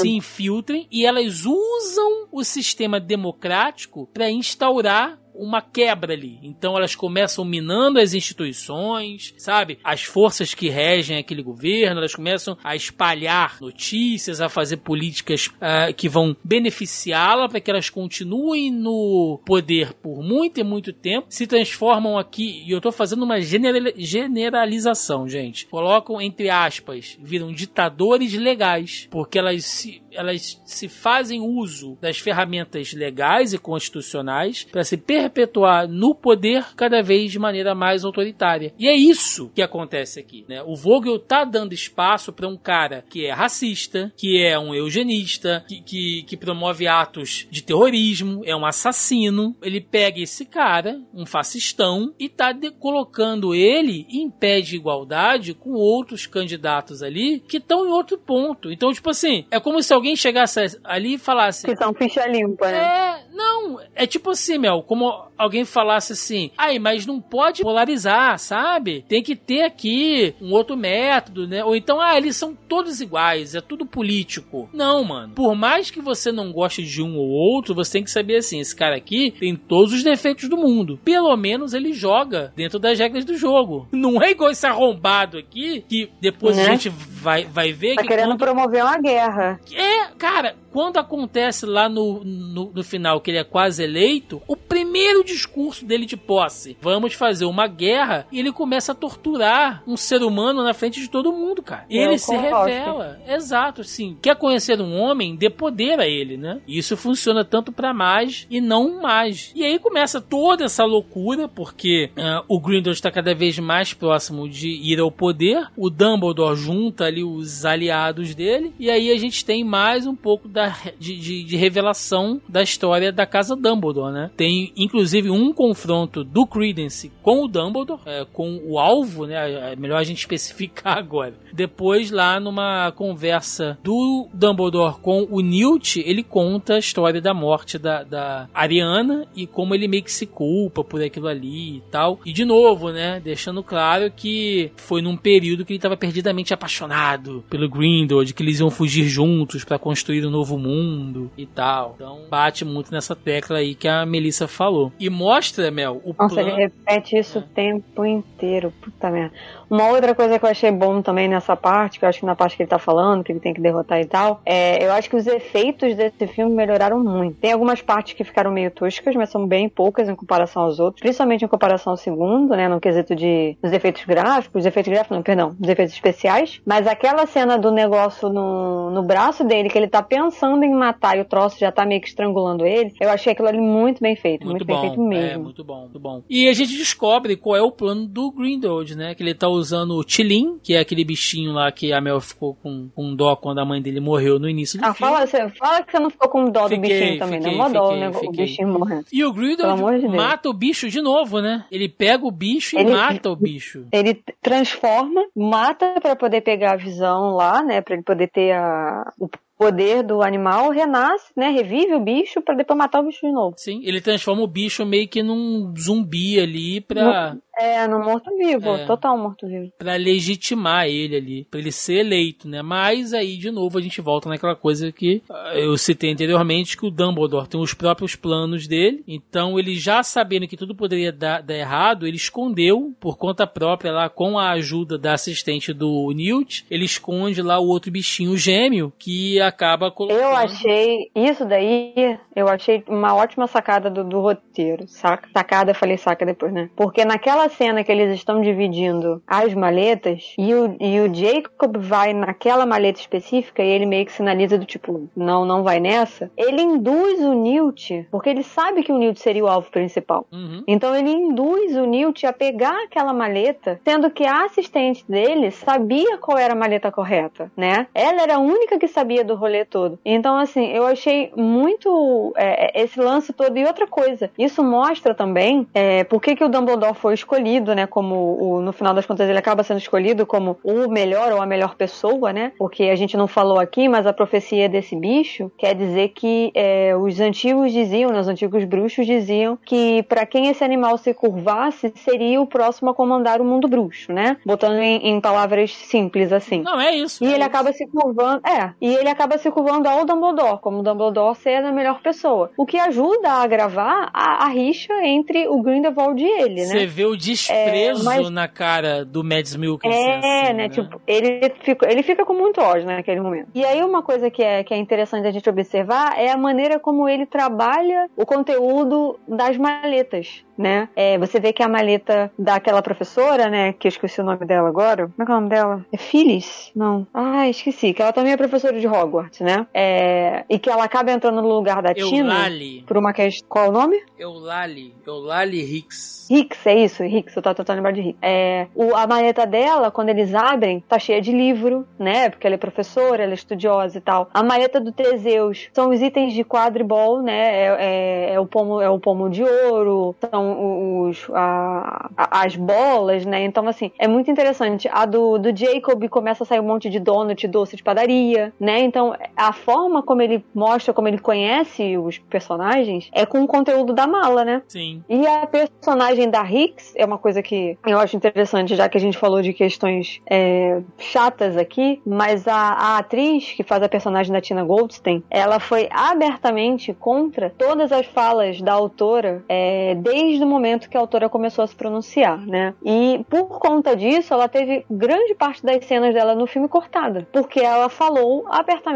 se infiltrem e elas usam o sistema democrático para instaurar uma quebra ali. Então elas começam minando as instituições, sabe? As forças que regem aquele governo, elas começam a espalhar notícias, a fazer políticas uh, que vão beneficiá-la para que elas continuem no poder por muito e muito tempo, se transformam aqui, e eu tô fazendo uma generalização, gente. Colocam entre aspas, viram ditadores legais, porque elas se elas se fazem uso das ferramentas legais e constitucionais para se perpetuar no poder cada vez de maneira mais autoritária. E é isso que acontece aqui. Né? O Vogel tá dando espaço para um cara que é racista, que é um eugenista, que, que, que promove atos de terrorismo, é um assassino. Ele pega esse cara, um fascistão, e tá colocando ele em pé de igualdade com outros candidatos ali que estão em outro ponto. Então, tipo assim, é como se alguém alguém chegasse ali e falasse. Que são ficha limpa, né? Não. É tipo assim, Mel, como alguém falasse assim, aí, mas não pode polarizar, sabe? Tem que ter aqui um outro método, né? Ou então, ah, eles são todos iguais, é tudo político. Não, mano. Por mais que você não goste de um ou outro, você tem que saber assim, esse cara aqui tem todos os defeitos do mundo. Pelo menos ele joga dentro das regras do jogo. Não é igual esse arrombado aqui, que depois né? a gente vai, vai ver tá que querendo quando... promover uma guerra. É, cara, quando acontece lá no, no, no, final que ele é quase eleito, o primeiro discurso dele de posse, vamos fazer uma guerra, e ele começa a torturar um ser humano na frente de todo mundo, cara. É, ele se revela. Exato, assim. Quer conhecer um homem, dê poder a ele, né? E isso funciona tanto para mais e não mais. E aí começa toda essa loucura, porque uh, o Grindelwald está cada vez mais próximo de ir ao poder, o Dumbledore junta ali os aliados dele, e aí a gente tem mais um pouco da, de, de, de, revelação da história da casa Dumbledore, né? Tem inclusive um confronto do Credence com o Dumbledore, é, com o alvo, né? É melhor a gente especificar agora. Depois, lá numa conversa do Dumbledore com o Newt, ele conta a história da morte da, da Ariana e como ele meio que se culpa por aquilo ali e tal. E de novo, né? Deixando claro que foi num período que ele estava perdidamente apaixonado pelo Grindelwald, que eles iam fugir juntos para construir um novo mundo e tal. Então bate muito nessa tecla aí que a Melissa falou. E mostra, Mel, o Nossa, plano... ele repete isso o tempo inteiro. Puta merda. Uma outra coisa que eu achei bom também nessa parte, que eu acho que na parte que ele tá falando, que ele tem que derrotar e tal, é, eu acho que os efeitos desse filme melhoraram muito. Tem algumas partes que ficaram meio toscas, mas são bem poucas em comparação aos outros, principalmente em comparação ao segundo, né, no quesito de dos efeitos gráficos, os efeitos gráficos, não, perdão, dos efeitos especiais, mas aquela cena do negócio no, no braço dele, que ele tá pensando em matar e o troço já tá meio que estrangulando ele, eu achei aquilo ali muito bem feito, muito, muito bom, bem feito mesmo. É, muito bom, muito bom. E a gente descobre qual é o plano do Grindelwald, né, que ele tá usando o Tilin, que é aquele bichinho lá que a Mel ficou com, com dó quando a mãe dele morreu no início do ah, filme. Fala, você, fala que você não ficou com dó fiquei, do bichinho também, fiquei, né? Mó dó né, o bichinho morrendo. E o Grindelwald de mata o bicho de novo, né? Ele pega o bicho e ele, mata o bicho. Ele transforma, mata para poder pegar a visão lá, né? Pra ele poder ter a, o poder do animal renasce, né? Revive o bicho para depois matar o bicho de novo. Sim, ele transforma o bicho meio que num zumbi ali pra. É, no morto-vivo, é, total morto-vivo. Pra legitimar ele ali, pra ele ser eleito, né? Mas aí, de novo, a gente volta naquela coisa que ah, eu citei anteriormente, que o Dumbledore tem os próprios planos dele, então ele já sabendo que tudo poderia dar, dar errado, ele escondeu por conta própria lá, com a ajuda da assistente do Newt, ele esconde lá o outro bichinho gêmeo, que acaba colocando... Eu achei isso daí, eu achei uma ótima sacada do, do roteiro. Saca, sacada, eu falei saca depois, né? Porque naquela cena que eles estão dividindo as maletas e o, e o Jacob vai naquela maleta específica e ele meio que sinaliza do tipo, não, não vai nessa. Ele induz o Newt, porque ele sabe que o Newt seria o alvo principal. Uhum. Então ele induz o Newt a pegar aquela maleta, sendo que a assistente dele sabia qual era a maleta correta, né? Ela era a única que sabia do rolê todo. Então, assim, eu achei muito é, esse lance todo. E outra coisa, isso mostra também é, por que, que o Dumbledore foi escolhido, né? Como o, no final das contas ele acaba sendo escolhido como o melhor ou a melhor pessoa, né? Porque a gente não falou aqui, mas a profecia desse bicho quer dizer que é, os antigos diziam, né, os antigos bruxos diziam que para quem esse animal se curvasse seria o próximo a comandar o mundo bruxo, né? Botando em, em palavras simples assim. Não, é isso. E é ele isso. acaba se curvando, é, e ele acaba se curvando ao Dumbledore, como o Dumbledore ser a melhor pessoa. O que ajuda a agravar a, a rixa entre o Grindelwald e ele, Você né? vê o desprezo É, mas- na cara do Mads Mikkelsen. É, assim, né? Tipo, ele fica, ele fica com muito ódio né, naquele momento. E aí, uma coisa que é, que é interessante a gente observar é a maneira como ele trabalha o conteúdo das maletas. Né? É, você vê que a maleta daquela professora, né? Que eu esqueci o nome dela agora. Como é que é o nome dela? É Phyllis? Não. Ah, esqueci. Que ela também é professora de Hogwarts, né? É, e que ela acaba entrando no lugar da Tina. Eulali. Por uma questão. Qual é o nome? Eulali. Eulali Hicks. Hicks, é isso, Hicks, eu tava tentando lembrar de Hicks. É, o, a maleta dela, quando eles abrem, tá cheia de livro, né? Porque ela é professora, ela é estudiosa e tal. A maleta do Teseus são os itens de quadribol, né? É, é- é o, pomo, é o pomo de ouro, são os, a- a- as bolas, né? Então, assim, é muito interessante. A do, do Jacob começa a sair um monte de donut, doce de padaria, né? Então, a forma como ele mostra, como ele conhece os personagens, é com o conteúdo da mala, né? Sim. E a personagem da Hicks é uma coisa que eu acho interessante, já que a gente falou de questões é, chatas aqui, mas a, a atriz que faz a personagem da Tina Goldstein, ela foi abertamente contra todas as falas da autora é, desde o momento que a autora começou a se pronunciar, né? E por conta disso, ela teve grande parte das cenas dela no filme cortada, porque ela falou abertamente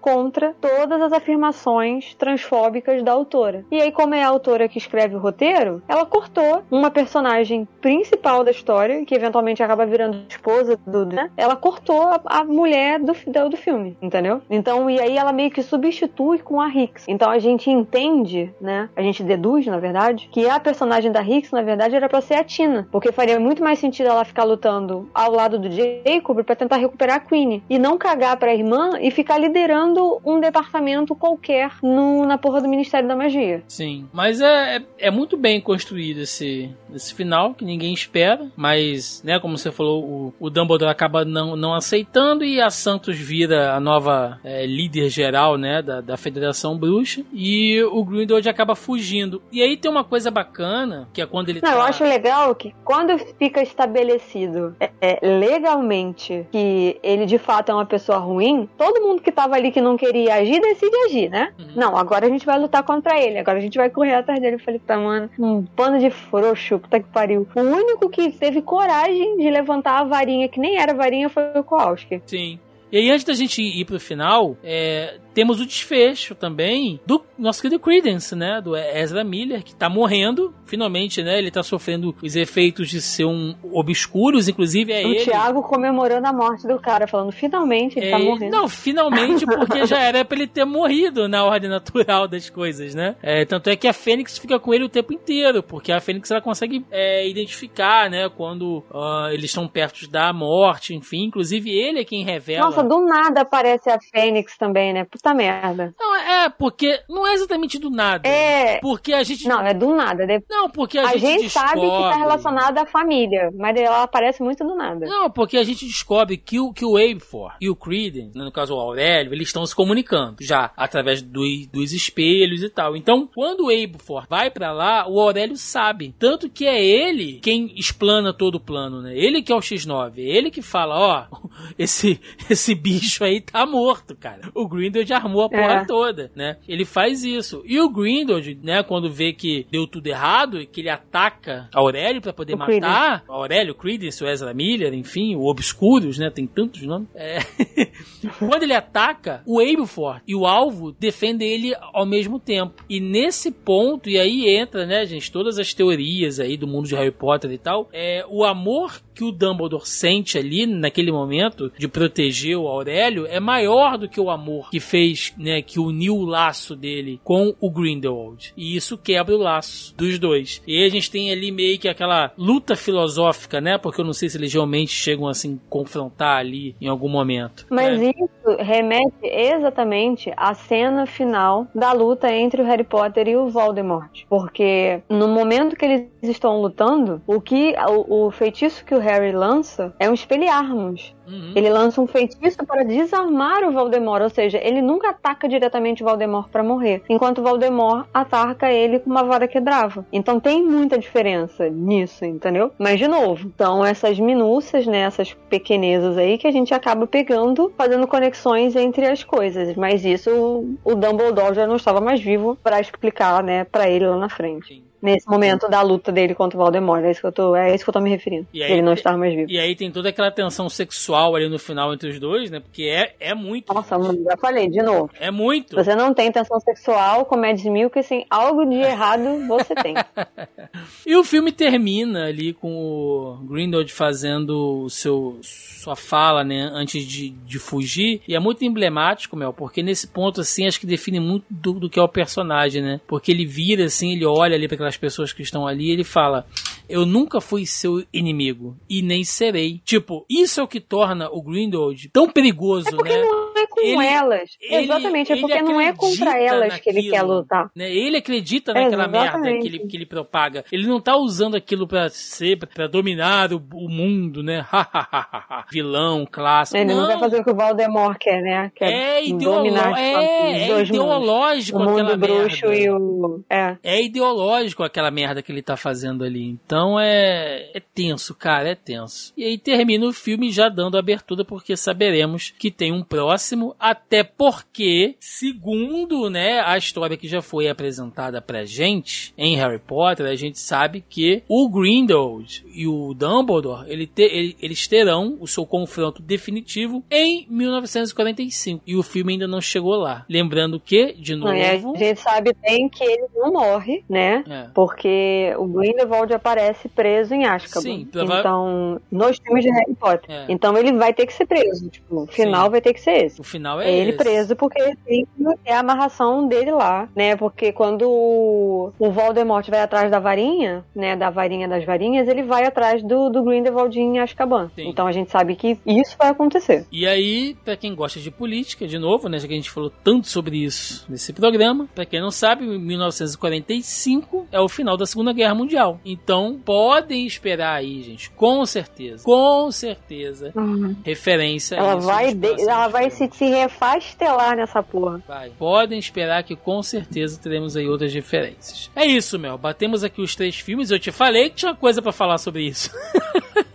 contra todas as afirmações transfóbicas da autora. E aí, como é a autora que escreve o roteiro, ela cortou uma personagem principal da história, que eventualmente acaba virando esposa do. Né? Ela cortou a, a mulher do, do, do filme, entendeu? Então, e aí ela meio que substitui com a Hicks. Então a gente entende, né? A gente deduz, na verdade, que a personagem da Hicks, na verdade, era pra ser a Tina. Porque faria muito mais sentido ela ficar lutando ao lado do Jacob pra tentar recuperar a Queen. E não cagar pra irmã e ficar liderando um departamento qualquer no, na porra do Ministério da Magia. Sim, mas é, é, é muito bem construído esse, esse final, que ninguém espera, mas, né, como você falou, o, o Dumbledore acaba não, não aceitando e a Santos vira a nova é, líder geral, né, da, da Federação Bruxa, e o Grindelwald acaba fugindo. E aí tem uma coisa bacana, que é quando ele Não, tá... eu acho legal que quando fica estabelecido é, é, legalmente que ele de fato é uma pessoa ruim, todo mundo que tava ali que não queria agir decide agir, né? Uhum. Não, agora a gente vai lutar contra ele, agora a gente vai correr atrás dele. Eu falei, tá, mano, um pano de frouxo, puta que pariu. O único que teve coragem de levantar a varinha, que nem era varinha, foi o Kowalski. Sim. E aí, antes da gente ir pro final, é, temos o desfecho também do nosso querido Credence, né? Do Ezra Miller, que tá morrendo. Finalmente, né? Ele tá sofrendo os efeitos de ser um obscuros, inclusive é o ele. Thiago comemorando a morte do cara, falando, finalmente ele É, tá morrendo. Não, finalmente, porque já era pra ele ter morrido na ordem natural das coisas, né? É, tanto é que a Fênix fica com ele o tempo inteiro, porque a Fênix ela consegue é, identificar, né? Quando ah, eles estão perto da morte, enfim. Inclusive ele é quem revela. Nossa, do nada aparece a Fênix também, né? Puta merda. Não, é, porque não é exatamente do nada. É. Porque a gente. Não, é do nada. De- Não, porque a, A, gente, gente, sabe que tá descobre- relacionado à família, mas ela aparece muito do nada. Não, porque a gente descobre que o, que o Abefor e o Creedence, no caso o Aurélio, eles estão se comunicando já através do- dos espelhos e tal. Então, quando o Abefor vai pra lá, o Aurélio sabe. Tanto que é ele quem explana todo o plano, né? Ele que é o X9. É ele que fala, ó, esse, esse bicho aí tá morto, cara. O Grindel já armou a porra É. toda, né? Ele faz isso. E o Grindelwald, né, quando vê que deu tudo errado e que ele ataca Aurélio pra poder O matar, Aurélio, Credence, o Ezra Miller, enfim, o Obscuros, né, tem tantos nomes. É. quando ele ataca, o Aberforth e o alvo defendem ele ao mesmo tempo. E nesse ponto, e aí entra, né, gente, todas as teorias aí do mundo de Harry Potter e tal, é o amor que o Dumbledore sente ali naquele momento de proteger o Aurélio é maior do que o amor que fez, né, que uniu o laço dele com o Grindelwald. E isso quebra o laço dos dois. E a gente tem ali meio que aquela luta filosófica, né, porque eu não sei se eles realmente chegam assim confrontar ali em algum momento. Mas né? isso remete exatamente à cena final da luta entre o Harry Potter e o Voldemort. Porque no momento que eles estão lutando, o que o, o feitiço que o Harry lança é um espelharmos. Uhum. Ele lança um feitiço para desarmar o Voldemort, ou seja, ele nunca ataca diretamente o Voldemort para morrer, enquanto o Voldemort ataca ele com uma vara quebrava. Então tem muita diferença nisso, entendeu? Mas de novo, então essas minúcias, né, essas pequenezas aí que a gente acaba pegando, fazendo conexões entre as coisas. Mas isso o, Dumbledore já não estava mais vivo para explicar, né, para ele lá na frente. Sim. Nesse momento da luta dele contra o Voldemort, é isso que eu tô, é isso que eu tô me referindo. E aí- ele não estava mais vivo. E aí tem toda aquela tensão sexual ali no final entre os dois, né? Porque é, é muito. Nossa, já falei de novo. É muito. Você não tem tensão sexual, comédias mil, que assim, algo de errado você tem. E o filme termina ali com o Grindelwald fazendo o seu sua fala, né, antes de, de fugir. E é muito emblemático, Mel, porque nesse ponto, assim, acho que define muito do, do que é o personagem, né? Porque ele vira, assim, ele olha ali para aquelas pessoas que estão ali ele fala: Eu nunca fui seu inimigo e nem serei. Tipo, isso é o que torna o Grindelwald tão perigoso, Porque né? não é com Ele- elas. ele- Exatamente, é ele porque não é contra elas que ele naquilo. quer lutar. né? Ele acredita naquela merda que ele, que ele propaga. Ele não tá usando aquilo pra ser, pra dominar o, o mundo, né? Vilão, clássico. Ele não, não quer fazer o que o Voldemort quer, né? Quer é, dominar os é, é mundos. ideológico O mundo aquela bruxo merda. e o... É. É ideológico aquela merda que ele tá fazendo ali. Então é, é tenso, cara, é tenso. E aí termina o filme já dando abertura, porque saberemos que tem um próximo, até porque, segundo né, a história que já foi apresentada pra gente em Harry Potter, a gente sabe que o Grindelwald e o Dumbledore, ele te- ele- eles terão o seu confronto definitivo em 1945. E o filme ainda não chegou lá. Lembrando que, de novo... E a gente sabe bem que ele não morre, né? É. Porque o Grindelwald aparece preso em Azkaban. Sim, Então, nos filmes de Harry Potter. É. Então ele vai ter que ser preso. Tipo, o final Sim. vai ter que ser esse. Final é, É ele esse. preso porque ter a amarração dele lá, né? Porque quando o Voldemort vai atrás da varinha, né? Da varinha das varinhas, ele vai atrás do, do Grindelwald em Azkaban. Sim. Então a gente sabe que isso vai acontecer. E aí, pra quem gosta de política, de novo, né, já que a gente falou tanto sobre isso nesse programa, pra quem não sabe, 1945 é o final da Segunda Guerra Mundial. Então, podem esperar aí, gente, com certeza, com certeza, referência a Ela isso vai, de- ela vai se. Se refastelar nessa porra. Vai. Podem esperar que com certeza teremos aí outras referências. É isso, Mel. Batemos aqui os três filmes. Eu te falei que tinha coisa pra falar sobre isso.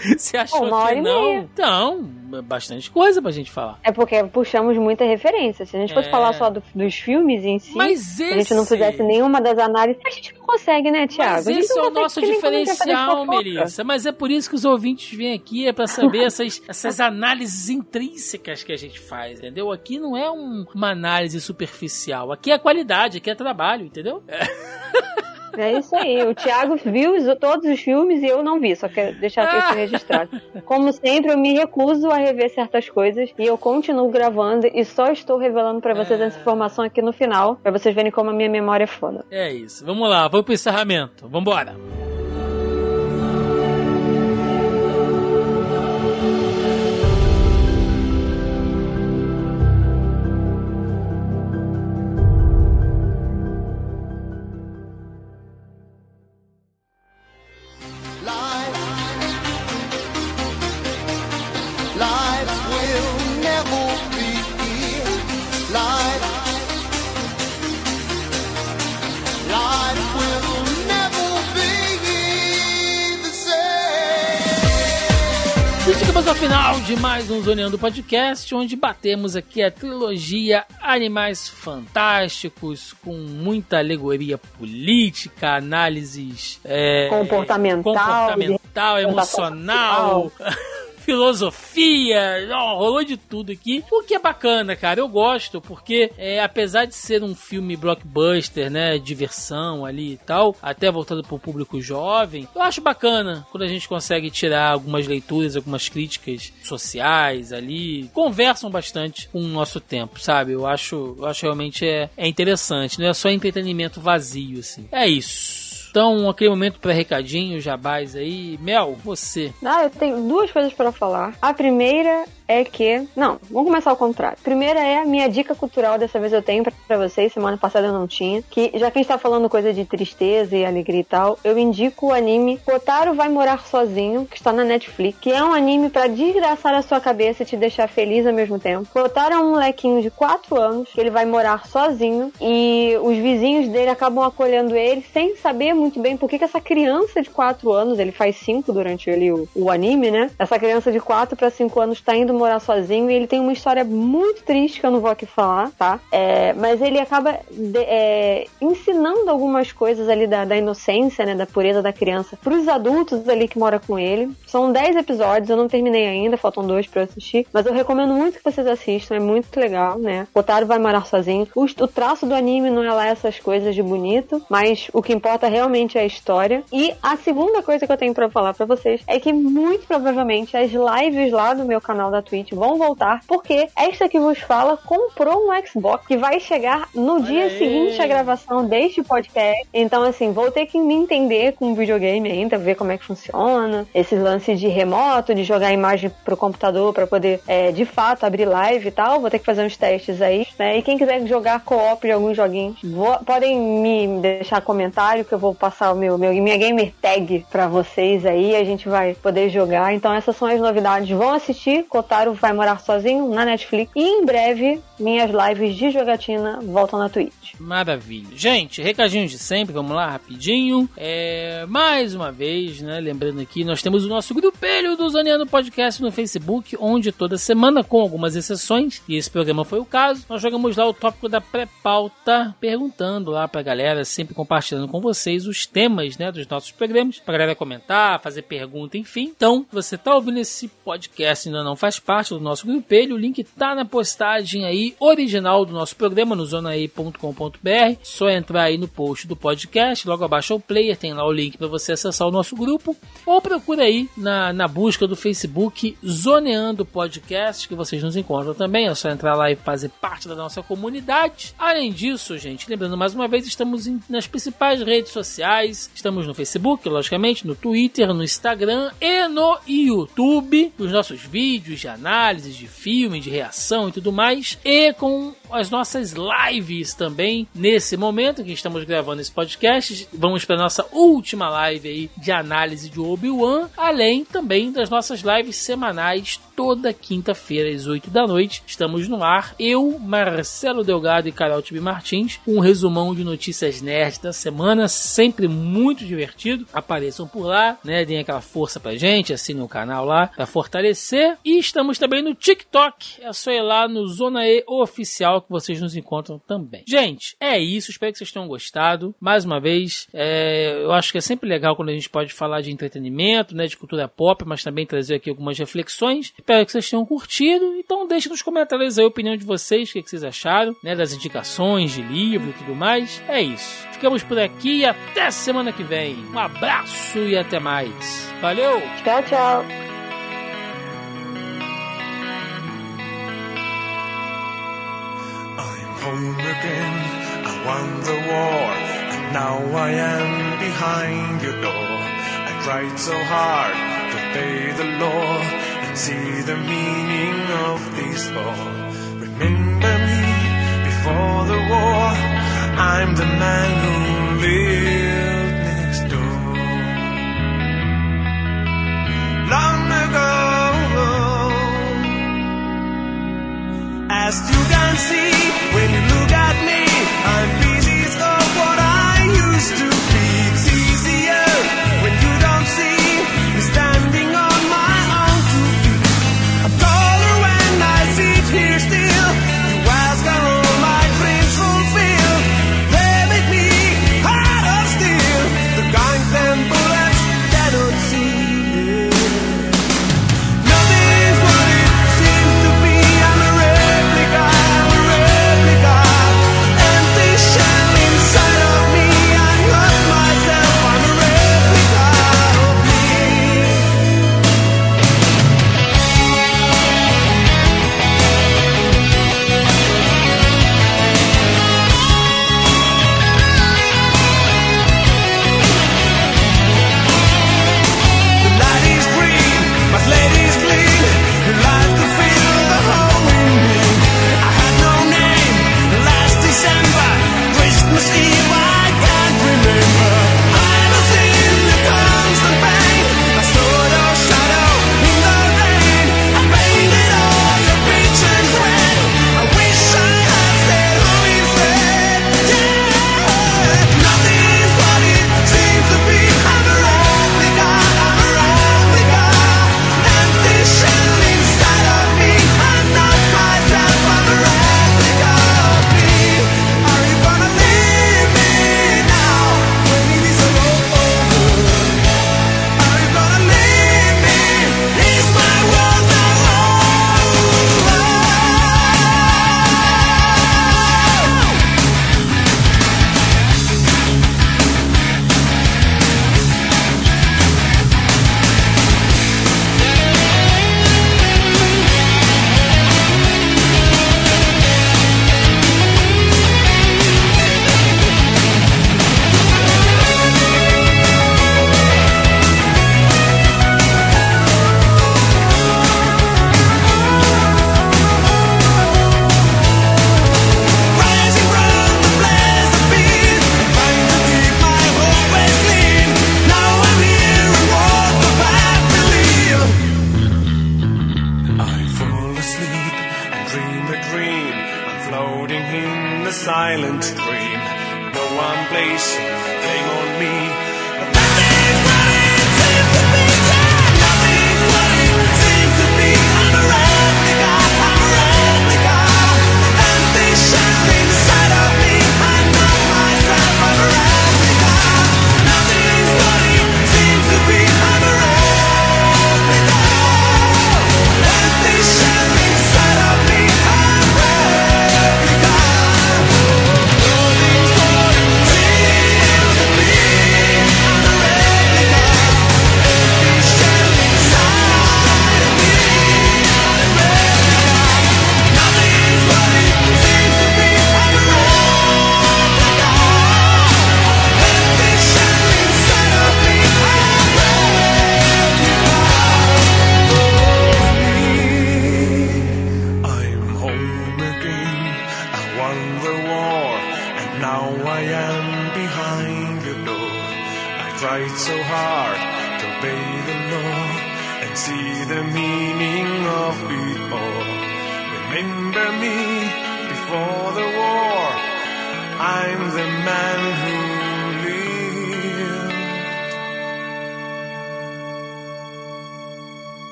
Você achou Uma hora que não? Então, bastante coisa pra gente falar. É porque puxamos muita referência. Se a gente fosse É. falar só do- dos filmes em si, Mas se a gente não esse- fizesse nenhuma das análises, a gente não consegue, né, Thiago? Mas esse é o nosso diferencial. Melissa. Mas é por isso que os ouvintes vêm aqui, é pra saber essas, essas análises intrínsecas que a gente faz, entendeu? Aqui não é um- uma análise superficial. Aqui é qualidade, aqui é trabalho, entendeu? É isso aí. O Thiago viu os- todos os filmes e eu não vi, só quero deixar isso registrado. Como sempre, eu me recuso a rever certas coisas e eu continuo gravando e só estou revelando pra vocês É. essa informação aqui no final, pra vocês verem como a minha memória é foda. É isso. Vamos lá, vamos pro encerramento. Vambora. Final de mais um Zoneando Podcast, onde batemos aqui a trilogia Animais Fantásticos, com muita alegoria política, análises é, Comportamental, comportamental emocional. Filosofia, rolou de tudo aqui. O que é bacana, cara. Eu gosto, porque é, apesar de ser um filme blockbuster, né? Diversão ali e tal, até voltado pro público jovem, eu acho bacana quando a gente consegue tirar algumas leituras, algumas críticas sociais ali. Conversam bastante com o nosso tempo, sabe? Eu acho, eu acho realmente é, é interessante. Não é só entretenimento vazio, assim. É isso. Então, aquele momento para recadinho, jabás aí. Mel, você. Ah, eu tenho duas coisas para falar. A primeira é que. Não, vamos começar ao contrário. Primeira é a minha dica cultural, dessa vez eu tenho pra vocês, semana passada eu não tinha. Que já que a gente tá falando coisa de tristeza e alegria e tal, eu indico o anime Kotaro Vai Morar Sozinho, que está na Netflix, que é um anime pra desgraçar a sua cabeça e te deixar feliz ao mesmo tempo. Kotaro é um molequinho de 4 anos, que ele vai morar sozinho e os vizinhos dele acabam acolhendo ele sem saber muito bem por que, que essa criança de 4 anos, ele faz 5 durante ali o, o anime, né? Essa criança de 4 para 5 anos tá indo morar sozinho e ele tem uma história muito triste que eu não vou aqui falar, tá? É, mas ele acaba de- é, ensinando algumas coisas ali da, da inocência, né? Da pureza da criança pros adultos ali que moram com ele. São 10 episódios, eu não terminei ainda, faltam dois pra eu assistir, mas eu recomendo muito que vocês assistam, é muito legal, né? Otaro vai morar sozinho. O, o traço do anime não é lá essas coisas de bonito, mas o que importa realmente é a história. E a segunda coisa que eu tenho pra falar pra vocês é que muito provavelmente as lives lá no meu canal da Twitch vão voltar, porque esta que vos fala comprou um Xbox que vai chegar no dia aí. seguinte à gravação deste podcast. Então, assim, vou ter que me entender com o videogame ainda, ver como é que funciona. Esses lances de remoto, de jogar a imagem pro computador pra poder, é, de fato, abrir live e tal. Vou ter que fazer uns testes aí, né? E quem quiser jogar co-op de alguns joguinhos, vou- podem me deixar comentário que eu vou passar o meu, meu minha gamer tag pra vocês aí. A gente vai poder jogar. Então, essas são as novidades. Vão assistir. Kotaro vai morar sozinho na Netflix. E em breve, minhas lives de jogatina voltam na Twitch. Maravilha. Gente, recadinhos de sempre, vamos lá, rapidinho. É, mais uma vez, né, lembrando aqui, nós temos o nosso grupelho do Zaneando Podcast no Facebook, onde toda semana, com algumas exceções, e esse programa foi o caso, nós jogamos lá o tópico da pré-pauta, perguntando lá pra galera, sempre compartilhando com vocês os temas, né, dos nossos programas, pra galera comentar, fazer pergunta, enfim. Então, você tá ouvindo esse podcast e ainda não faz parte do nosso grupelho, o link tá na postagem aí, original do nosso programa, no zonae.com.br. Só entrar aí no post do podcast, logo abaixo ao player, tem lá o link para você acessar o nosso grupo. Ou procura aí na, na busca do Facebook Zoneando Podcast, que vocês nos encontram também. É só entrar lá e fazer parte da nossa comunidade. Além disso, gente, lembrando mais uma vez, estamos em- nas principais redes sociais. Estamos no Facebook, logicamente, no Twitter, no Instagram e no YouTube. Os nossos vídeos de análise de filme, de reação e tudo mais. E com as nossas lives também nesse momento que estamos gravando esse podcast. Vamos para nossa última live aí de análise de Obi-Wan, além também das nossas lives semanais toda quinta-feira às 8 da noite. Estamos no ar, eu, Marcelo Delgado e Carol Tibi Martins, um resumão de notícias nerds da semana, sempre muito divertido. Apareçam por lá, né? Deem aquela força pra gente, assinem o canal lá pra fortalecer. E estamos também no TikTok. É só ir lá no Zona E Oficial que vocês nos encontram também. Gente, é isso. Espero que vocês tenham gostado. Mais uma vez, é, eu acho que é sempre legal quando a gente pode falar de entretenimento, né? De cultura pop, mas também trazer aqui algumas reflexões. Espero que vocês tenham curtido. Então deixe nos comentários aí a opinião de vocês, o que, que vocês acharam, né? Das indicações de livro e tudo mais. É isso. Ficamos por aqui e até semana que vem. Um abraço e até mais. Valeu! Tchau, tchau. Home again. I won the war, and now I am behind your door. I tried so hard to obey the law and see the meaning of this all. Remember me before the war. I'm the man who lived next door. Long ago. As you can see, when you look at me, I'm